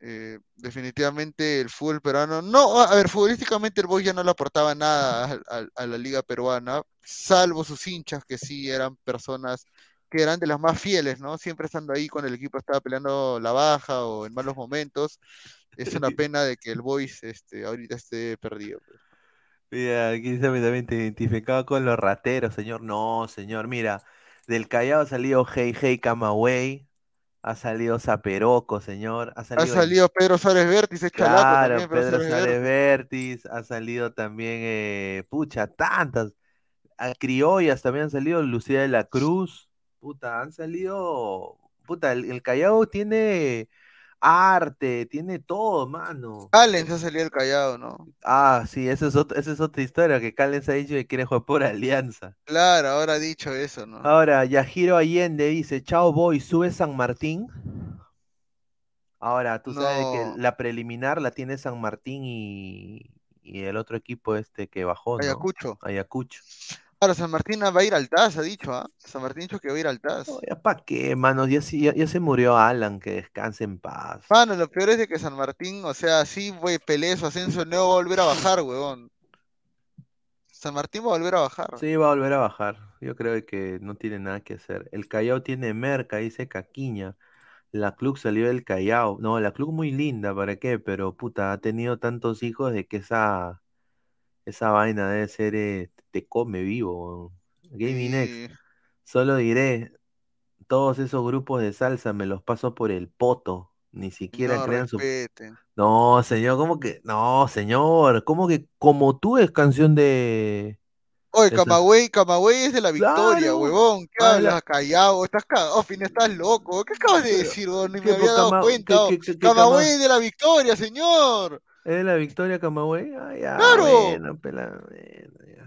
eh, definitivamente el fútbol peruano, no, a ver, futbolísticamente el Boys ya no le aportaba nada a, la liga peruana, salvo sus hinchas que sí eran personas que eran de las más fieles, ¿no? Siempre estando ahí cuando el equipo estaba peleando la baja o en malos momentos. Es una pena de que el Boys este, ahorita esté perdido. Pues. Mira, aquí dice también te identificaba con los rateros, señor. No, señor, mira, del Callao ha salido Hey Hey Camagüey, ha salido Zaperoco, señor. Ha salido, Pedro Suárez Vértiz, claro, Pedro, Suárez Vértiz. Ha salido también, eh, pucha, tantas. A criollas también han salido Lucía de la Cruz. Puta, han salido. Puta, el Callao tiene arte, tiene todo, mano. Callens ha salido el Callao, ¿no? Ah, sí, esa es, otra, esa es otra historia, que Callens ha dicho que quiere jugar por Alianza. Claro, ahora ha dicho eso, ¿no? Ahora, Yajiro Allende dice, chao boy, sube San Martín. Ahora, tú sabes que la preliminar la tiene San Martín y, y el otro equipo este que bajó, ¿no? Ayacucho. Ayacucho. San Martín va a ir al TAS, ha dicho, ¿ah? San Martín dicho que va a ir al TAS. ya para qué, mano, ya, ya, se murió Alan, que descanse en paz. Mano, lo peor es de que San Martín, o sea, sí, güey, pelea su ascenso, no va a volver a bajar, huevón. San Martín va a volver a bajar. Sí, va a volver a bajar. Yo creo que no tiene nada que hacer. El Callao tiene merca, dice Caquiña. La club salió del Callao. No, la club muy linda, ¿para qué? Pero puta, ha tenido tantos hijos de que esa Esa vaina debe ser, eh, te come vivo. Gaming X. Solo diré, todos esos grupos de salsa me los paso por el poto. Ni siquiera crean su. No, señor, ¿cómo que? No, señor, ¿cómo que como tú es canción de. Oye, Camagüey, Camagüey es de la victoria, huevón. ¿Qué hablas? Callado, estás cagado, fin, estás loco. ¿Qué acabas de decir, huevón? Ni me había dado cuenta. Camagüey es de la victoria, señor. ¿Es de la victoria Camagüey? Ah, ya, claro. Bueno, pela,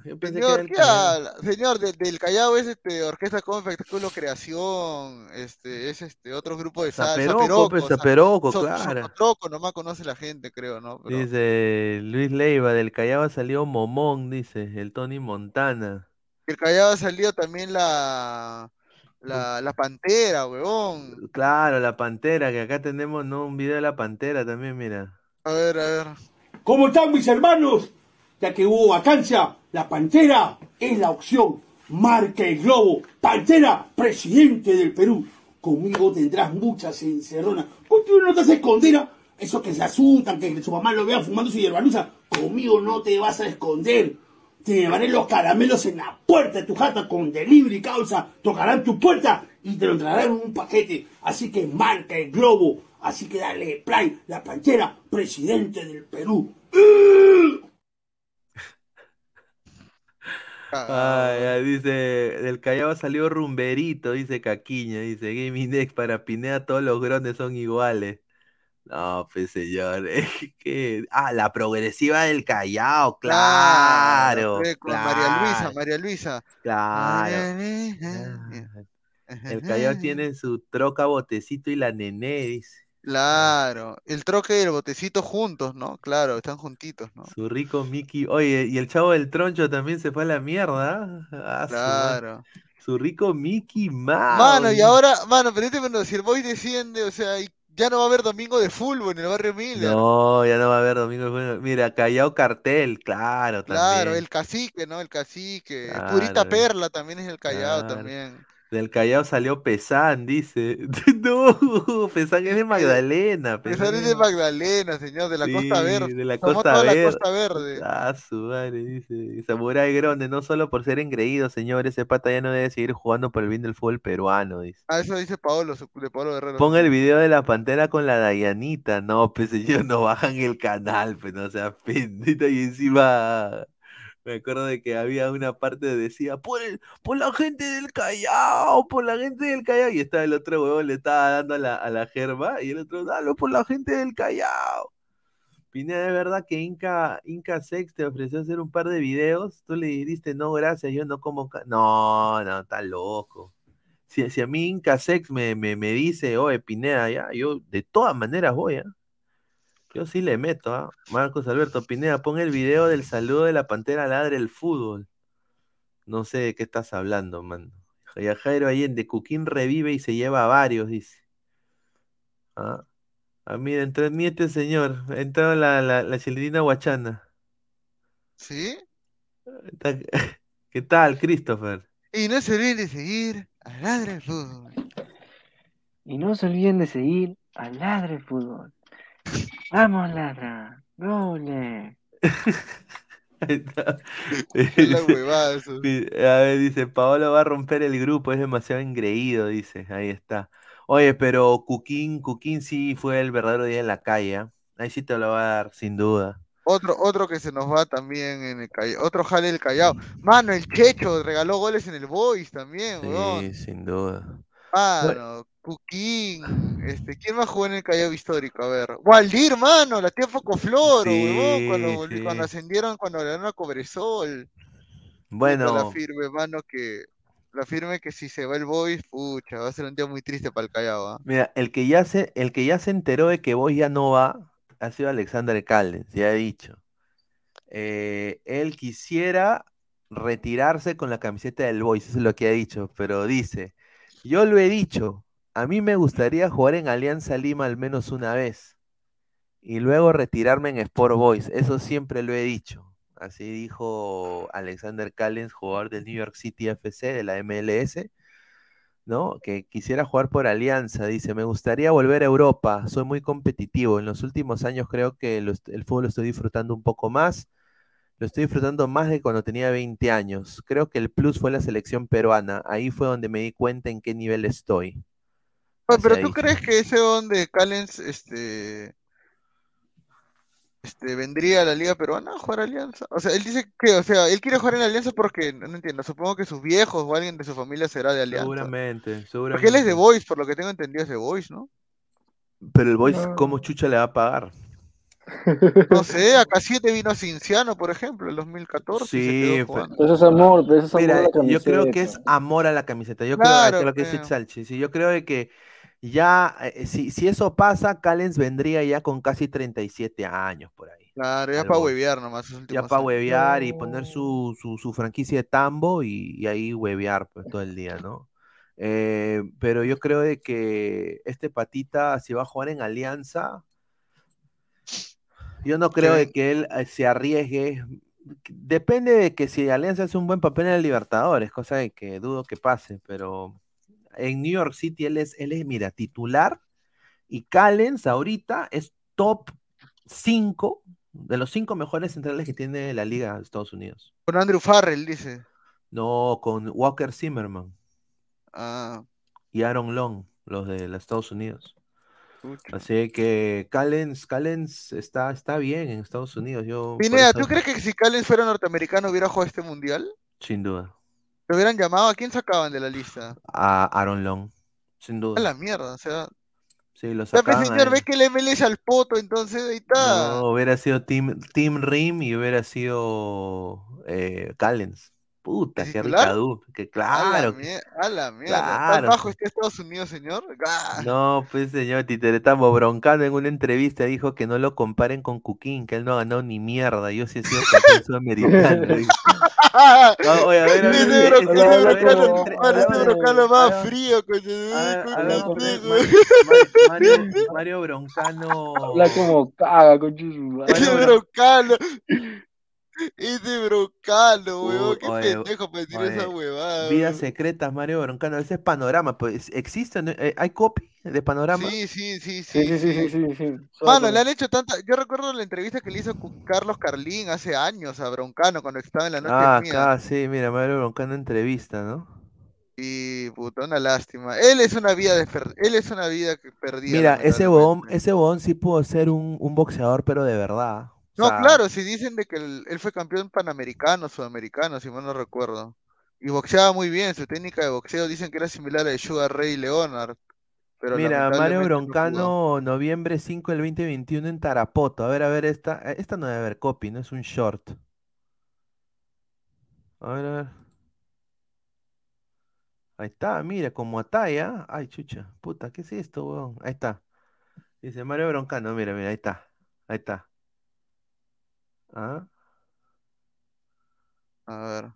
yo pensé señor, que era el señor, del Callao es este Orquesta con Espectáculo Creación, este, es este otro grupo de salsa. Zaperoco, pues, Zaperoco, claro. Zaperoco, nomás conoce la gente, creo, ¿no? Dice Luis Leiva, del Callao salió Momón, dice, el Tony Montana. El Callao salió también la, la, la Pantera, huevón. Claro, la Pantera, que acá tenemos ¿no? un video de la Pantera también, mira. A ver, a ver. ¿Cómo están mis hermanos? Ya que hubo vacancia, la Pantera es la opción. Marca el globo. Pantera, presidente del Perú. Conmigo tendrás muchas encerronas. Contigo no te haces esconder. Esos que se asustan, que su mamá lo vea fumando su hierbanuza. Conmigo no te vas a esconder. Te llevaré los caramelos en la puerta de tu jata con delivery causa. Tocarán tu puerta y te lo traerán en un paquete. Así que marca el globo. Así que dale play. La Pantera, presidente del Perú. Ay, dice, del Callao salió rumberito, dice Caquiña, dice Gaming Dex para Pinea todos los grandes son iguales. No, pues señor, que... Ah, la progresiva del Callao, claro. María Luisa, María Luisa. Claro. El Callao tiene su troca botecito y la nené, dice. Claro, el troque y el botecito juntos, ¿no? Claro, están juntitos, ¿no? Su rico Mickey. Oye, y el chavo del troncho también se fue a la mierda. Ah, claro. Su, rico Mickey Mouse. Mano, y ahora, mano, pero este, si el boy desciende, o sea, ya no va a haber domingo de fútbol en el barrio Miller. No, ya no va a haber domingo de fútbol. Mira, Callao Cartel, claro, Claro, el cacique, ¿no? El cacique. Purita Perla también es el Callao también. Del Callao salió Pesán, dice. no, Pesán es de Magdalena. Pesán, es de Magdalena, señor, de la Costa Verde. De la Costa Verde. la Costa Verde. Ah, su madre, dice. Samurai Gronde, no solo por ser engreído, señor, ese pata ya no debe seguir jugando por el bien del fútbol peruano, dice. Ah, eso dice Paolo, de Paolo Guerrero. Ponga el video de la pantera con la Dayanita. No, pues señor, no bajan el canal, pues no sea pendita y encima me acuerdo de que había una parte que decía, por, por la gente del Callao, por la gente del Callao. Y estaba el otro huevón, le estaba dando a la, a la germa, y el otro, dalo por la gente del Callao. Pineda, de verdad que Inca, Inca Sex te ofreció hacer un par de videos, tú le dijiste, no, gracias, yo no como... No, no, está loco. Si, si, a mí Inca Sex me, me, me dice, oye, Pineda, ya, yo de todas maneras voy, ¿ah? Yo sí le meto, ¿ah? Marcos Alberto Pineda, pon el video del saludo de la Pantera Ladre el fútbol. No sé de qué estás hablando, mano. Jairo Allende, Cuquín revive y se lleva a varios, dice. Ah, ah mira, entró en mí este señor. Entró la, la, la Guachana. ¿Sí? ¿Qué tal, Christopher? Y no se olviden de seguir a Ladre el Fútbol. Y no se olviden de seguir a Ladre el Fútbol. Vamos, ladra. Gole. La huevada, A ver, dice, Paolo va a romper el grupo, es demasiado engreído, dice. Ahí está. Oye, pero Cuquín, Cuquín sí fue el verdadero día en la calle. ¿ah? Ahí sí te lo va a dar, sin duda. Otro, otro que se nos va también en el Callao. Otro jale el Callao. Mano, el Checho regaló goles en el Boys también, Sí, sin duda. Mano, Cuquín, este, ¿quién más jugó en el Callao histórico? A ver, Waldir, mano, la tía Focoflor, sí, cuando, cuando ascendieron, cuando le dieron a Cobresol. Bueno. La firme, mano, que la firme que si se va el Boys, pucha, va a ser un día muy triste para el Callao. ¿ah? Mira, el que ya se, el que ya se enteró de que Boys ya no va, ha sido Alexander Callens, ya he dicho. Eh, él quisiera retirarse con la camiseta del Boys, eso es lo que ha dicho, pero dice, yo lo he dicho, a mí me gustaría jugar en Alianza Lima al menos una vez y luego retirarme en Sport Boys. Eso siempre lo he dicho. Así dijo Alexander Callens, jugador del New York City FC de la MLS, ¿no? Que quisiera jugar por Alianza. Dice, me gustaría volver a Europa. Soy muy competitivo. En los últimos años creo que el fútbol lo estoy disfrutando un poco más. Lo estoy disfrutando más de cuando tenía 20 años. Creo que el plus fue la selección peruana. Ahí fue donde me di cuenta en qué nivel estoy. Pero tú crees que ese donde Callens este este, vendría a la Liga Peruana a jugar Alianza. O sea, él dice que, o sea, él quiere jugar en Alianza porque, no entiendo, supongo que sus viejos o alguien de su familia será de Alianza. Seguramente, seguramente. Porque él es de Voice, por lo que tengo entendido es de Voice, ¿no? Pero el Voice, ¿cómo chucha le va a pagar? No sé, acá 7 vino Cinciano, por ejemplo, en 2014. Sí, pero eso es amor, pero eso es amor a la camiseta. Yo creo que es amor a la camiseta. Yo creo que, que es Salchi. Sí, yo creo que ya, eh, si, si eso pasa, Callens vendría ya con casi 37 años por ahí. Claro, ya para huevear nomás. Ya para huevear y poner su, su, franquicia de tambo y, ahí huevear pues, todo el día, ¿no? Eh, pero yo creo de que este patita, si va a jugar en Alianza, yo no creo de que él eh, se arriesgue. Depende de que si Alianza hace un buen papel en el Libertadores, cosa de que dudo que pase, pero en New York City él es, él es, mira, titular y Callens ahorita es top 5 de los 5 mejores centrales que tiene la liga de Estados Unidos. Con Andrew Farrell, dice. No, con Walker Zimmerman. Ah. Y Aaron Long, los de los Estados Unidos. Así que Callens, Callens está, está bien en Estados Unidos. Yo, Pineda, ¿tú crees que si Callens fuera norteamericano hubiera jugado este mundial? Sin duda. ¿Lo hubieran llamado? ¿A quién sacaban de la lista? A Aaron Long, sin duda. A la mierda, o sea. Sí, lo sacaban. señor, ve que el MLS al poto, entonces ahí está. No, hubiera sido Team, Team Rim y hubiera sido eh, Callens. Puta, qué ricadú. Que claro. A la, mierda. Claro. ¿Tan bajo está Estados Unidos, señor? No, pues señor estamos broncando en una entrevista dijo que no lo comparen con Cuquín, que él no ha ganado ni mierda. Yo sí he sido campeón sudamericano. oye, a ver, a ver. Este broncano más frío, Mario Broncano. Habla como caga, coño. Mario Broncano. Ese broncano, weón. Qué pendejo para decir esa huevada. Vidas secretas, Mario Broncano. Ese es panorama. Pues, ¿Existe? Eh, ¿Hay copy de panorama? Sí, sí, sí, sí. Sí, sí, sí, sí, Mano, le han hecho tanta. Yo recuerdo la entrevista que le hizo Carlos Carlín hace años a Broncano cuando estaba en la noche ah, mía. Ah, sí, mira, Mario Broncano entrevista, ¿no? Y puta, una lástima. Él es una vida de él es una vida perdida. Mira, ese bobón, ese bobón sí pudo ser un, un boxeador, pero de verdad. No, claro, si dicen de que él, fue campeón panamericano, sudamericano, si mal no recuerdo. Y boxeaba muy bien, su técnica de boxeo dicen que era similar a de Sugar Ray Leonard. Pero Mira, Mario Broncano, noviembre 5 del 2021 en Tarapoto. A ver, a ver, esta, eh, esta no debe haber copy, no es un short. A ver, a ver. Ahí está, mira, como ataya. Ay, chucha, puta, ¿qué es esto, weón? Ahí está. Dice Mario Broncano, mira, mira, ahí está. Ahí está. ¿Ah? A ver.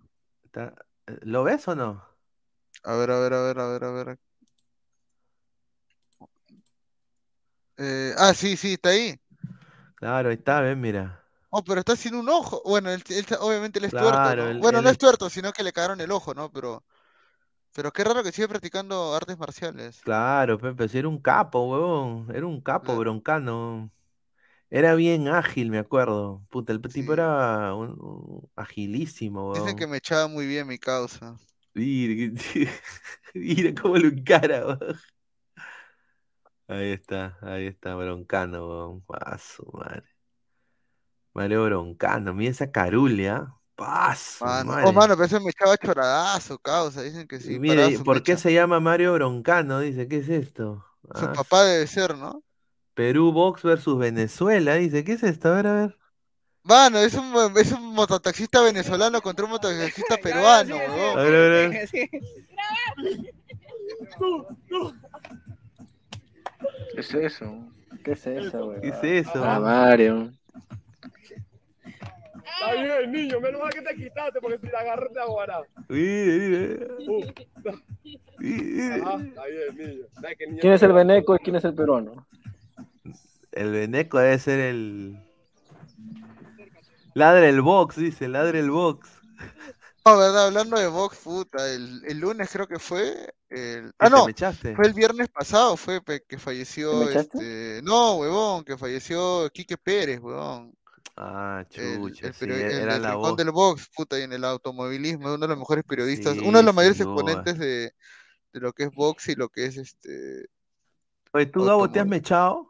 Eh, ¿Lo ves o no? A ver, a ver, a ver, a ver, a ver. Eh, ah, sí, sí, está ahí. Claro, ahí está, ven, mira. Oh, pero está sin un ojo. Bueno, él, obviamente él es tuerto, Bueno, no es tuerto, sino que le cagaron el ojo, ¿no? Pero, pero qué raro que sigue practicando artes marciales. Claro, Pepe, si era un capo, huevón. Era un capo broncano. Era bien ágil, me acuerdo. Puta, el tipo era un, agilísimo, Dicen que me echaba muy bien mi causa. Mira, mira cómo lo encara, weón. Ahí está, ahí está, Broncano, weón. Paso, madre. Mario Broncano, mira esa carulia. Paso, Oh, mano, pero eso me echaba choradazo, causa. Dicen que sí. Mira, ¿por qué se llama Mario Broncano? Dice, ¿qué es esto? Su ah, papá debe ser, ¿no? Perú Box versus Venezuela, dice. ¿Qué es esto? A ver, a ver. Mano, es un, es un mototaxista venezolano contra un mototaxista peruano, weón. A ver, a ver. ¿Qué es eso? ¿Qué es eso, weón? ¿Qué es eso? Ah, Mario. Está bien, niño, menos mal que te quitaste porque si la agarré te aguará. Mire, mire. Uh, está bien, niño. ¿Quién es el veneco y quién es el peruano? El Beneco debe ser el. Ladre el box, dice, ladre el box. No, verdad, hablando de box, puta, el, el lunes creo que fue. El... Ah, no, fue el viernes pasado, fue que falleció. Este... No, huevón, que falleció Quique Pérez, huevón. Ah, chucha, el, sí, el era del la rincón voz. del box, puta, y en el automovilismo, es uno de los mejores periodistas, Sí, uno de los mayores duda. exponentes de, de lo que es box y lo que es este. Oye, ¿tú, Gabo, te has mechado?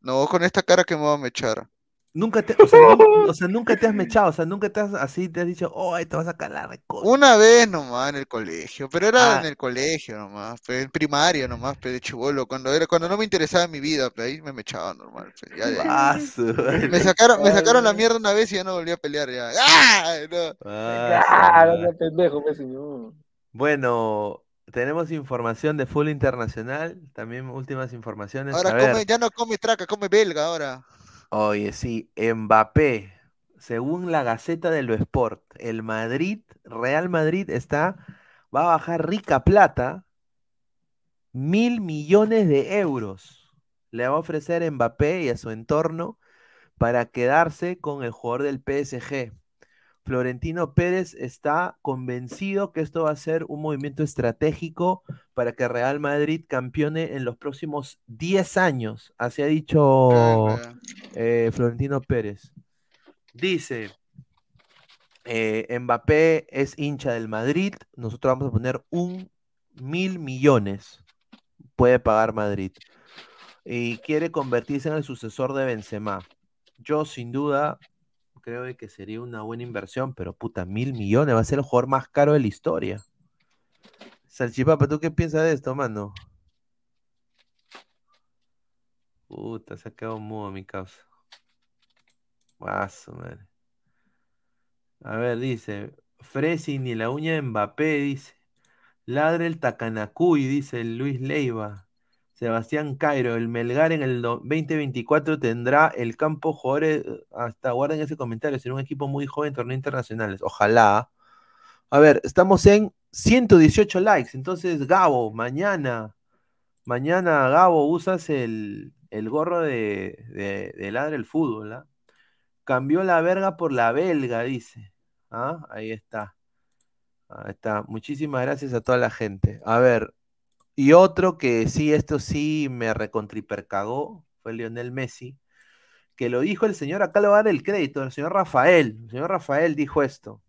No, con esta cara que me va a mechar. Nunca te, o sea, nu- o sea, nunca te has mechado, o sea, nunca te has así, te has dicho, oh, te vas a sacar la recontra. Una vez nomás en el colegio, pero era Ah. en el colegio nomás, pues, en primaria nomás, pues, de chivolo, cuando era, cuando no me interesaba mi vida, pues, ahí me mechaba normal, pues, ya de ahí. Ah, su. Me sacaron, me sacaron la mierda una vez y ya no volví a pelear ya. ¡Ah! No. Ah, su Ah, pendejo, pues, señor. Bueno, tenemos información de fútbol internacional, también últimas informaciones. Ahora A ver, come, ya no come traca, come belga ahora. oye, sí, Mbappé, según la Gaceta de lo Sport, el Madrid, Real Madrid está, va a bajar rica plata, mil millones de euros. Le va a ofrecer a Mbappé y a su entorno para quedarse con el jugador del PSG. Florentino Pérez está convencido que esto va a ser un movimiento estratégico para que Real Madrid campeone en los próximos 10 años. Así ha dicho eh, Florentino Pérez. Dice, eh, Mbappé es hincha del Madrid, nosotros vamos a poner un mil millones, puede pagar Madrid, y quiere convertirse en el sucesor de Benzema. Yo sin duda creo de que sería una buena inversión, pero puta, mil millones va a ser el jugador más caro de la historia. Salchipapa, ¿tú qué piensas de esto, mano? Puta, se ha quedado mudo mi causa. Su madre. A ver, dice, Fresi ni la uña de Mbappé, dice. Ladre el Takanakuy, dice Luis Leiva. Sebastián Cairo, el Melgar en el do- 2024 tendrá el campo jugadores, eh, hasta guarden ese comentario, será un equipo muy joven en torneos internacionales. Ojalá. A ver, estamos en 118 likes, entonces Gabo, mañana, mañana Gabo, usas el, el gorro de, de, de Ladre el Fútbol, ¿ah? Cambió la verga por la belga, dice. ¿Ah? Ahí está. Ahí está. Muchísimas gracias a toda la gente. A ver, y otro que sí, esto sí me recontripercagó, fue Lionel Messi, que lo dijo el señor, acá le voy a dar el crédito, el señor Rafael. El señor Rafael dijo esto.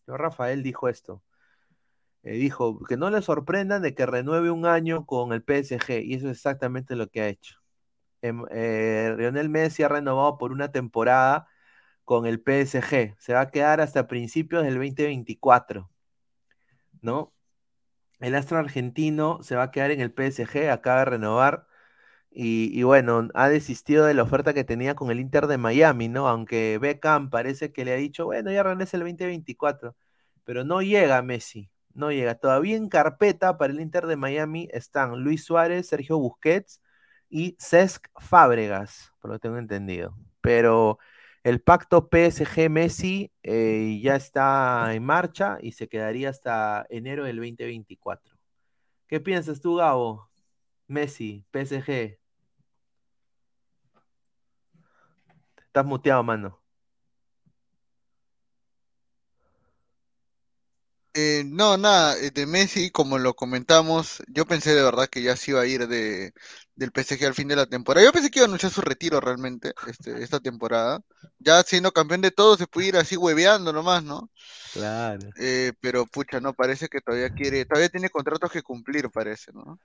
El señor Rafael dijo esto. Eh, dijo que no le sorprendan de que renueve un año con el PSG, y eso es exactamente lo que ha hecho. Em- eh, Lionel Messi ha renovado por una temporada con el PSG. Se va a quedar hasta principios del 2024, ¿no? El astro argentino se va a quedar en el PSG, acaba de renovar. Y, bueno, ha desistido de la oferta que tenía con el Inter de Miami, ¿no? Aunque Beckham parece que le ha dicho, bueno, ya regresa el 2024. Pero no llega Messi, no llega. Todavía en carpeta para el Inter de Miami están Luis Suárez, Sergio Busquets y Cesc Fábregas, por lo que tengo entendido. Pero el pacto PSG-Messi eh, ya está en marcha y se quedaría hasta enero del 2024. ¿Qué piensas tú, Gabo? Messi, PSG. Estás muteado, mano. Eh, no, nada, eh, de Messi, como lo comentamos, yo pensé de verdad que ya se iba a ir de, del PSG al fin de la temporada. Yo pensé que iba a anunciar su retiro realmente este, esta temporada. Ya siendo campeón de todo, se puede ir así hueveando nomás, ¿no? Claro. Eh, pero pucha, no, parece que todavía quiere, todavía tiene contratos que cumplir, parece, ¿no?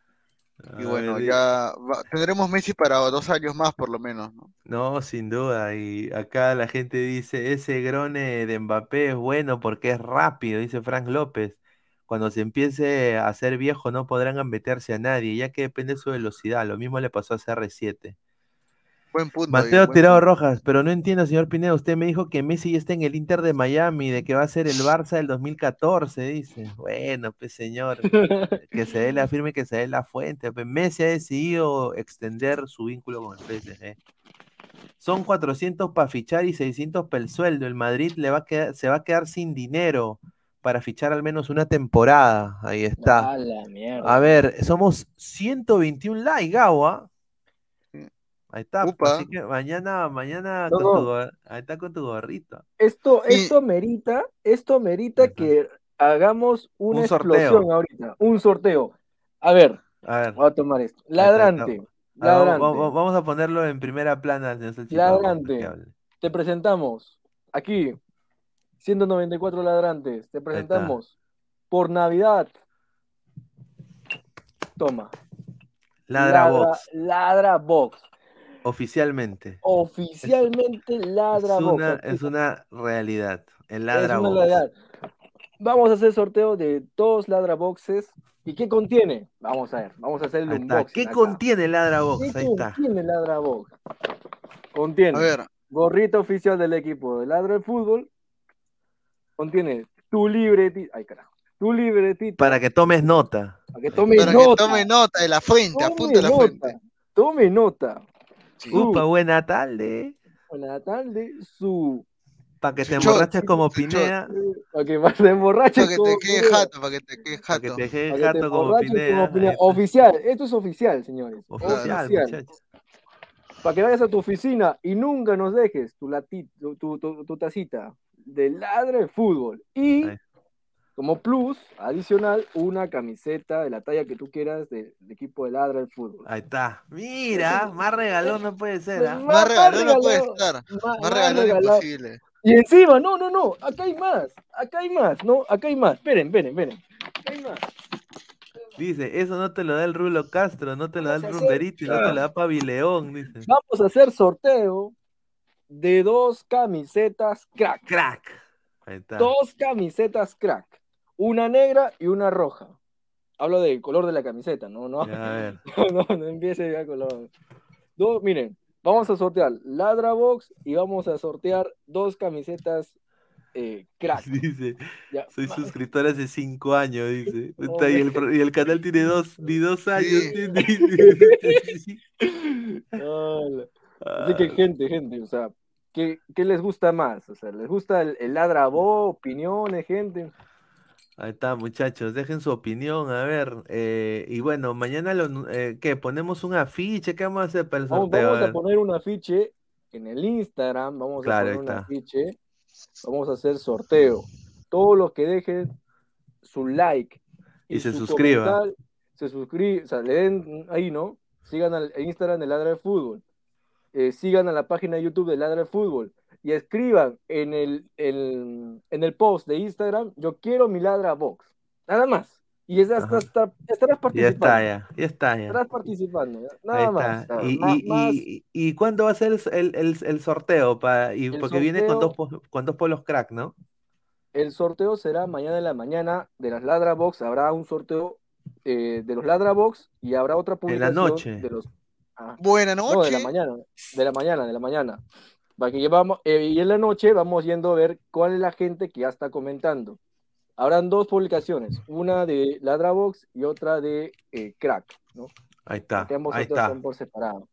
Y bueno, ya va- tendremos Messi para dos años más por lo menos, ¿no? No, sin duda. Y acá la gente dice, ese grone de Mbappé es bueno porque es rápido, dice Frank López. Cuando se empiece a hacer viejo no podrán gambetearse a nadie, ya que depende de su velocidad. Lo mismo le pasó a CR7. Buen punto. Mateo buen Tirado punto. Rojas, pero no entiendo, señor Pineda. Usted me dijo que Messi ya está en el Inter de Miami, de que va a ser el Barça del 2014, dice. Bueno, pues señor, que se dé la firme, que se dé la fuente. Pues Messi ha decidido extender su vínculo con el PSG. Son 400 para fichar y 600 para el sueldo. El Madrid le va a quedar, se va a quedar sin dinero para fichar al menos una temporada. Ahí está. A la mierda. A ver, somos 121 likes, Gabo, ¿ah? Ahí está, Upa. así que mañana, mañana No, con no. tu ahí está con tu gorrito. Esto, esto merita, esto merita Ajá. que hagamos una Un sorteo. explosión ahorita, un sorteo. A ver, A ver, voy a tomar esto. Ladrante, Ah, vamos, ladrante. vamos- vamos a ponerlo en primera plana, señor Ladrante. te presentamos aquí, 194 ladrantes, te presentamos por Navidad. Toma. Ladra, Box. Ladra Box. Oficialmente. Oficialmente Ladra es Box. Una, es una realidad. El Ladra Box. Vamos a hacer sorteo de dos Ladra Boxes. ¿Y qué contiene? Vamos a ver, vamos a hacer el unboxing. ¿Qué contiene Ladra Box? ¿Qué contiene Ladra Box? Contiene a ver. gorrito oficial del equipo de Ladra de Fútbol. Contiene tu libretita. Ay, carajo. Tu libretita. Para que tomes nota. Para que tome Para nota. Que tome nota de la fuente, apunte la fuente. Tome nota. Upa, buena tarde. Buena tarde. Su. Para que te emborraches como Pinea. Para que te emborraches Para que te quede jato, para que te quede jato. Para que te quede jato como Pinea. Oficial, esto es oficial, señores. Oficial, oficial. Para que vayas a tu oficina y nunca nos dejes tu, tu, tu, tu tacita de ladre de fútbol. Y como plus, adicional, una camiseta de la talla que tú quieras del equipo de ladra del fútbol. Ahí está. Mira, más regalón no puede ser. ¿ah? Más, regalón no puede estar. Más, regalón imposible. Y encima, no, no, no, acá hay más, acá hay más, no, acá hay más. Esperen, esperen, esperen. Acá hay más. Dice, eso no te lo da el Rulo Castro, no te lo da el Rumberito, no te lo da Pavileón, dice. Vamos a hacer sorteo de dos camisetas crack. Crack. Ahí está. Dos camisetas crack una negra y una roja. Hablo del color de la camiseta, no, no, no, no, empiece ya color. Dos, miren, vamos a sortear Ladra Box y vamos a sortear dos camisetas eh, crack. Dice, soy suscriptor hace cinco años, dice. y, el, canal tiene dos, ni dos años. Así que gente, gente, o sea, ¿qué, ¿qué, les gusta más? O sea, ¿les gusta el, el Ladra Box, opiniones, gente? Ahí está, muchachos, dejen su opinión, a ver. Eh, y bueno, mañana lo, eh, ¿qué? Ponemos un afiche, ¿qué vamos a hacer para el sorteo? Vamos, a, poner un afiche en el Instagram, vamos a poner un afiche, vamos a hacer sorteo. Todos los que dejen su like y, se suscriban. Se suscriban, o sea, le den ahí, ¿no? Sigan al Instagram de Ladra de Fútbol. Eh, sigan a la página de YouTube de Ladra de Fútbol y escriban en el, en el post de Instagram, yo quiero mi ladra box. Nada más. Y es hasta, estarás participando. Ya está, ya, ya está. Ya. Estarás participando. Nada más. y, y, y, cuándo va a ser el, el, el sorteo? Para, y, porque viene con dos, con dos polos crack, ¿no? El sorteo será mañana en la mañana de las Ladra Box. Habrá un sorteo eh, de los Ladra Box y habrá otra publicación. En la noche. De los... Ah, Buena noche. No, de la mañana. De la mañana, de la mañana. Eh, y en la noche vamos yendo a ver cuál es la gente que ya está comentando. Habrán dos publicaciones, una de Ladrabox y otra de eh, Crack, ¿no? Ahí está. ahí está. por separado.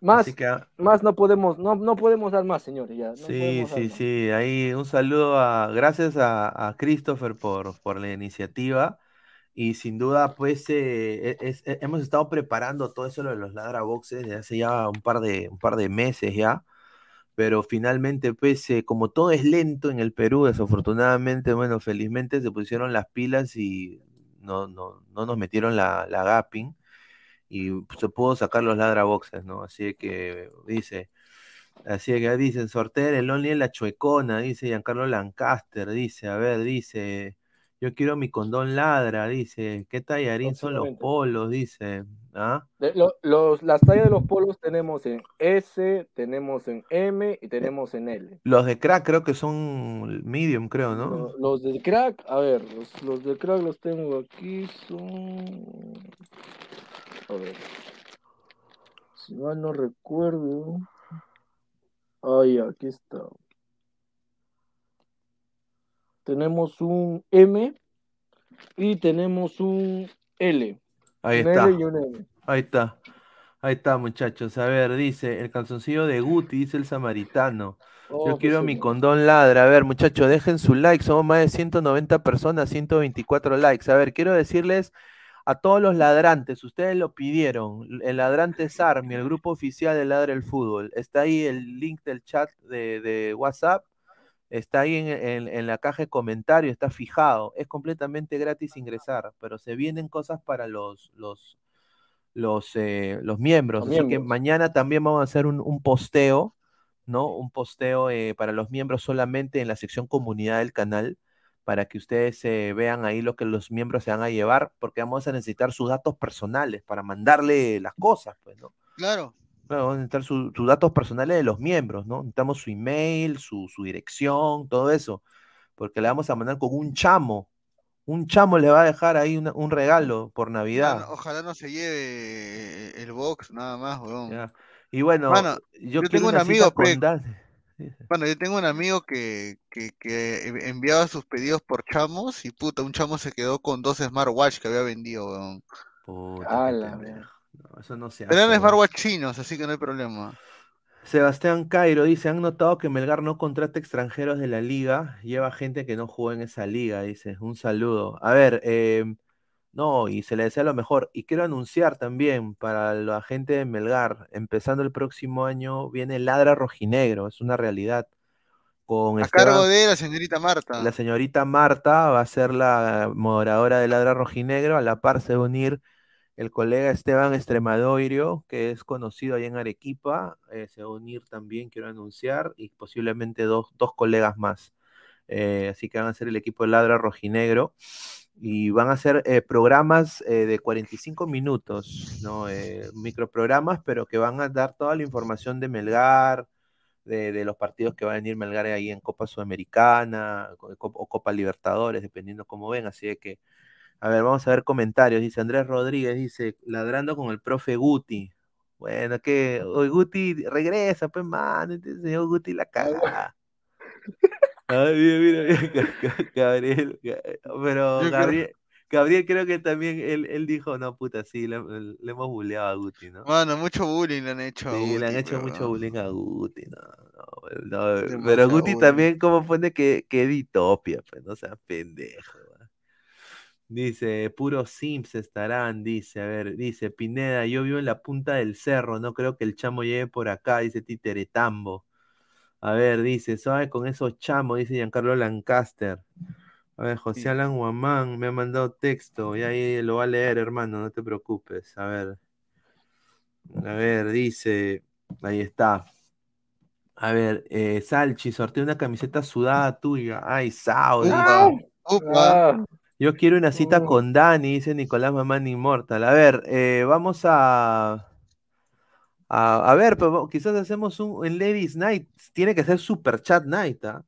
Más, más no podemos, no, no podemos dar más, señores. Ya, sí, sí, sí. Ahí un saludo a, gracias a, Christopher por, por la iniciativa. Y sin duda, pues eh, e, hemos estado preparando todo eso de los ladraboxes desde hace ya un par de, un par de meses ya pero finalmente, pues, eh, como todo es lento en el Perú, desafortunadamente, bueno, felizmente se pusieron las pilas y no, no, no nos metieron la, la gapping y se pudo sacar los ladraboxes, ¿no? Así que dice, así que dicen, sortear el Only en la chuecona, dice Giancarlo Lancaster, dice, a ver, dice, yo quiero mi condón ladra, dice. ¿Qué tallarín son los polos? Dice. ¿Ah? los, las tallas de los polos tenemos en S, tenemos en M y tenemos en L. Los de crack creo que son medium, creo, ¿no? Los, de crack, a ver, los, de crack los tengo aquí, son... A ver. Si mal no recuerdo. Ay, aquí está tenemos un M y tenemos un L. Ahí está. Ahí está. Ahí está, muchachos. A ver, dice el calzoncillo de Guti, dice el samaritano. Oh, Yo quiero mi condón ladra. A ver, muchachos, dejen su like. Somos más de 190 personas, 124 likes. A ver, quiero decirles a todos los ladrantes, ustedes lo pidieron. El ladrante es Army, el grupo oficial de Ladra el Fútbol. Está ahí el link del chat de, de WhatsApp está ahí en, la caja de comentarios, está fijado, es completamente gratis ingresar, pero se vienen cosas para los, los, los, eh, los miembros, así que mañana también vamos a hacer un, posteo, ¿no? Un posteo eh, para los miembros solamente en la sección comunidad del canal, para que ustedes eh, vean ahí lo que los miembros se van a llevar, porque vamos a necesitar sus datos personales para mandarle las cosas, pues, ¿no? Claro. Vamos a necesitar sus datos personales de los miembros, ¿no? Necesitamos su email, su, su dirección, todo eso, porque le vamos a mandar con un chamo, un chamo le va a dejar ahí un regalo por Navidad. ojalá no se lleve el box, nada más, weón. Y bueno, yo, tengo un amigo, bueno, yo tengo un amigo que, que, enviaba sus pedidos por chamos y puta, un chamo se quedó con dos smartwatch que había vendido, weón. Puta, no, eso no se hace. Chinos, así que no hay problema. Sebastián Cairo dice, han notado que Melgar no contrata extranjeros de la liga, lleva gente que no juega en esa liga, dice, un saludo. A ver, em, no, y se le desea lo mejor. Y quiero anunciar también para la gente de Melgar, empezando el próximo año, viene Ladra Rojinegro, es una realidad. Con a cargo de la señorita Marta. La señorita Marta va a ser la moderadora de Ladra Rojinegro, a la par se va a unir el colega Esteban Estremadoirio, que es conocido ahí en Arequipa, eh, se va a unir también, quiero anunciar, y posiblemente dos, dos colegas más. Eh, así que van a ser el equipo de Ladra Rojinegro y van a ser eh, programas de 45 minutos, ¿no? microprogramas, pero que van a dar toda la información de Melgar, de, de, los partidos que va a venir Melgar ahí en Copa Sudamericana o Copa Libertadores, dependiendo cómo ven. Así que a ver, vamos a ver comentarios. Dice Andrés Rodríguez, dice, ladrando con el profe Guti. Bueno, que hoy Guti regresa, pues, mano, este señor Guti la caga. Ay, mira, mira, Gabriel, pero Gabriel, Gabriel creo que también él, él dijo, no, puta, sí, le, hemos bulleado a Guti, ¿no? Bueno, mucho bullying le han hecho sí, a Guti. le han hecho mucho bullying a Guti, no, no, pero Guti también como pone que, que editopia, pues, no sea pendejo. Dice, puro Sims estarán, dice, a ver, dice, Pineda, yo vivo en la punta del cerro, no creo que el chamo llegue por acá, dice Titeretambo. A ver, dice, suave con esos chamos, dice Giancarlo Lancaster. A ver, José Alan Guamán me ha mandado texto, y ahí lo va a leer, hermano, no te preocupes. A ver. A ver, dice, ahí está. A ver, eh, Salchi, sortea una camiseta sudada tuya. Ay, Sao, yo quiero una cita con Dani, dice Nicolás Mamán Inmortal. A ver, eh, vamos a, a, ver, pero quizás hacemos un en Ladies Night. Tiene que ser Super Chat Night, ¿ah?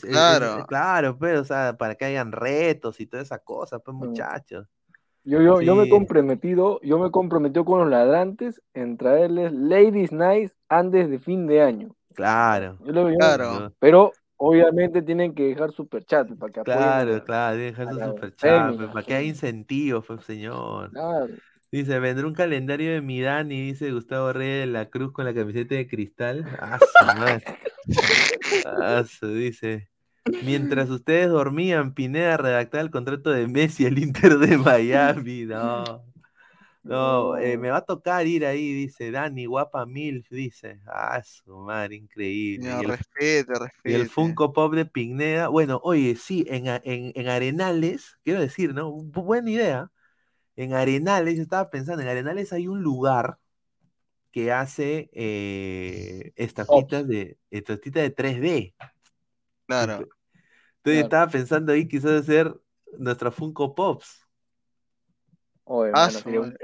claro. claro, pues, o sea, para que hayan retos y toda esa cosa, pues, mm. muchachos. Yo, yo, yo me he comprometido, yo me he comprometido con los ladrantes en traerles Ladies Night antes de fin de año. Claro. Yo lo veo, claro. Pero Obviamente tienen que dejar super chat para que Claro, claro, dejar su super chat, pues, para que haya incentivos, pues, señor. Dice, vendrá un calendario de Midani, dice Gustavo Reyes de la Cruz con la camiseta de cristal. Ah, su dice. Mientras ustedes dormían, Pineda redactaba el contrato de Messi al Inter de Miami. No. No, eh, me va a tocar ir ahí, dice Dani, guapa Milf, dice. Ah, su madre, increíble. y, el, respete, y el Funko Pop de Pigneda. Bueno, oye, sí, en, en, Arenales, quiero decir, ¿no? Buena idea. En Arenales, yo estaba pensando, en Arenales hay un lugar que hace eh, estafitas de, de 3D. Claro. Entonces estaba pensando ahí quizás hacer nuestra Funko Pops. Oye, ah, sería un.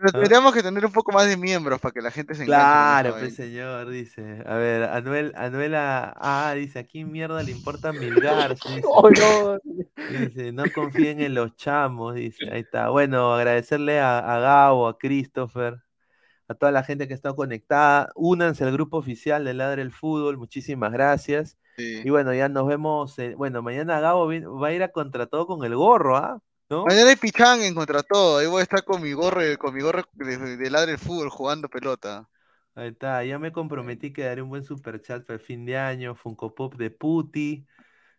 Pero tendríamos que tener un poco más de miembros para que la gente se enganche. Claro, pues señor, dice. A ver, Anuel, Anuela, ah, dice, aquí mierda le importa Milgar. Dice. Oh, no. dice, no confíen en los chamos, dice. Ahí está. Bueno, agradecerle a, a Gabo, a Christopher, a toda la gente que está conectada. Únanse al grupo oficial de Ladre el Fútbol. Muchísimas gracias. Y bueno, ya nos vemos. bueno, mañana Gabo va a ir a contra todo con el gorro, ¿ah? Mañana hay pichán en contra todo. Ahí voy a estar con mi gorro, con mi gorro de, ladre el fútbol jugando pelota. Ahí está, ya me comprometí que daré un buen super chat para el fin de año. Funko Pop de Puti.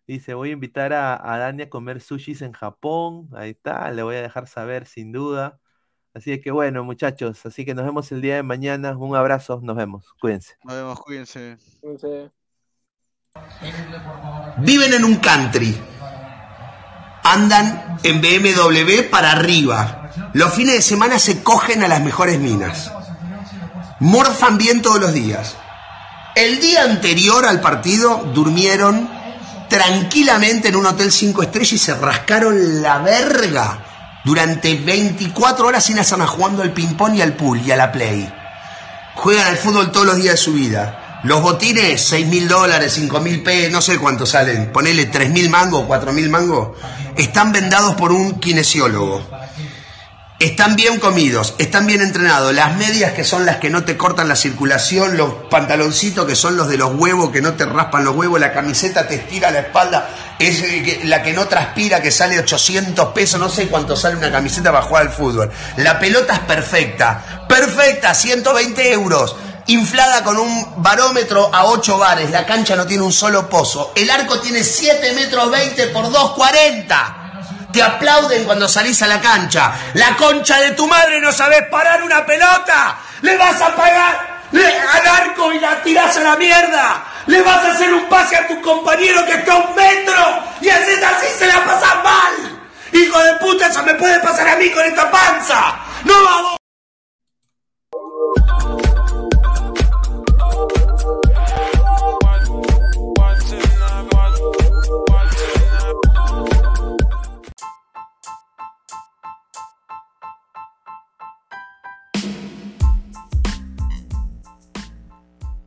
Dice, voy a invitar a, a Dani a comer sushis en Japón. Ahí está, le voy a dejar saber sin duda. Así que bueno, muchachos, así que nos vemos el día de mañana. Un abrazo, nos vemos. Cuídense. Nos vemos, cuídense. Cuídense. Viven en un country andan en BMW para arriba. Los fines de semana se cogen a las mejores minas. morfan bien todos los días. El día anterior al partido durmieron tranquilamente en un hotel 5 estrellas y se rascaron la verga durante 24 horas sin hacer jugando al ping-pong y al pool y a la play. Juegan al fútbol todos los días de su vida. Los botines, 6 mil dólares, 5 mil p, no sé cuánto salen, ponele 3 mil mangos, 4 mil mangos, están vendados por un kinesiólogo. Están bien comidos, están bien entrenados. Las medias que son las que no te cortan la circulación, los pantaloncitos que son los de los huevos que no te raspan los huevos, la camiseta te estira la espalda, es eh, la que no transpira que sale 800 pesos, no sé cuánto sale una camiseta para jugar al fútbol. La pelota es perfecta, perfecta, 120 euros inflada con un barómetro a 8 bares, la cancha no tiene un solo pozo, el arco tiene 7 metros 20 por 2,40 te aplauden cuando salís a la cancha. La concha de tu madre no sabes parar una pelota. Le vas a pagar al arco y la tirás a la mierda. Le vas a hacer un pase a tu compañero que está a un metro y haces así se la pasas mal. Hijo de puta, eso me puede pasar a mí con esta panza. No vamos.